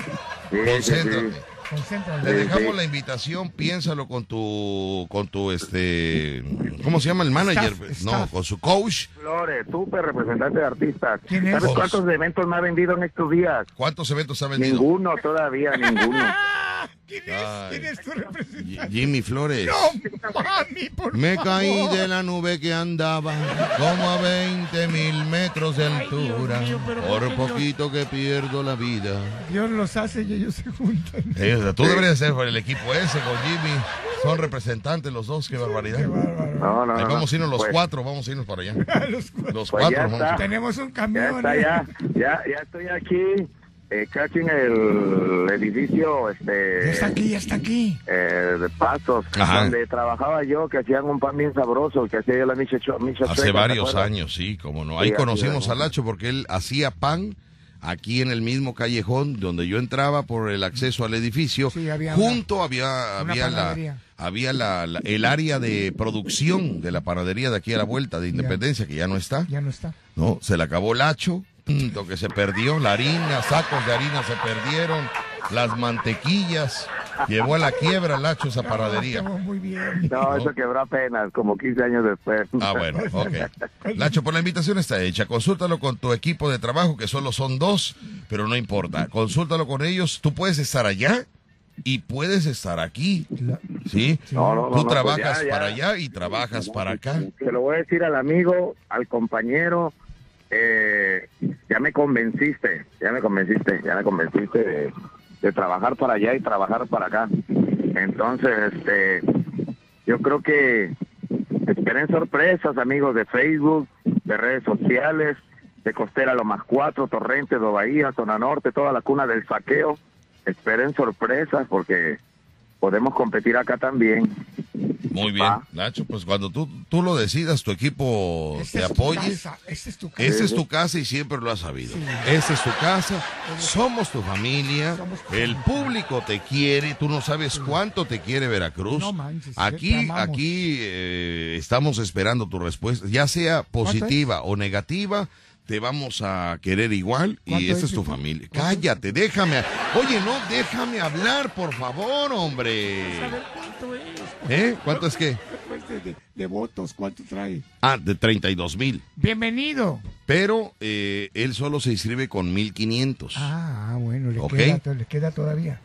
Speaker 2: Concéntrate.
Speaker 3: Concéntrate.
Speaker 2: Te
Speaker 8: Sí,
Speaker 2: dejamos la invitación, piénsalo con tu, con tu, este, ¿cómo se llama el manager?
Speaker 3: Staff,
Speaker 2: no, con su coach.
Speaker 8: Flores, súper representante de artistas.
Speaker 3: ¿Quién es?
Speaker 8: ¿Sabes cuántos eventos me ha vendido en estos días?
Speaker 2: ¿Cuántos eventos ha vendido?
Speaker 8: Ninguno todavía, ninguno.
Speaker 3: ¿Quién es?
Speaker 2: Ay.
Speaker 3: ¿Quién es tu representante?
Speaker 2: Jimmy Flores.
Speaker 3: No, mami, por
Speaker 2: Me
Speaker 3: favor.
Speaker 2: caí de la nube que andaba como a 20 mil metros de
Speaker 3: Ay, Dios
Speaker 2: altura.
Speaker 3: mío, pero
Speaker 2: Por
Speaker 3: ¿por qué Dios?
Speaker 2: poquito que pierdo la vida.
Speaker 3: Dios los hace y ellos se juntan.
Speaker 2: Eh, sea, tú deberías ser por el equipo ese con Jimmy. Son representantes los dos, qué barbaridad.
Speaker 3: Qué bárbaro.
Speaker 8: No, no,
Speaker 2: Ahí
Speaker 8: no.
Speaker 2: vamos a irnos los
Speaker 8: Pues-
Speaker 2: cuatro, vamos a irnos para allá.
Speaker 3: Los cuatro.
Speaker 2: Los
Speaker 8: Pues
Speaker 2: cuatro vamos a.
Speaker 3: Tenemos un
Speaker 8: Ya
Speaker 3: camión.
Speaker 8: está,
Speaker 3: ¿eh?
Speaker 8: ya, ya, ya estoy aquí, eh, casi en el edificio, este...
Speaker 3: Ya está aquí, ya está aquí.
Speaker 8: eh, de Pasos,
Speaker 2: Ajá.
Speaker 8: donde trabajaba yo, que hacían un pan bien sabroso, que hacía yo la Micha
Speaker 2: Hace
Speaker 8: Chueca, ¿te
Speaker 2: varios años, sí, cómo no. Ahí
Speaker 8: Sí,
Speaker 2: conocimos a. Lacho porque él hacía pan aquí en el mismo callejón donde yo entraba por el acceso al edificio.
Speaker 3: Sí, había
Speaker 2: Junto había,
Speaker 3: una
Speaker 2: había la había la, la- el área de producción de la panadería de aquí a la vuelta de Independencia, que ya no está.
Speaker 3: Ya no está.
Speaker 2: No, se le acabó Lacho, lo que se perdió, la harina, sacos de harina se perdieron, las mantequillas. Llevó a la quiebra Lacho esa panadería.
Speaker 3: Estamos muy bien.
Speaker 8: No, eso quebró apenas, como 15 años después.
Speaker 2: Ah, bueno, ok. Lacho, pues la invitación está hecha. Consúltalo con tu equipo de trabajo, que solo son dos, pero no importa. Consúltalo con ellos. Tú puedes estar allá y puedes estar aquí. ¿Sí?
Speaker 8: No, no, no,
Speaker 2: Tú
Speaker 8: no, pues
Speaker 2: trabajas
Speaker 8: ya, ya.
Speaker 2: para allá y trabajas para acá.
Speaker 8: Se lo voy a decir al amigo, al compañero, eh, ya me convenciste, ya me convenciste, ya me convenciste de, trabajar para allá y trabajar para acá. Entonces, este, yo creo que esperen sorpresas, amigos de Facebook, de redes sociales, de Costera Lo Más Cuatro, Torrente, Do Bahía, Zona Norte, toda la cuna del saqueo. Esperen sorpresas porque podemos competir acá también.
Speaker 2: Muy bien,
Speaker 8: Va.
Speaker 2: Nacho, pues cuando tú, tú lo decidas, tu equipo te apoye.
Speaker 3: casa, Esta es tu casa.
Speaker 2: Esa es tu casa y siempre lo has sabido. Esa es tu casa, somos tu familia,
Speaker 3: Somos tu
Speaker 2: el
Speaker 3: familia.
Speaker 2: público te quiere, tú no sabes cuánto te quiere Veracruz.
Speaker 3: No manches,
Speaker 2: aquí, aquí eh, estamos esperando tu respuesta, ya sea positiva o negativa. Te vamos a querer igual y
Speaker 3: ¿Cuánto
Speaker 2: esa
Speaker 3: es,
Speaker 2: tu familia. Cállate, déjame. Oye, no, déjame hablar, por favor, hombre.
Speaker 3: Cuánto es.
Speaker 2: ¿Eh? ¿Cuánto es qué?
Speaker 3: De, de- votos, ¿cuánto trae?
Speaker 2: Ah, de 32 mil.
Speaker 3: Bienvenido.
Speaker 2: Pero eh, él solo se inscribe con 1500.
Speaker 3: Ah, bueno, le, queda, le queda todavía.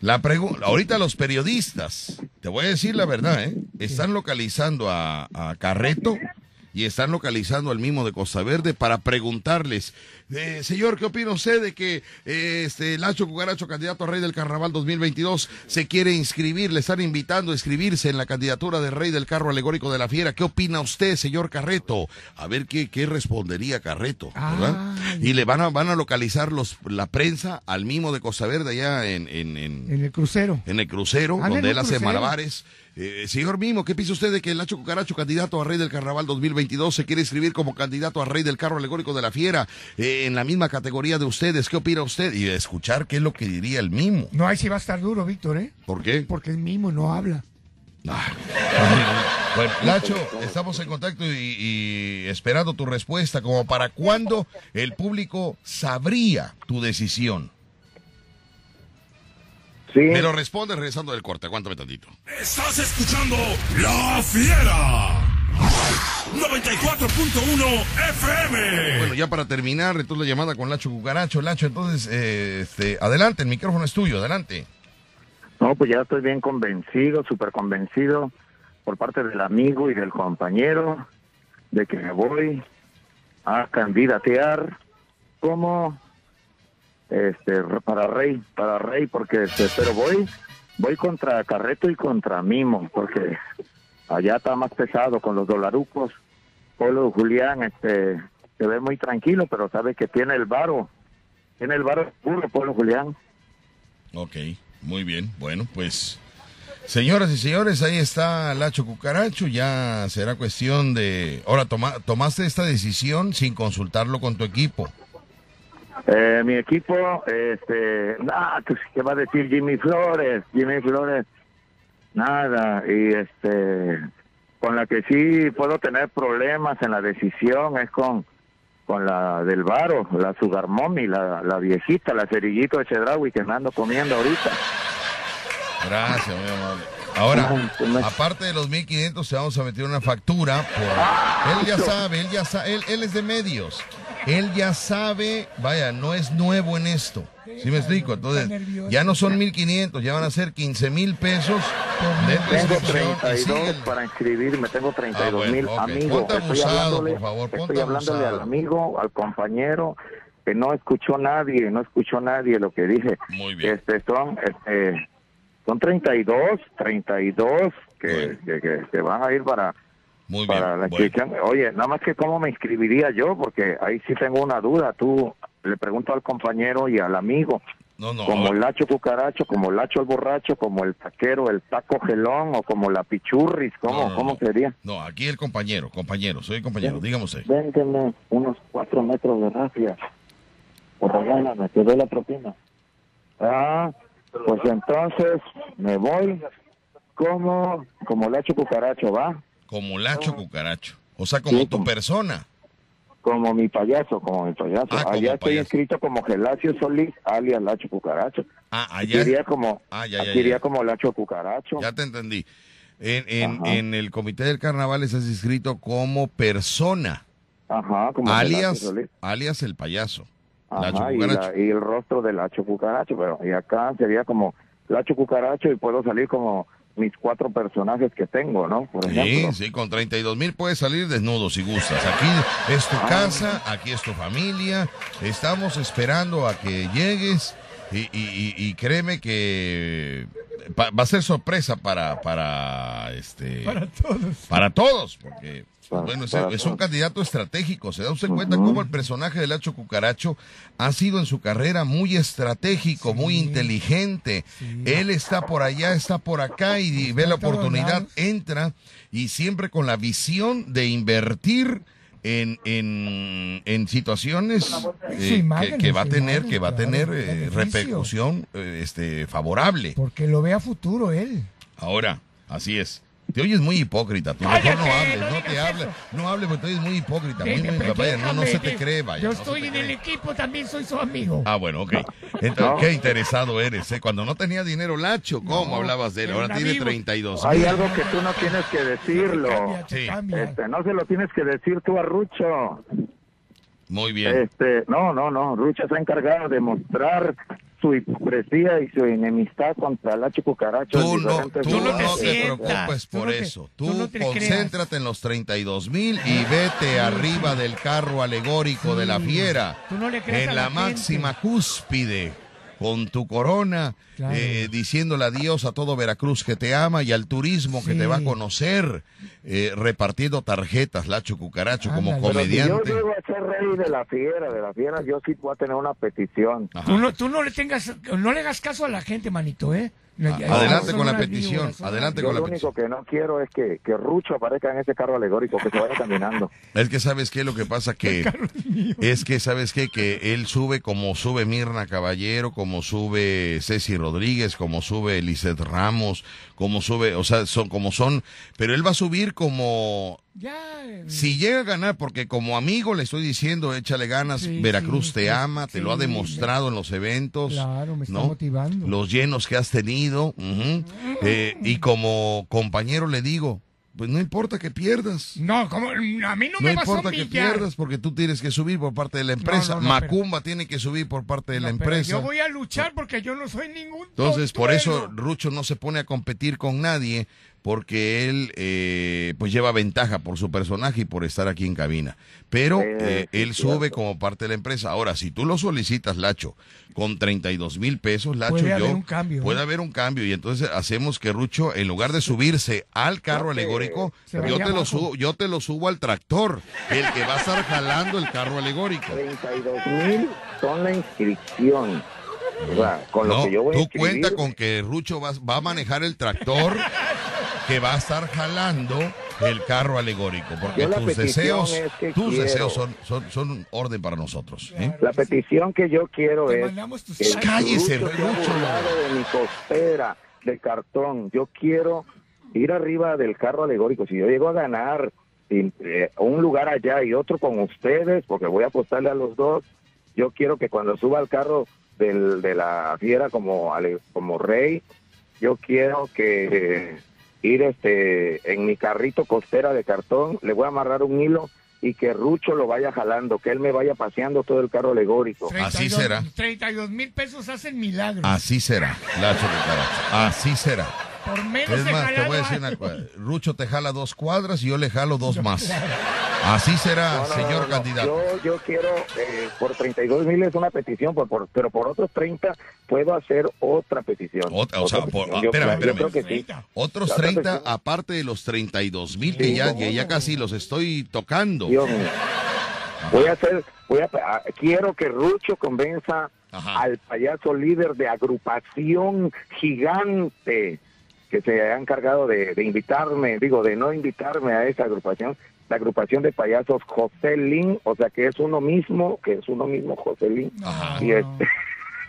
Speaker 2: La pregu- ahorita los periodistas, te voy a decir la verdad, ¿eh? están localizando a, a Carreto y están localizando al mismo de Costa Verde para preguntarles, eh, señor, ¿qué opina usted de que eh, este Lacho Cucaracho, candidato a Rey del Carnaval 2022, se quiere inscribir? Le están invitando a inscribirse en la candidatura de Rey del Carro Alegórico de la Fiera. ¿Qué opina usted, señor Carreto? A ver qué, qué respondería Carreto, ¿verdad?
Speaker 3: Ay.
Speaker 2: Y le van a, van a localizar los, la prensa al mismo de Costa Verde allá en, en, en-
Speaker 3: En el crucero.
Speaker 2: en el crucero,
Speaker 3: Ah,
Speaker 2: donde
Speaker 3: el
Speaker 2: él hace malabares. Eh, señor Mimo, ¿qué piensa usted de que el Nacho Cucaracho, candidato a Rey del Carnaval 2022, se quiere inscribir como candidato a Rey del Carro Alegórico de la Fiera eh, en la misma categoría de ustedes? ¿Qué opina usted? Y escuchar qué es lo que diría el Mimo.
Speaker 3: No, ahí sí va a estar duro, Víctor, ¿eh?
Speaker 2: ¿Por qué?
Speaker 3: Porque el mismo no habla.
Speaker 2: Ah. Bueno, Nacho, estamos en contacto y, y esperando tu respuesta, como para cuándo el público sabría tu decisión.
Speaker 8: Sí,
Speaker 2: Me lo responde regresando del corte, aguántame tantito.
Speaker 4: Estás escuchando La Fiera. 94.1 FM.
Speaker 2: Bueno, ya para terminar, entonces la llamada con Lacho Cucaracho. Lacho, entonces, eh, este, adelante, el micrófono es tuyo, adelante.
Speaker 8: No, pues ya estoy bien convencido, súper convencido por parte del amigo y del compañero de que me voy a candidatear como este para rey, para rey, porque este, pero voy, voy contra Carreto y contra Mimo, porque allá está más pesado con los dolarucos. Polo Julián, este, se ve muy tranquilo, pero sabe que tiene el varo, tiene el varo puro, Polo Julián.
Speaker 2: Ok, muy bien. Bueno, pues, señoras y señores, ahí está Lacho Cucaracho. Ya será cuestión de... Ahora, toma, tomaste esta decisión sin consultarlo con tu equipo.
Speaker 8: Eh, mi equipo, este, nada, pues, ¿qué va a decir Jimmy Flores? Jimmy Flores, nada, y este, con la que sí puedo tener problemas en la decisión es con, con la del Varo, la Sugar Mommy, la, la viejita, la cerillito de Chedraui que me ando comiendo ahorita.
Speaker 2: Gracias, muy amable. Ahora, aparte de los 1500, te vamos a meter una factura por... Él ya sabe, él ya sabe, él, él es de medios. Él ya sabe, vaya, no es nuevo en esto. ¿Sí me explico? Entonces, ya no son 1.500, ya van a ser 15 mil pesos
Speaker 8: Tengo
Speaker 2: inscripción y
Speaker 8: 32
Speaker 2: síguele.
Speaker 8: para inscribirme, tengo 32
Speaker 2: Ah, bueno,
Speaker 8: mil
Speaker 2: ok.
Speaker 8: amigos.
Speaker 2: Ponte
Speaker 8: estoy
Speaker 2: abusado,
Speaker 8: hablándole,
Speaker 2: por favor, ponte
Speaker 8: estoy hablándole
Speaker 2: abusado.
Speaker 8: al amigo, al compañero, que no escuchó nadie, no escuchó nadie lo que dije.
Speaker 2: Muy bien.
Speaker 8: Este, son, este, son 32, 32 que, que, que, que van a ir para,
Speaker 2: Muy bien.
Speaker 8: la
Speaker 2: Bueno.
Speaker 8: Oye, nada más que cómo me inscribiría yo, porque ahí sí tengo una duda. Tú le pregunto al compañero y al amigo,
Speaker 2: no, no.
Speaker 8: como el Lacho Cucaracho, como el Lacho el Borracho, como el Taquero, el Taco Gelón o como la Pichurris, ¿cómo,
Speaker 2: No,
Speaker 8: cómo sería?
Speaker 2: No, aquí el compañero, compañero, soy el compañero, dígame usted.
Speaker 8: Véndeme unos cuatro metros de rafia. Por regálame, te doy la propina. Ah, pues entonces me voy como, como Lacho Cucaracho, ¿va?
Speaker 2: Como Lacho Cucaracho. O sea, como
Speaker 8: Sí,
Speaker 2: tu
Speaker 8: como-
Speaker 2: persona.
Speaker 8: Como mi payaso, como mi payaso.
Speaker 2: Ah,
Speaker 8: Allá estoy
Speaker 2: payaso.
Speaker 8: inscrito como Gelacio Solís, alias Lacho Cucaracho.
Speaker 2: Ah,
Speaker 8: Aquí
Speaker 2: allá.
Speaker 8: iría como,
Speaker 2: Ah, ya, ya,
Speaker 8: aquí iría
Speaker 2: ya.
Speaker 8: como Lacho Cucaracho.
Speaker 2: Ya te entendí. En, en, en el comité del carnaval estás inscrito como persona,
Speaker 8: Ajá, como
Speaker 2: alias,
Speaker 8: Gelacio
Speaker 2: alias el payaso. Lacho
Speaker 8: Ajá, y, la- y el rostro del Lacho Cucaracho, pero y acá sería como Lacho Cucaracho y puedo salir como mis cuatro personajes que tengo, ¿no? Por
Speaker 2: Sí,
Speaker 8: ejemplo.
Speaker 2: sí, con 32 mil puedes salir desnudo si gustas. Aquí es tu
Speaker 8: Ah.
Speaker 2: casa, aquí es tu familia. Estamos esperando a que llegues y, y- y- y créeme que va, a ser sorpresa para para este
Speaker 3: Para todos.
Speaker 2: para todos, porque
Speaker 8: Para-
Speaker 2: bueno, es,
Speaker 8: para
Speaker 2: es un candidato estratégico. Se da usted cuenta cómo el personaje del Hacho Cucaracho ha sido en su carrera muy estratégico, muy inteligente. Él está por allá, está por acá y, ve la oportunidad, entra y siempre con la visión de invertir. En, en, en situaciones eh,
Speaker 3: imagen,
Speaker 2: que, que va a tener
Speaker 3: imagen,
Speaker 2: que va a
Speaker 3: claro,
Speaker 2: tener eh, repercusión eh, este favorable
Speaker 3: Porque lo ve a futuro él.
Speaker 2: Ahora, así es. Te oyes muy hipócrita, tú mejor no hables,
Speaker 3: no
Speaker 2: no, te hables, no hables porque te oyes muy hipócrita, muy, muy- vaya, no, no se te cree, vaya.
Speaker 3: Yo
Speaker 2: no
Speaker 3: estoy en el equipo, también soy su amigo.
Speaker 2: Ah, bueno, ok. Entonces, qué interesado eres, ¿eh? Cuando no tenía dinero, Lacho, ¿cómo
Speaker 3: No,
Speaker 2: hablabas de él? Ahora tiene
Speaker 3: amigo.
Speaker 2: 32
Speaker 8: Hay algo que tú no tienes que decirlo.
Speaker 3: Cambia,
Speaker 2: Sí.
Speaker 8: Este, no se lo tienes que decir tú a Rucho.
Speaker 2: Muy bien.
Speaker 8: Este, no, no, no. Rucho se ha encargado de mostrar su hipocresía y su enemistad contra Lacho Cucaracho.
Speaker 2: Tú no, tú
Speaker 3: no te
Speaker 2: no te
Speaker 3: sientas,
Speaker 2: preocupes
Speaker 3: tú
Speaker 2: por
Speaker 3: te-
Speaker 2: eso.
Speaker 3: tú
Speaker 2: Tú,
Speaker 3: no te
Speaker 2: concéntrate en los 32 mil y vete arriba del carro alegórico de la fiera.
Speaker 3: Tú no le creas a
Speaker 2: en
Speaker 3: la
Speaker 2: la, máxima cúspide. Con tu corona,
Speaker 3: Claro.
Speaker 2: eh, diciéndole adiós a todo Veracruz que te ama y al turismo que te va a conocer, eh, repartiendo tarjetas, Lacho Cucaracho, como.
Speaker 8: Pero si yo
Speaker 2: comediante.
Speaker 8: llego a ser rey de la fiera, de la fiera, yo sí voy a tener una petición.
Speaker 3: Tú no, tú no le tengas, no le hagas caso a la gente, manito, ¿eh?
Speaker 2: Adelante
Speaker 3: Son
Speaker 2: con la petición, adelante con la
Speaker 8: lo
Speaker 2: petición.
Speaker 8: único que no quiero es que, que Rucho aparezca en ese carro alegórico, que se vaya caminando.
Speaker 2: Es que sabes qué, lo que pasa que es que sabes qué, que él sube como sube Mirna Caballero, como sube Ceci Rodríguez, como sube Lizeth Ramos, como sube, o sea, son como son, pero él va a subir como
Speaker 3: Ya. eh,
Speaker 2: si llega a ganar, porque como amigo le estoy diciendo, échale ganas,
Speaker 3: Sí,
Speaker 2: Veracruz
Speaker 3: sí,
Speaker 2: te
Speaker 3: sí,
Speaker 2: ama, te lo ha demostrado en los eventos.
Speaker 3: Claro, me está
Speaker 2: ¿no?
Speaker 3: motivando.
Speaker 2: Los llenos que has tenido. Eh, y como compañero le digo, pues no importa que pierdas.
Speaker 3: No, como, a mí no,
Speaker 2: No
Speaker 3: me vas a
Speaker 2: importa que pierdas porque tú tienes que subir por parte de la empresa.
Speaker 3: no, no,
Speaker 2: Macumba tiene que subir por parte de la empresa.
Speaker 3: Yo voy a luchar porque yo no soy ningún.
Speaker 2: Entonces, por eso. Rucho no se pone a competir con nadie porque él eh, pues lleva ventaja por su personaje y por estar aquí en cabina. Pero
Speaker 8: Eh,
Speaker 2: él sube como parte de la empresa. Ahora, si tú lo solicitas, Lacho, con 32 mil pesos, Lacho,
Speaker 3: Puede
Speaker 2: yo...
Speaker 3: haber un cambio,
Speaker 2: Puede
Speaker 3: ¿eh?
Speaker 2: haber un cambio y entonces hacemos que Rucho, en lugar de subirse al carro alegórico, yo te, lo subo, yo te lo subo al tractor, el que va a estar jalando el carro alegórico.
Speaker 8: 32 mil son la inscripción. O sea, con lo que yo voy a
Speaker 2: tú cuenta con que Rucho va, va a manejar el tractor que va a estar jalando el carro alegórico, porque tus deseos,
Speaker 8: es que
Speaker 2: tus
Speaker 8: quiero-
Speaker 2: deseos son, son, son un orden para nosotros. ¿eh?
Speaker 8: La petición que yo quiero
Speaker 3: Te
Speaker 8: es que.
Speaker 2: Cállese,
Speaker 8: burlado de mi costera de cartón. Yo quiero ir arriba del carro alegórico. Si yo llego a ganar y, eh, un lugar allá y otro con ustedes, porque voy a apostarle a los dos, yo quiero que cuando suba al carro del, de la fiera como, como rey, yo quiero que eh, ir este en mi carrito costera de cartón, le voy a amarrar un hilo y que Rucho lo vaya jalando, que él me vaya paseando todo el carro alegórico.
Speaker 2: Así será.
Speaker 3: 32 mil pesos hacen milagros.
Speaker 2: Así será, Lacho. Así será.
Speaker 3: Por menos
Speaker 2: Es más, te voy a decir una cosa. Rucho te jala dos cuadras y yo le jalo dos más. Así será,
Speaker 8: No, no,
Speaker 2: señor
Speaker 8: no, no.
Speaker 2: candidato.
Speaker 8: Yo, yo quiero, eh, por 32 mil es una petición, por, por- pero por otros 30 puedo hacer otra petición.
Speaker 2: Otra, o sea,
Speaker 8: Otra
Speaker 2: por-
Speaker 8: petición.
Speaker 2: ah,
Speaker 8: Yo-
Speaker 2: espérame,
Speaker 8: yo
Speaker 2: espérame.
Speaker 8: creo que sí.
Speaker 2: Otros
Speaker 8: La otra
Speaker 2: 30,
Speaker 8: petición-
Speaker 2: aparte de los 32 mil que
Speaker 8: Sí,
Speaker 2: ya,
Speaker 8: cómo
Speaker 2: que ya casi los estoy tocando.
Speaker 8: Dios mío. Voy a hacer, voy a, a- quiero que Rucho convenza
Speaker 2: Ajá.
Speaker 8: al payaso líder de agrupación gigante que se ha encargado de, de invitarme, digo, de no invitarme a esa agrupación, la agrupación de payasos José Lin, o sea que es uno mismo, que es uno mismo José Lin.
Speaker 2: Ajá.
Speaker 8: Y este,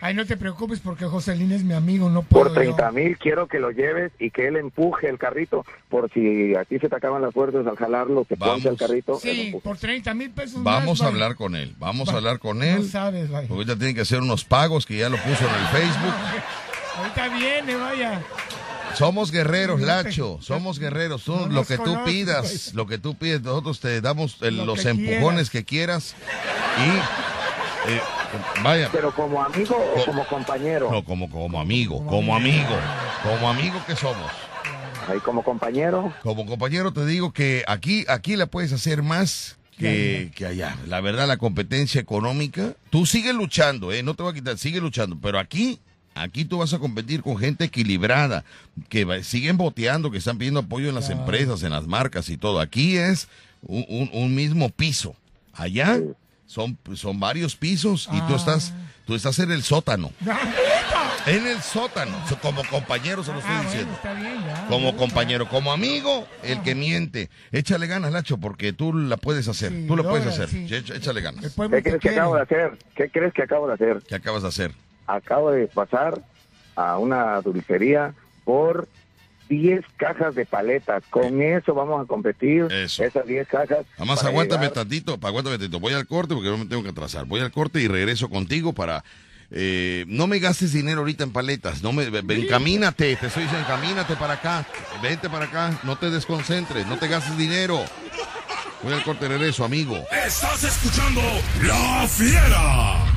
Speaker 3: Ay, no te preocupes porque Joselín es mi amigo, no puedo
Speaker 8: por
Speaker 3: yo.
Speaker 8: 30 mil quiero que lo lleves y que él empuje el carrito, por si a ti se te acaban las fuerzas al jalarlo, te
Speaker 2: Vamos.
Speaker 8: ponte al carrito.
Speaker 3: Sí, por 30 mil pesos
Speaker 2: Vamos
Speaker 3: más,
Speaker 2: a
Speaker 3: vaya.
Speaker 2: hablar con él. Vamos a hablar con
Speaker 3: No
Speaker 2: él.
Speaker 3: sabes, vaya.
Speaker 2: Ahorita tiene que hacer unos pagos que ya lo puso en el Facebook.
Speaker 3: Ahorita viene, vaya.
Speaker 2: Somos guerreros, Lacho. Somos guerreros. Tú,
Speaker 3: No
Speaker 2: lo que tú pidas,
Speaker 3: güey.
Speaker 2: lo que tú pides, nosotros te damos el-
Speaker 3: Lo
Speaker 2: los
Speaker 3: que
Speaker 2: empujones que quieras. Y eh, vaya,
Speaker 8: Pero como amigo o
Speaker 2: Co-
Speaker 8: como compañero.
Speaker 2: no, como, como amigo, como amigo, como amigo que somos.
Speaker 8: Ahí como compañero.
Speaker 2: Como compañero te digo que aquí, aquí la puedes hacer más que, que allá. La verdad, la competencia económica, tú sigues luchando, ¿eh? no te voy a quitar, sigue luchando, pero aquí, aquí tú vas a competir con gente equilibrada, que va- siguen boteando, que están pidiendo apoyo en las
Speaker 3: Claro.
Speaker 2: empresas, en las marcas y todo. Aquí es un, un- un mismo piso. Allá son, son varios pisos y tú
Speaker 3: Ah.
Speaker 2: estás, tú estás en el sótano. En el sótano, como compañero se lo estoy
Speaker 3: Ah, bueno,
Speaker 2: diciendo
Speaker 3: está bien, ya.
Speaker 2: como compañero, como amigo, el que miente. Échale ganas, Lacho, porque tú la puedes hacer.
Speaker 3: Sí,
Speaker 2: tú lo puedes hacer.
Speaker 3: sí.
Speaker 2: Échale ganas.
Speaker 8: ¿Qué crees que acabo de hacer? ¿Qué crees que acabo de hacer?
Speaker 2: ¿Qué acabas de hacer?
Speaker 8: Acabo de pasar a una dulcería por 10 cajas de paletas. Con eso vamos a competir.
Speaker 2: Eso.
Speaker 8: Esas 10 cajas.
Speaker 2: Además, aguántame
Speaker 8: llegar-
Speaker 2: tantito, aguántame tantito. Voy al corte porque no me tengo que atrasar. Voy al corte y regreso contigo para... eh, no me gastes dinero ahorita en paletas. No me, encamínate, te estoy diciendo, encamínate para acá. Vente para acá, no te desconcentres, no te gastes dinero. Voy al corte y regreso, amigo.
Speaker 4: Estás escuchando La Fiera.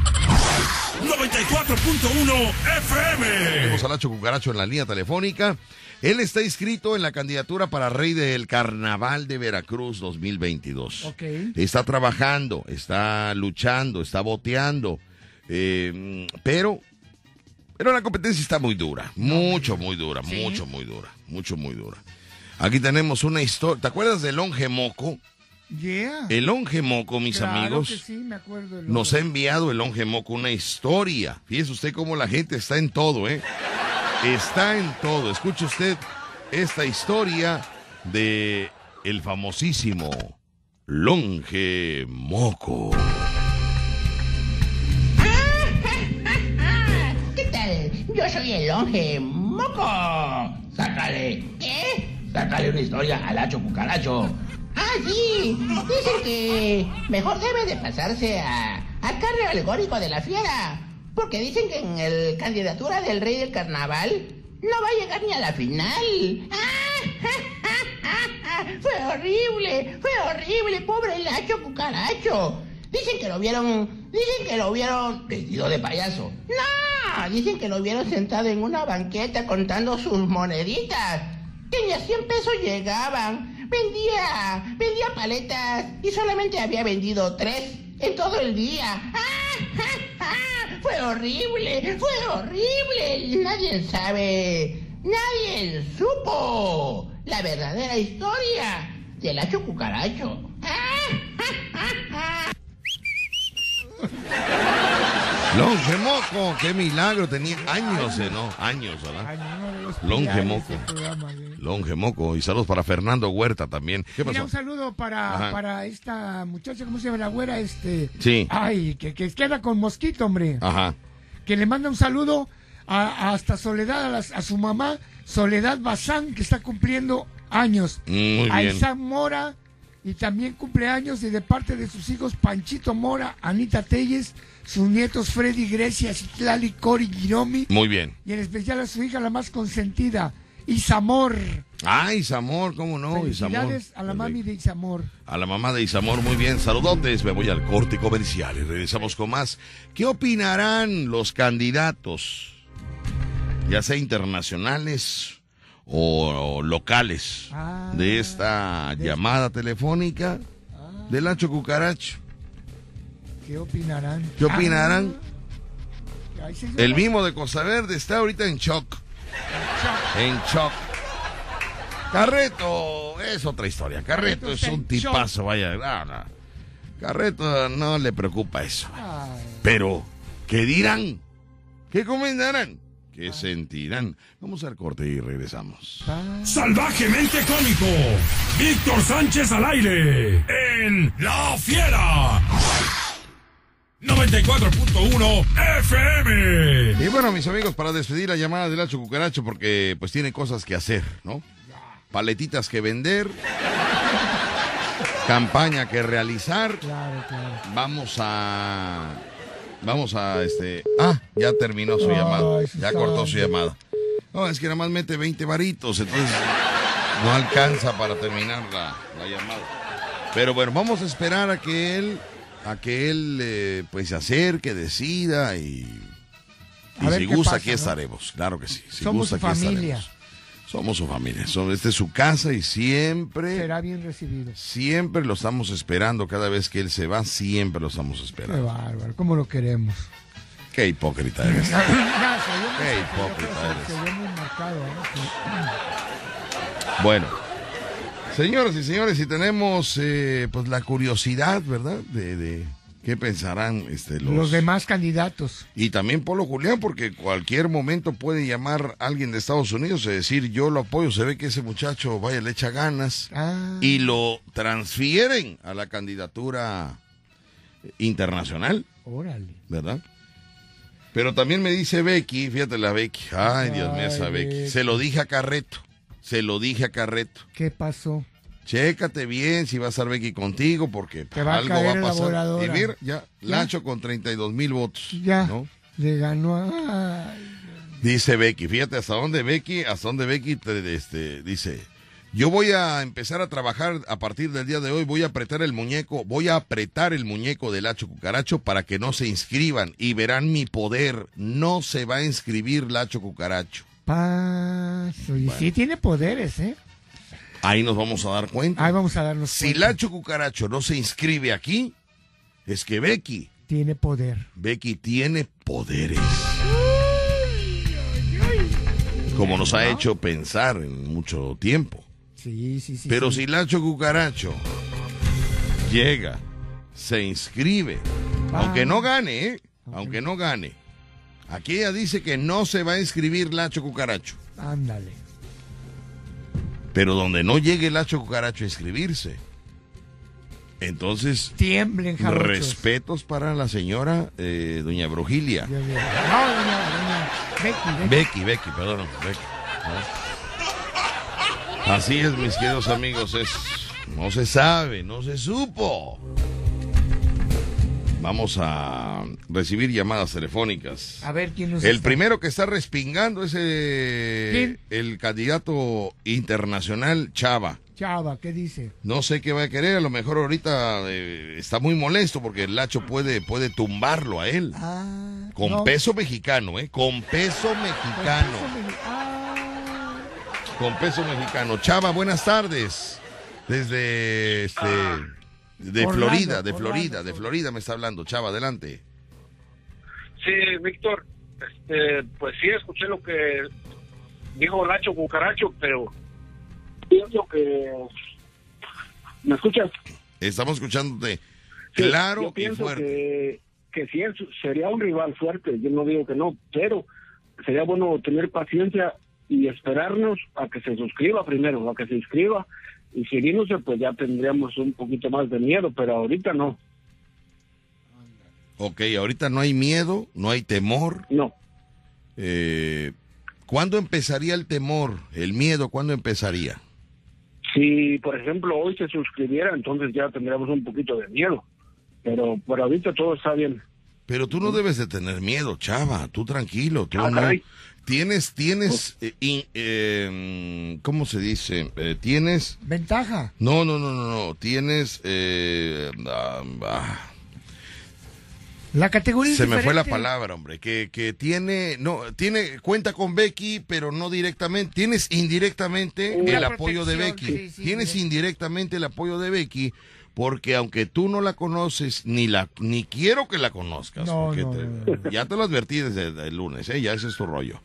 Speaker 4: 94.1 FM.
Speaker 2: Tenemos a Lacho Cucaracho en la línea telefónica. Él está inscrito en la candidatura para Rey del Carnaval de Veracruz 2022.
Speaker 3: Ok.
Speaker 2: Está trabajando, está luchando, está boteando. eh, pero, pero la competencia está muy dura. Mucho, muy dura.
Speaker 3: Sí.
Speaker 2: Mucho, muy dura. Mucho, muy dura. Aquí tenemos una historia. ¿Te acuerdas del Longe Moco?
Speaker 3: Yeah.
Speaker 2: El Longe Moco, mis
Speaker 3: Claro
Speaker 2: amigos.
Speaker 3: que sí, me acuerdo. del
Speaker 2: Nos ha enviado el Longe Moco una historia. Fíjese usted cómo la gente está en todo, ¿eh? Está en todo. Escuche usted esta historia de el famosísimo Longe Moco.
Speaker 9: ¿Qué tal? Yo soy el longe moco. Sácale. ¿Qué? Sácale una historia al hacho cucaracho. Ah, sí. Dicen que mejor debe de pasarse a, al carro alegórico de la fiera. Porque dicen que en el candidatura del rey del carnaval no va a llegar ni a la final. ¡Ah! Fue horrible, fue horrible, pobre el hacho cucaracho. Dicen que lo vieron, dicen que lo vieron vestido de payaso. No, dicen que lo vieron sentado en una banqueta contando sus moneditas. Que ni a 100 pesos llegaban. Vendía, vendía paletas y solamente había vendido tres en todo el día. Fue horrible, fue horrible. Nadie sabe, nadie supo la verdadera historia del hacho cucaracho.
Speaker 2: Longe Moco, qué milagro. Tenía años. ¿no? Años, ¿verdad? Longe Moco. Longe Moco. Y saludos para Fernando Huerta también. ¿Qué
Speaker 3: Mira, un saludo para, para esta muchacha, ¿cómo se llama la güera? Este.
Speaker 2: Sí.
Speaker 3: Ay, que, que queda con mosquito, hombre.
Speaker 2: Ajá.
Speaker 3: Que le manda un saludo a, a hasta Soledad, a, las- a su mamá, Soledad Bazán, que está cumpliendo años.
Speaker 2: Mm, Muy
Speaker 3: a
Speaker 2: bien.
Speaker 3: Isaac Mora, y también cumpleaños y de parte de sus hijos Panchito Mora, Anita Telles, sus nietos Freddy Grecia, Citlali, Cori Giromi,
Speaker 2: Muy bien.
Speaker 3: y en especial a su hija la más consentida, Isamor.
Speaker 2: Ah, Isamor, ¿cómo no? Isamor.
Speaker 3: Felicidades a la mami de Isamor.
Speaker 2: A la mamá de Isamor, muy bien. Saludotes, me voy al corte comercial y regresamos con más. ¿Qué opinarán los candidatos, ya sea internacionales o locales,
Speaker 3: Ah,
Speaker 2: de esta llamada telefónica del Hacho Cucaracho?
Speaker 3: ¿Qué opinarán?
Speaker 2: ¿Qué opinarán?
Speaker 3: Ah,
Speaker 2: El mismo de Costa Verde está ahorita en shock. En shock. Carreto es otra historia. Carreto
Speaker 3: Carreto
Speaker 2: es un tipazo, vaya. no, no. Carreto no le preocupa eso.
Speaker 3: Ay,
Speaker 2: Pero, ¿qué dirán? ¿Qué comentarán? ¿Qué sentirán? Vamos al corte y regresamos.
Speaker 4: Salvajemente cómico. Víctor Sánchez al aire. En La Fiera. 94.1 FM.
Speaker 2: Y bueno, mis amigos, para despedir la llamada del Hacho Cucaracho, porque pues tiene cosas que hacer, ¿no? Paletitas que vender, campaña que realizar.
Speaker 3: claro, claro.
Speaker 2: Vamos a. Vamos a este. Ah, ya terminó su llamada. Ya cortó su llamada. No, es que nada más mete 20 varitos, entonces no alcanza para terminar la, la llamada. Pero bueno, vamos a esperar a que él, a que él eh, pues se acerque, decida y, y
Speaker 3: A ver
Speaker 2: si gusta
Speaker 3: pasa,
Speaker 2: aquí
Speaker 3: ¿no?
Speaker 2: estaremos, claro que sí. Si
Speaker 3: Somos
Speaker 2: gusta, aquí
Speaker 3: familia.
Speaker 2: estaremos. Somos su familia. Esta es su casa y siempre,
Speaker 3: Será bien recibido.
Speaker 2: siempre lo estamos esperando. Cada vez que él se va, siempre lo estamos
Speaker 3: Qué
Speaker 2: esperando.
Speaker 3: bárbaro, cómo lo queremos.
Speaker 2: Qué hipócrita eres. Qué hipócrita eres.
Speaker 3: ¿eh?
Speaker 2: Bueno, señoras y señores, si tenemos eh, pues la curiosidad, ¿verdad? De, de qué pensarán este, los,
Speaker 3: Los demás candidatos.
Speaker 2: Y también Polo Julián, porque cualquier momento puede llamar alguien de Estados Unidos y decir yo lo apoyo, se ve que ese muchacho vaya le echa ganas
Speaker 3: Ah,
Speaker 2: y lo transfieren a la candidatura internacional,
Speaker 3: órale.
Speaker 2: ¿verdad? Pero también me dice Becky, fíjate la Becky, ay Dios mío, esa Becky,
Speaker 3: Becky.
Speaker 2: se lo dije a Carreto, se lo dije a Carreto.
Speaker 3: ¿Qué pasó?
Speaker 2: Chécate bien si va a estar Becky contigo porque
Speaker 3: Te va a
Speaker 2: algo
Speaker 3: caer
Speaker 2: va a pasar. Y mira, ya,
Speaker 3: Ya.
Speaker 2: Lacho con 32 mil votos.
Speaker 3: Ya.
Speaker 2: ¿no?
Speaker 3: Le ganó a...
Speaker 2: Dice Becky, fíjate hasta dónde Becky, hasta dónde Becky te- este, dice, yo voy a empezar a trabajar a partir del día de hoy, voy a apretar el muñeco, voy a apretar el muñeco del Lacho Cucaracho para que no se inscriban y verán mi poder, no se va a inscribir Lacho Cucaracho.
Speaker 3: paso. Y sí tiene poderes, ¿eh?
Speaker 2: Ahí nos vamos a dar cuenta.
Speaker 3: Ahí vamos a darnos
Speaker 2: Si
Speaker 3: cuenta.
Speaker 2: Lacho Cucaracho no se inscribe aquí, es que Becky
Speaker 3: Tiene poder.
Speaker 2: Becky tiene poderes. Como nos ha hecho pensar en mucho tiempo.
Speaker 3: Sí, sí, sí.
Speaker 2: Pero
Speaker 3: sí.
Speaker 2: si Lacho Cucaracho llega, se inscribe,
Speaker 3: Ah.
Speaker 2: aunque no gane, ¿eh? aunque no gane. Aquí ella dice que no se va a inscribir Lacho Cucaracho.
Speaker 3: Ándale.
Speaker 2: Pero donde no llegue Lacho Cucaracho a inscribirse, entonces
Speaker 3: Tiemblen,
Speaker 2: respetos para la señora eh, doña
Speaker 3: mío. No, doña, doña Becky, Becky.
Speaker 2: Becky, Becky, perdón, Becky. ¿no? Así es, mis queridos amigos, es no se sabe, no se supo. Vamos a recibir llamadas telefónicas.
Speaker 3: A ver quién nos
Speaker 2: El
Speaker 3: está-
Speaker 2: primero que está respingando es eh, el candidato internacional Chava.
Speaker 3: Chava, ¿qué dice?
Speaker 2: No sé qué va a querer, a lo mejor ahorita eh, está muy molesto porque el Lacho puede, puede tumbarlo a él.
Speaker 3: Ah,
Speaker 2: Con
Speaker 3: no.
Speaker 2: peso mexicano, ¿eh? Con peso mexicano.
Speaker 3: Con peso me- Ah,
Speaker 2: Con peso mexicano. Chava, buenas tardes. Desde este, de
Speaker 3: Orlando,
Speaker 2: Florida, de
Speaker 3: Orlando,
Speaker 2: Florida, de Florida me está hablando. Chava, adelante.
Speaker 10: Sí, Víctor, este, pues sí, escuché lo que dijo Lacho Cucaracho, pero pienso que... ¿Me escuchas?
Speaker 2: Estamos escuchándote
Speaker 10: Sí,
Speaker 2: claro
Speaker 10: yo
Speaker 2: y
Speaker 10: pienso
Speaker 2: fuerte.
Speaker 10: que, que sí es, sería un rival fuerte, yo no digo que no, pero sería bueno tener paciencia y esperarnos a que se suscriba primero, a que se inscriba, y seguirnos pues ya tendríamos un poquito más de miedo, pero ahorita no,
Speaker 2: Ok, ahorita no hay miedo, no hay temor.
Speaker 10: no.
Speaker 2: Eh, ¿Cuándo empezaría el temor, el miedo? ¿Cuándo empezaría?
Speaker 10: Si, por ejemplo, hoy se suscribiera, entonces ya tendríamos un poquito de miedo, pero por ahorita todo está bien.
Speaker 2: Pero tú no debes de tener miedo, chava. Tú tranquilo. Tú
Speaker 10: Ah,
Speaker 2: no.
Speaker 10: caray.
Speaker 2: Tienes, tienes, eh, in- eh, ¿cómo se dice? Eh, tienes,
Speaker 3: Ventaja.
Speaker 2: no, no, no, no, no. Tienes, eh, ah, ah,
Speaker 3: La categoría
Speaker 2: se me fue la palabra, hombre. Que, que tiene, no, tiene, cuenta con Becky, pero no directamente. Tienes indirectamente
Speaker 3: Una
Speaker 2: el apoyo de Becky.
Speaker 3: sí, sí,
Speaker 2: tienes
Speaker 3: sí.
Speaker 2: indirectamente el apoyo de Becky. Porque aunque tú no la conoces, ni la ni quiero que la conozcas.
Speaker 3: No,
Speaker 2: porque
Speaker 3: no,
Speaker 2: te-
Speaker 3: no,
Speaker 2: Ya te lo advertí desde el lunes, ¿eh? ya ese es tu rollo.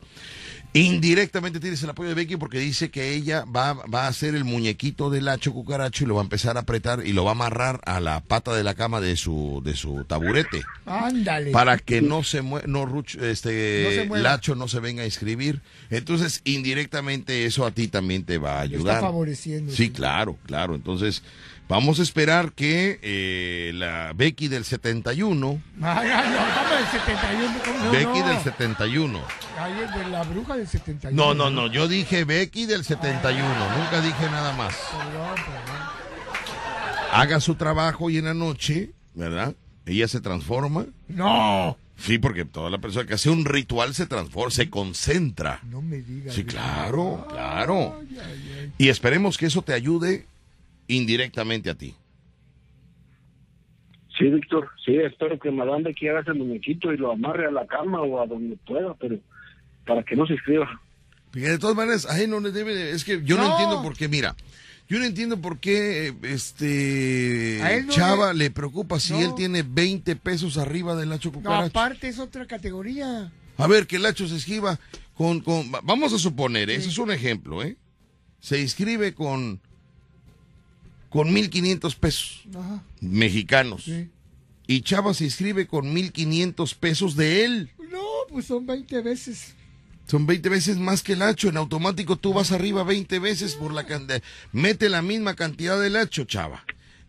Speaker 2: Indirectamente tienes el apoyo de Becky porque dice que ella va, va a ser el muñequito del hacho cucaracho y lo va a empezar a apretar y lo va a amarrar a la pata de la cama de su, de su taburete
Speaker 3: Ándale.
Speaker 2: para que no se mue no, Ruch- este
Speaker 3: No se mueva.
Speaker 2: Lacho no se venga a inscribir. Entonces, indirectamente eso a ti también te va a ayudar.
Speaker 3: Está favoreciendo.
Speaker 2: Sí, claro, claro. Entonces, vamos a esperar que eh, la Becky del 71,
Speaker 3: Ay, ay, no, del 71. ¿cómo no?
Speaker 2: Becky
Speaker 3: no.
Speaker 2: del 71.
Speaker 3: Ay, de la bruja del 71.
Speaker 2: No, no, no, yo dije Becky del 71, nunca dije nada más.
Speaker 3: Perdón, perdón.
Speaker 2: Haga su trabajo y en la noche, ¿verdad? Ella se transforma.
Speaker 3: No.
Speaker 2: Sí, porque toda la persona que hace un ritual se transforma, se concentra.
Speaker 3: No me digas.
Speaker 2: Sí, claro, claro. Y esperemos que eso te ayude indirectamente a ti.
Speaker 10: Sí, Víctor, sí, espero que Madame Becky haga ese muñequito y lo amarre a la cama o a donde pueda, pero para que no se inscriba.
Speaker 2: Porque de todas maneras, ay, no le debe, de- es que yo no,
Speaker 3: No.
Speaker 2: entiendo por qué, mira, yo no entiendo por qué este
Speaker 3: A él no
Speaker 2: Chava
Speaker 3: le-
Speaker 2: le, preocupa si
Speaker 3: No.
Speaker 2: él tiene 20 pesos arriba del Lacho
Speaker 3: No,
Speaker 2: Cucaracho.
Speaker 3: aparte es otra categoría.
Speaker 2: A ver, que el Lacho se escriba con, con va- vamos a suponer, ese es un ejemplo, ¿eh? Se inscribe con con 1500 pesos
Speaker 3: Ajá.
Speaker 2: mexicanos.
Speaker 3: Sí.
Speaker 2: Y Chava se inscribe con 1500 pesos de él.
Speaker 3: No, pues son 20 veces.
Speaker 2: Son 20 veces más que el hacho. En automático tú vas arriba 20 veces por la cantidad. Mete la misma cantidad del hacho, chava.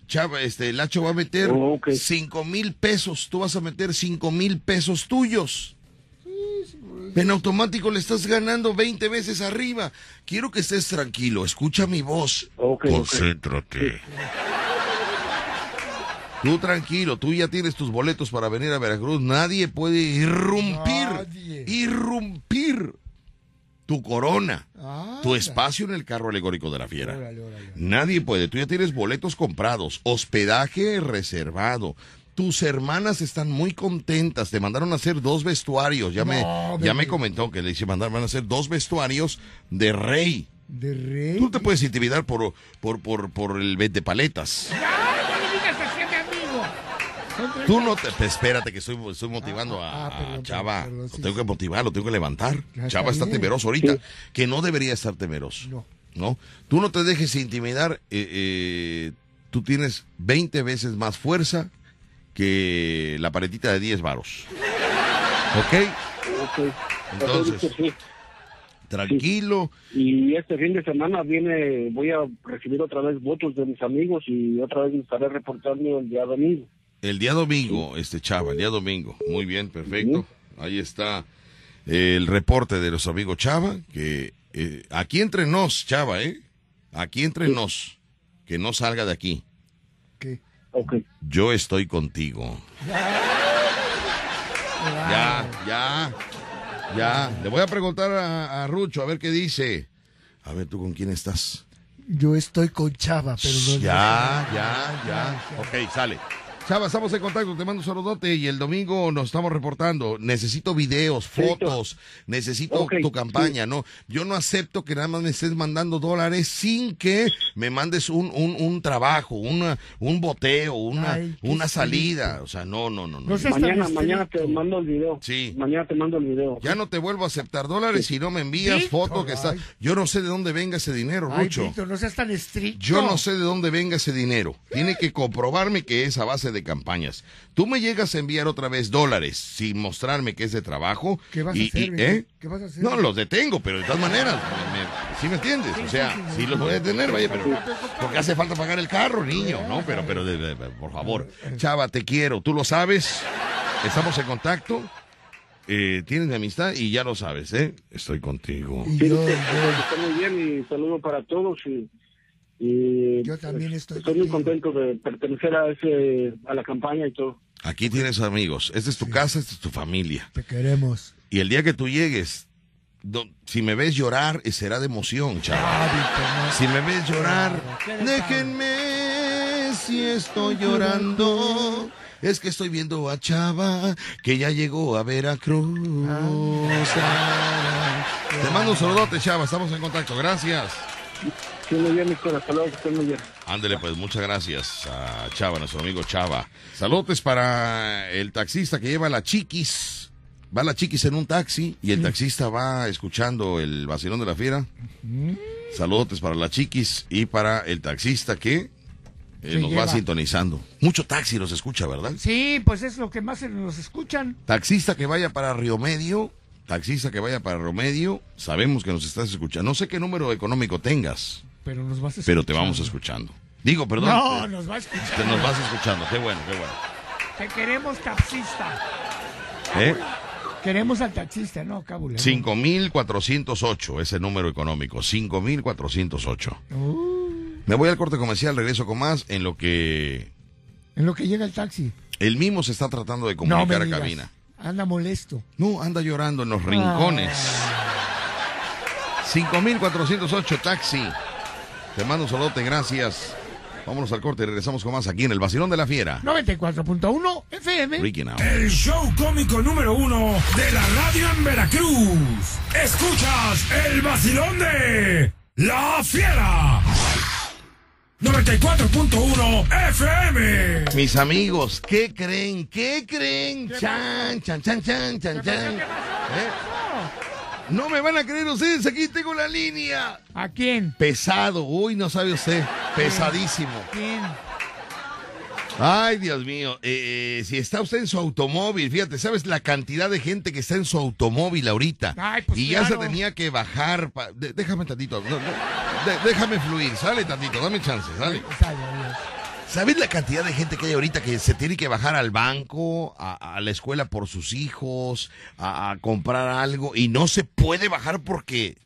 Speaker 2: Chava, este, el hacho va a meter
Speaker 10: Oh, ok.
Speaker 2: 5 mil pesos. Tú vas a meter 5 mil pesos tuyos. En automático le estás ganando 20 veces arriba. Quiero que estés tranquilo. Escucha mi voz. Concéntrate. Tú tranquilo, tú ya tienes tus boletos para venir a Veracruz. Nadie puede irrumpir,
Speaker 3: Nadie.
Speaker 2: irrumpir tu corona,
Speaker 3: Ah,
Speaker 2: tu espacio en el carro alegórico de la fiera.
Speaker 3: órale, órale.
Speaker 2: Nadie puede. Tú ya tienes boletos comprados, hospedaje reservado. Tus hermanas están muy contentas. Te mandaron a hacer dos vestuarios. Ya, me, ya me comentó que le hice mandar, van a hacer dos vestuarios de rey.
Speaker 3: De rey.
Speaker 2: Tú te puedes intimidar por, por, por, por el de paletas. Tú no te, te- espérate que estoy, estoy motivando
Speaker 3: Ah,
Speaker 2: a,
Speaker 3: ah,
Speaker 2: a Chava.
Speaker 3: sí,
Speaker 2: lo tengo que motivar, lo tengo que levantar. Chava está temeroso ahorita,
Speaker 10: Sí.
Speaker 2: que no debería estar temeroso.
Speaker 3: No.
Speaker 2: ¿no? Tú no te dejes intimidar. eh, eh, tú tienes 20 veces más fuerza que la paletita de 10 varos. ¿Ok?
Speaker 10: Ok.
Speaker 2: Entonces-
Speaker 10: sí.
Speaker 2: Tranquilo.
Speaker 10: Y este fin de semana viene, voy a recibir otra vez votos de mis amigos y otra vez me estaré reportando el día domingo.
Speaker 2: El día domingo, este Chava, el día domingo. Muy bien, perfecto. Ahí está el reporte de los amigos Chava, que eh, aquí entre nos, Chava, ¿eh? Aquí entre nos, que no salga de aquí.
Speaker 3: ¿Qué?
Speaker 10: Ok.
Speaker 2: Yo estoy contigo. Ya, ya, ya. Le voy a preguntar a, a Rucho a ver qué dice. A ver, ¿tú con quién estás?
Speaker 3: Yo estoy con Chava, pero no.
Speaker 2: Ya, ya, ya. Ok, sale. Chava, estamos en contacto, te mando un saludote y el domingo nos estamos reportando. Necesito videos, fotos, necesito tu campaña, ¿no? Yo no acepto que nada más me estés mandando dólares sin que me mandes un, un, un trabajo, una, un boteo, una,
Speaker 3: Ay,
Speaker 2: una salida. O sea, no, no, no. no.
Speaker 10: Mañana, mañana te mando el video.
Speaker 2: Sí.
Speaker 10: Mañana te mando el video.
Speaker 2: Ya no te vuelvo a aceptar dólares si no me envías
Speaker 3: Sí.
Speaker 2: fotos que está. Yo no sé de dónde venga ese dinero,
Speaker 3: Ay. Víctor, no seas tan estricto.
Speaker 2: Yo no sé de dónde venga ese dinero. Tiene que comprobarme que es a base de campañas. Tú me llegas a enviar otra vez dólares sin mostrarme que es de trabajo.
Speaker 3: ¿Qué vas a hacer,
Speaker 2: y-? ¿eh?
Speaker 3: ¿Qué vas a hacer?
Speaker 2: No, los detengo, pero de todas maneras, me- me- ¿sí me entiendes? O sea, sí los voy a detener, vaya, pero porque hace falta pagar el carro, niño, ¿no? Pero, pero, de- de- de- por favor, Chava, te quiero, tú lo sabes, estamos en contacto, eh, tienes mi amistad y ya lo sabes, ¿eh? Estoy contigo.
Speaker 10: Sí, está muy bien y saludo para todos y, y
Speaker 3: Yo también estoy
Speaker 10: muy
Speaker 3: contigo.
Speaker 10: contento de pertenecer a ese a la campaña y todo.
Speaker 2: Aquí tienes amigos. Esta es tu casa, esta es tu familia.
Speaker 3: Te queremos.
Speaker 2: Y el día que tú llegues, si me ves llorar, será de emoción, chaval.
Speaker 3: Ah.
Speaker 2: Si me ves llorar,
Speaker 3: Claro, ¿qué le
Speaker 2: déjenme si estoy llorando. Es que estoy viendo a Chava que ya llegó a Veracruz. Ah. Te mando un saludote, Chava. Estamos en contacto. Gracias.
Speaker 10: Muy bien, que muy bien.
Speaker 2: Ándele, pues muchas gracias a Chava, nuestro amigo Chava. Saludos para el taxista que lleva la chiquis. Va la chiquis en un taxi y el taxista va escuchando el vacilón de la fiera. Saludos para la chiquis y para el taxista que eh, nos va sintonizando. Mucho taxi nos escucha, ¿verdad?
Speaker 3: Sí, pues es lo que más se nos escuchan.
Speaker 2: Taxista que vaya para Río Medio, taxista que vaya para Río Medio, sabemos que nos estás escuchando. No sé qué número económico tengas,
Speaker 3: Pero nos vas a
Speaker 2: pero te vamos escuchando. Digo, perdón.
Speaker 3: No,
Speaker 2: eh,
Speaker 3: nos va a escuchar.
Speaker 2: te nos vas escuchando. Qué bueno, qué bueno.
Speaker 3: Te queremos taxista.
Speaker 2: ¿Eh?
Speaker 3: Queremos al taxista, ¿no, Cábula?
Speaker 2: 5.408 es el número económico. 5.408.
Speaker 3: Uh,
Speaker 2: Me voy al corte comercial, regreso con más en lo que
Speaker 3: en lo que llega el taxi.
Speaker 2: el mismo se está tratando de
Speaker 3: No
Speaker 2: comunicar a cabina.
Speaker 3: Anda molesto.
Speaker 2: No, anda llorando en los rincones. 5.408 taxi. Te mando un saludote, gracias. Vámonos al corte y regresamos con más aquí en el Vacilón de la Fiera.
Speaker 3: 94.1 FM.
Speaker 4: El show cómico número uno de la radio en Veracruz. Escuchas el vacilón de La Fiera. 94.1 FM.
Speaker 2: Mis amigos, ¿qué creen? ¿Qué creen? Chan, chan, chan, chan, chan, chan. ¿Eh? No me van a creer ustedes, aquí tengo la línea.
Speaker 3: ¿A quién?
Speaker 2: Pesado, uy, no sabe usted. Pesadísimo.
Speaker 3: ¿Quién?
Speaker 2: Ay, Dios mío. Eh, eh, si está usted en su automóvil, fíjate, ¿sabes la cantidad de gente que está en su automóvil ahorita?
Speaker 3: Ay, pues
Speaker 2: y ya se tenía que bajar. pa- de- déjame tantito. no, no, de- déjame fluir. Sale tantito, dame chance, sale. ¿Sabes la cantidad de gente que hay ahorita que se tiene que bajar al banco, a, a la escuela por sus hijos, a, a comprar algo y no se puede bajar porque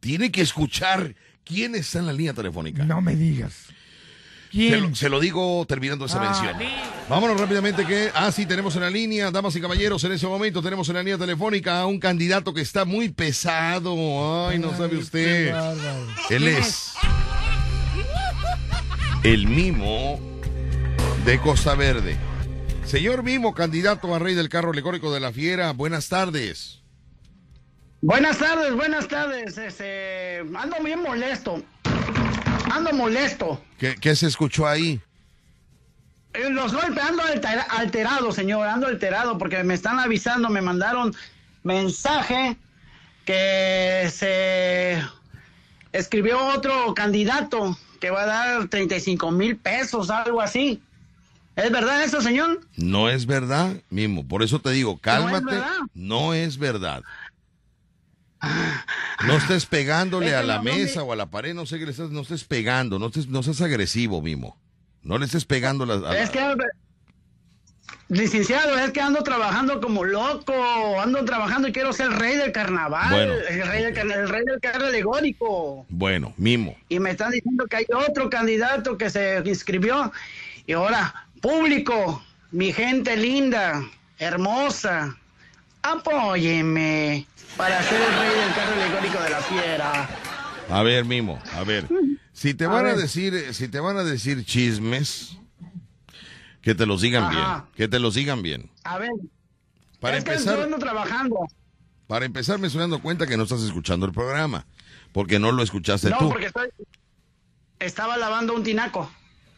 Speaker 2: tiene que escuchar quién está en la línea telefónica?
Speaker 3: No me digas.
Speaker 2: Se
Speaker 3: ¿Quién?
Speaker 2: lo, se lo digo terminando esa
Speaker 3: Ah,
Speaker 2: mención. Vámonos rápidamente que, ah, sí, tenemos en la línea, damas y caballeros, en ese momento tenemos en la línea telefónica a un candidato que está muy pesado. Ay, no sabe usted. Él
Speaker 3: ¿Quién
Speaker 2: es el mimo de Costa Verde. Señor Mimo, candidato a rey del carro alegórico de la fiera, buenas tardes.
Speaker 11: Buenas tardes, buenas tardes. Este, ando bien molesto. Ando molesto.
Speaker 2: ¿Qué, qué se escuchó ahí?
Speaker 11: Eh, Los golpes, ando altera- alterado, señor. Ando alterado porque me están avisando, me mandaron mensaje que se escribió otro candidato que va a dar 35 mil pesos, algo así. ¿Es verdad eso, señor?
Speaker 2: No es verdad, Mimo. Por eso te digo, cálmate.
Speaker 11: verdad?
Speaker 2: No es verdad. No estés pegándole
Speaker 11: Es
Speaker 2: a la
Speaker 11: no, no
Speaker 2: mesa
Speaker 11: me-
Speaker 2: o a la pared, no sé qué le estás, no estés pegando, no estés, no estés agresivo, Mimo. No le estés pegando a la- a la-
Speaker 11: Es que, licenciado, es que ando trabajando como loco, ando trabajando y quiero ser el rey del carnaval,
Speaker 2: Bueno.
Speaker 11: el, rey del, el rey del carro alegórico.
Speaker 2: Bueno, Mimo.
Speaker 11: Y me están diciendo que hay otro candidato que se inscribió. Y ahora, público, mi gente linda, hermosa, apóyenme para ser el rey del carro alegórico de la fiera.
Speaker 2: A ver, Mimo, a ver. Si te
Speaker 11: A
Speaker 2: van a, decir, eh, si te van a decir chismes, que te los digan
Speaker 11: Ajá.
Speaker 2: bien, que te los digan bien.
Speaker 11: A ver,
Speaker 2: Para
Speaker 11: es
Speaker 2: empezar,
Speaker 11: trabajando.
Speaker 2: para empezar me estoy dando cuenta que no estás escuchando el programa, porque no lo escuchaste
Speaker 11: No,
Speaker 2: tú.
Speaker 11: porque estoy, estaba lavando un tinaco.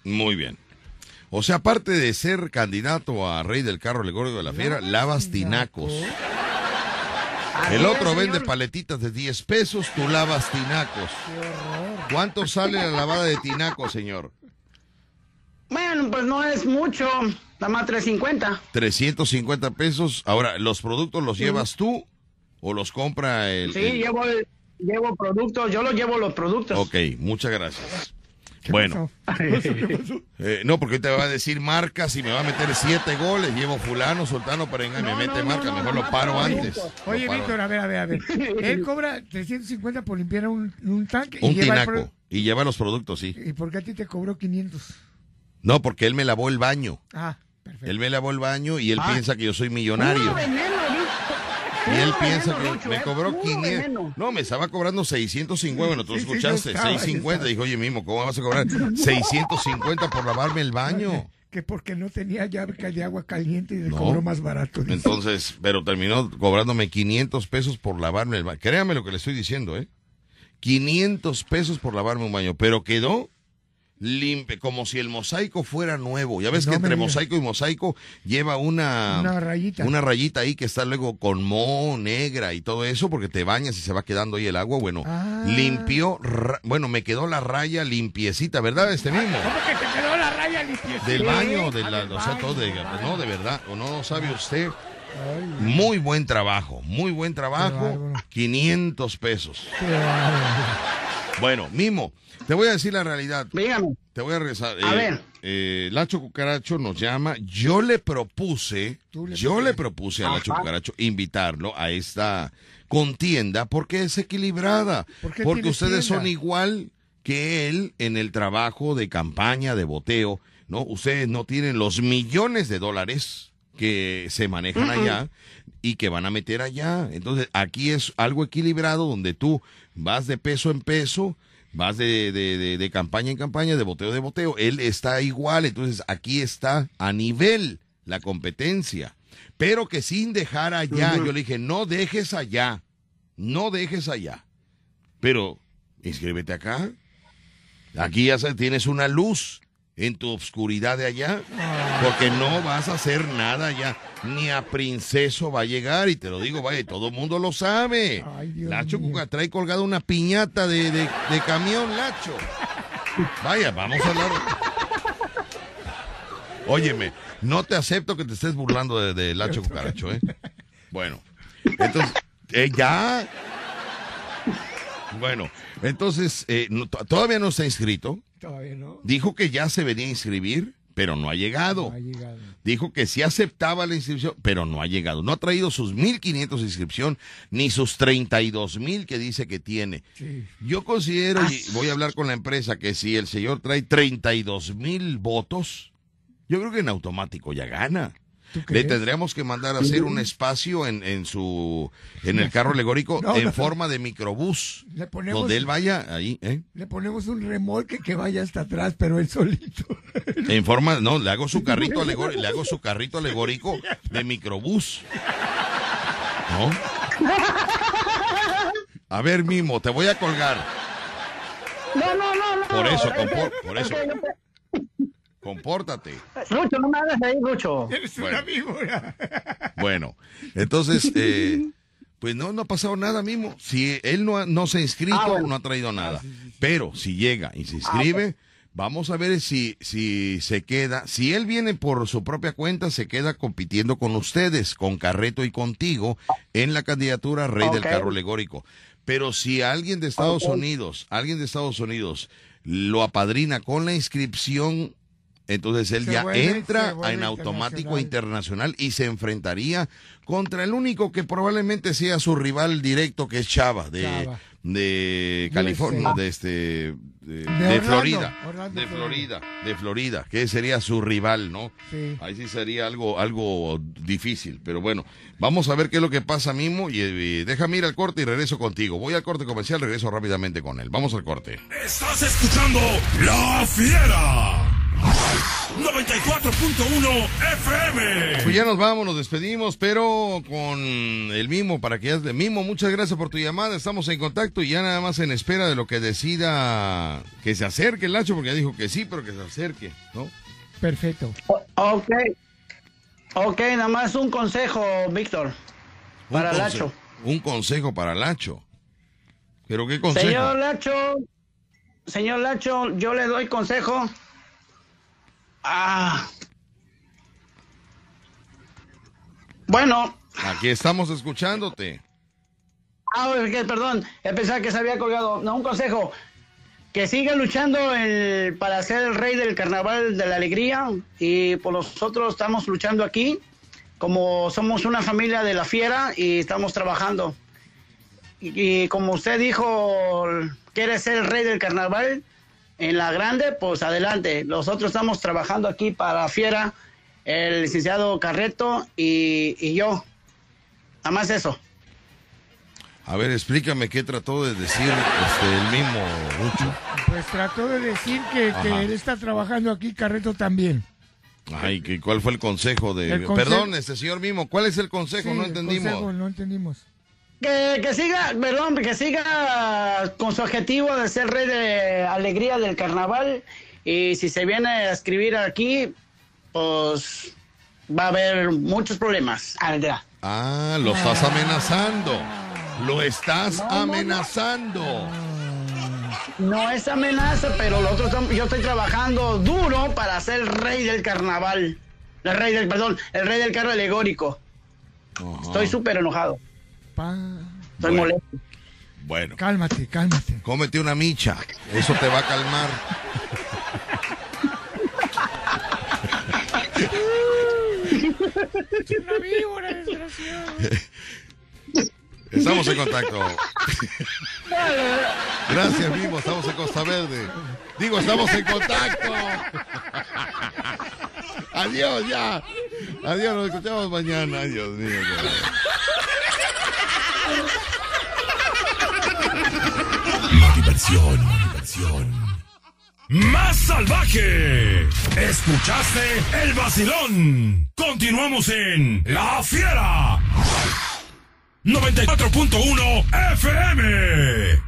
Speaker 2: Muy bien. O sea, aparte de ser candidato a rey del carro alegórico de la fiera, lavas tinacos. El otro vende paletitas de 10 pesos, tú lavas tinacos. ¿Cuánto sale la lavada de tinacos, señor?
Speaker 11: Bueno, pues no es mucho, nada más 350.
Speaker 2: 350 pesos. Ahora, ¿los productos los llevas tú o los compra el...?
Speaker 11: Sí,
Speaker 2: el-
Speaker 11: llevo, el- llevo productos, yo los llevo los productos.
Speaker 2: Ok, muchas gracias. Bueno, eh, no, porque te va a decir marcas y me va a meter siete goles. Llevo fulano, sultano, perengá y me mete
Speaker 11: no,
Speaker 2: marca.
Speaker 11: no, no,
Speaker 2: Mejor lo paro antes.
Speaker 3: Oye,
Speaker 2: paro
Speaker 3: Víctor, a ver, a ver, a ver. Él cobra 350 por limpiar un, un tanque y
Speaker 2: Un
Speaker 3: lleva el
Speaker 2: tinaco.
Speaker 3: pro-
Speaker 2: Y lleva los productos, sí.
Speaker 3: ¿Y por qué a ti te cobró 500?
Speaker 2: No, porque él me lavó el baño.
Speaker 3: Ah, perfecto.
Speaker 2: Él me lavó el baño y él
Speaker 11: Ah.
Speaker 2: piensa que yo soy millonario. Y él piensa que me
Speaker 11: eh,
Speaker 2: cobró
Speaker 11: puro
Speaker 2: 500.
Speaker 11: veneno.
Speaker 2: No, me estaba cobrando 650. Bueno, tú
Speaker 3: Sí, sí,
Speaker 2: escuchaste,
Speaker 3: yo
Speaker 2: 650.
Speaker 3: estaba.
Speaker 2: Dijo, oye, mismo, ¿cómo vas a cobrar 650 por lavarme el baño?
Speaker 3: Que porque no tenía llave de agua caliente y le
Speaker 2: No.
Speaker 3: cobró más barato. dice.
Speaker 2: Entonces, pero terminó cobrándome 500 pesos por lavarme el baño. Créame lo que le estoy diciendo, ¿eh? 500 pesos por lavarme un baño, pero quedó limpio, como si el mosaico fuera nuevo. Ya ves
Speaker 3: No
Speaker 2: que entre
Speaker 3: digas.
Speaker 2: mosaico y mosaico lleva una,
Speaker 3: Una rayita.
Speaker 2: una rayita ahí que está luego con moho negra y todo eso, porque te bañas y se va quedando ahí el agua. Bueno,
Speaker 3: Ah.
Speaker 2: limpió, bueno, me quedó la raya limpiecita, ¿verdad? Este mismo.
Speaker 3: ¿Cómo que te quedó la raya limpiecita?
Speaker 2: Del baño, de la, o sea, todo de, no, de verdad, o no sabe usted. Muy buen trabajo, muy buen trabajo.
Speaker 3: bárbaro.
Speaker 2: 500 pesos. Bueno, Mimo, te voy a decir la realidad.
Speaker 11: Dígame.
Speaker 2: Te voy a regresar.
Speaker 11: A
Speaker 2: Eh,
Speaker 11: ver.
Speaker 2: eh, Lacho Cucaracho nos llama. Yo le propuse,
Speaker 3: le
Speaker 2: yo le propuse a Lacho. Cucaracho invitarlo a esta contienda porque es equilibrada.
Speaker 3: ¿Por qué
Speaker 2: Porque ustedes
Speaker 3: tienda?
Speaker 2: son igual que él en el trabajo de campaña, de boteo, ¿no? Ustedes no tienen los millones de dólares que se manejan allá y que van a meter allá. Entonces, aquí es algo equilibrado donde tú vas de peso en peso, vas de, de, de- de campaña en campaña, de boteo de boteo. Él está igual, entonces aquí está a nivel la competencia. Pero que sin dejar allá, yo le dije, no dejes allá, no dejes allá. Pero inscríbete acá. Aquí ya tienes una luz en tu obscuridad de allá, porque no vas a hacer nada allá. Ni a Princeso va a llegar, y te lo digo, vaya, todo el mundo lo sabe.
Speaker 3: Ay,
Speaker 2: Lacho. Cuca trae colgada una piñata de, de- de camión, Lacho. Vaya, vamos a hablar. Óyeme, no te acepto que te estés burlando de, de Lacho Cucaracho, ¿eh? Bueno, entonces, eh, ya. Bueno, entonces, eh, no- todavía no está inscrito.
Speaker 3: Todavía no.
Speaker 2: Dijo que ya se venía a inscribir, pero no ha llegado.
Speaker 3: No ha llegado.
Speaker 2: Dijo que sí aceptaba la inscripción, pero no ha llegado. No ha traído sus 1.500 de inscripción ni sus 32.000 que dice que tiene.
Speaker 3: Sí.
Speaker 2: Yo considero, y voy a hablar con la empresa, que si el señor trae 32.000 votos, yo creo que en automático ya gana.
Speaker 3: ¿Tú
Speaker 2: Le tendríamos que mandar a hacer un espacio en, en su en el carro alegórico
Speaker 3: No,
Speaker 2: en
Speaker 3: no.
Speaker 2: forma de microbús.
Speaker 3: Le ponemos,
Speaker 2: Donde él vaya ahí, ¿eh?
Speaker 3: le ponemos un remolque que vaya hasta atrás, pero él solito.
Speaker 2: En forma, no, le hago su carrito alegórico, le hago su carrito alegórico de microbús. ¿No? A ver, Mimo, te voy a colgar.
Speaker 11: No, no, no, no.
Speaker 2: Por eso, por
Speaker 11: es
Speaker 2: eso. Compórtate.
Speaker 11: Lucho, no me hagas ahí, Lucho.
Speaker 3: Eres
Speaker 2: Bueno.
Speaker 3: una víbora.
Speaker 2: Bueno, entonces, eh, pues no, no ha pasado nada, Mimo. Si él no, ha- no se ha inscrito,
Speaker 11: Ah, bueno.
Speaker 2: no ha traído nada. Pero si llega y se inscribe, vamos a ver si, si se queda. Si él viene por su propia cuenta, se queda compitiendo con ustedes, con Carreto y contigo, en la candidatura Rey del. Carro Alegórico. Pero si alguien de Estados. Unidos, alguien de Estados Unidos lo apadrina con la inscripción, entonces él
Speaker 3: Se
Speaker 2: ya
Speaker 3: vuelve-
Speaker 2: entra en automático
Speaker 3: internacional.
Speaker 2: y se enfrentaría contra el único que probablemente sea su rival directo, que es Chava, de,
Speaker 3: Chava.
Speaker 2: de. California, de este de, de
Speaker 3: Orlando,
Speaker 2: Florida,
Speaker 3: Orlando,
Speaker 2: de
Speaker 3: Florida.
Speaker 2: Florida, de Florida, que sería su rival, ¿no?
Speaker 3: Sí.
Speaker 2: Ahí sí sería algo, algo difícil, pero bueno, vamos a ver qué es lo que pasa mismo y, eh, déjame ir al corte y regreso contigo. Voy al corte comercial, regreso rápidamente con él. Vamos al corte.
Speaker 4: Estás escuchando La Fiera. 94.1 FM.
Speaker 2: Pues ya nos vamos, nos despedimos, pero con el Mimo, para que ya de Mimo, muchas gracias por tu llamada, estamos en contacto y ya nada más en espera de lo que decida que se acerque el Lacho, porque ya dijo que sí, pero que se acerque, ¿no?
Speaker 3: Perfecto.
Speaker 11: Ok. Ok, nada más un consejo, Víctor. Para
Speaker 2: conse-
Speaker 11: Lacho.
Speaker 2: Un consejo para Lacho. ¿Pero qué consejo?
Speaker 11: Señor Lacho, señor Lacho, yo le doy consejo. Ah. Bueno,
Speaker 2: Aquí estamos escuchándote.
Speaker 11: ah, perdón, pensaba que se había colgado. No, un consejo. Que siga luchando el- para ser el rey del carnaval de la alegría. Y por nosotros estamos luchando aquí. Como somos una familia de la fiera y estamos trabajando. Y, y como usted dijo, quiere ser el rey del carnaval en la grande, pues adelante. Nosotros estamos trabajando aquí para Fiera el licenciado Carreto y, y yo. Nada más eso.
Speaker 2: A ver, explícame qué trató de decir este, el mismo Rucho.
Speaker 3: Pues trató de decir que, que él está trabajando aquí, Carreto también.
Speaker 2: Ay, ¿qué- ¿cuál fue el consejo de...?
Speaker 3: El conse-
Speaker 2: Perdón, este señor mismo, ¿cuál es el consejo?
Speaker 3: Sí,
Speaker 2: no
Speaker 3: el
Speaker 2: entendimos.
Speaker 3: consejo, no entendimos.
Speaker 11: Que, que siga, perdón, que siga con su objetivo de ser rey de alegría del carnaval. Y si se viene a escribir aquí, pues va a haber muchos problemas. Ah.
Speaker 2: Ah, lo estás amenazando. Lo estás amenazando.
Speaker 11: No es amenaza, pero lo otro, yo estoy trabajando duro para ser rey del carnaval. El rey del, perdón, el rey del carro alegórico. Estoy súper enojado. Estoy
Speaker 2: Bueno.
Speaker 11: molesto.
Speaker 2: Bueno.
Speaker 3: Cálmate, cálmate.
Speaker 2: Cómete una micha. Eso te va a calmar.
Speaker 3: Una víbora, desgraciado.
Speaker 2: Estamos en contacto. Gracias, Mimo. Estamos en Costa Verde. Digo, estamos en contacto. Adiós, ya. Adiós, nos escuchamos mañana. Adiós mío.
Speaker 4: La diversión, la diversión. Más salvaje. Escuchaste el vacilón. Continuamos en La Fiera. 94.1 FM.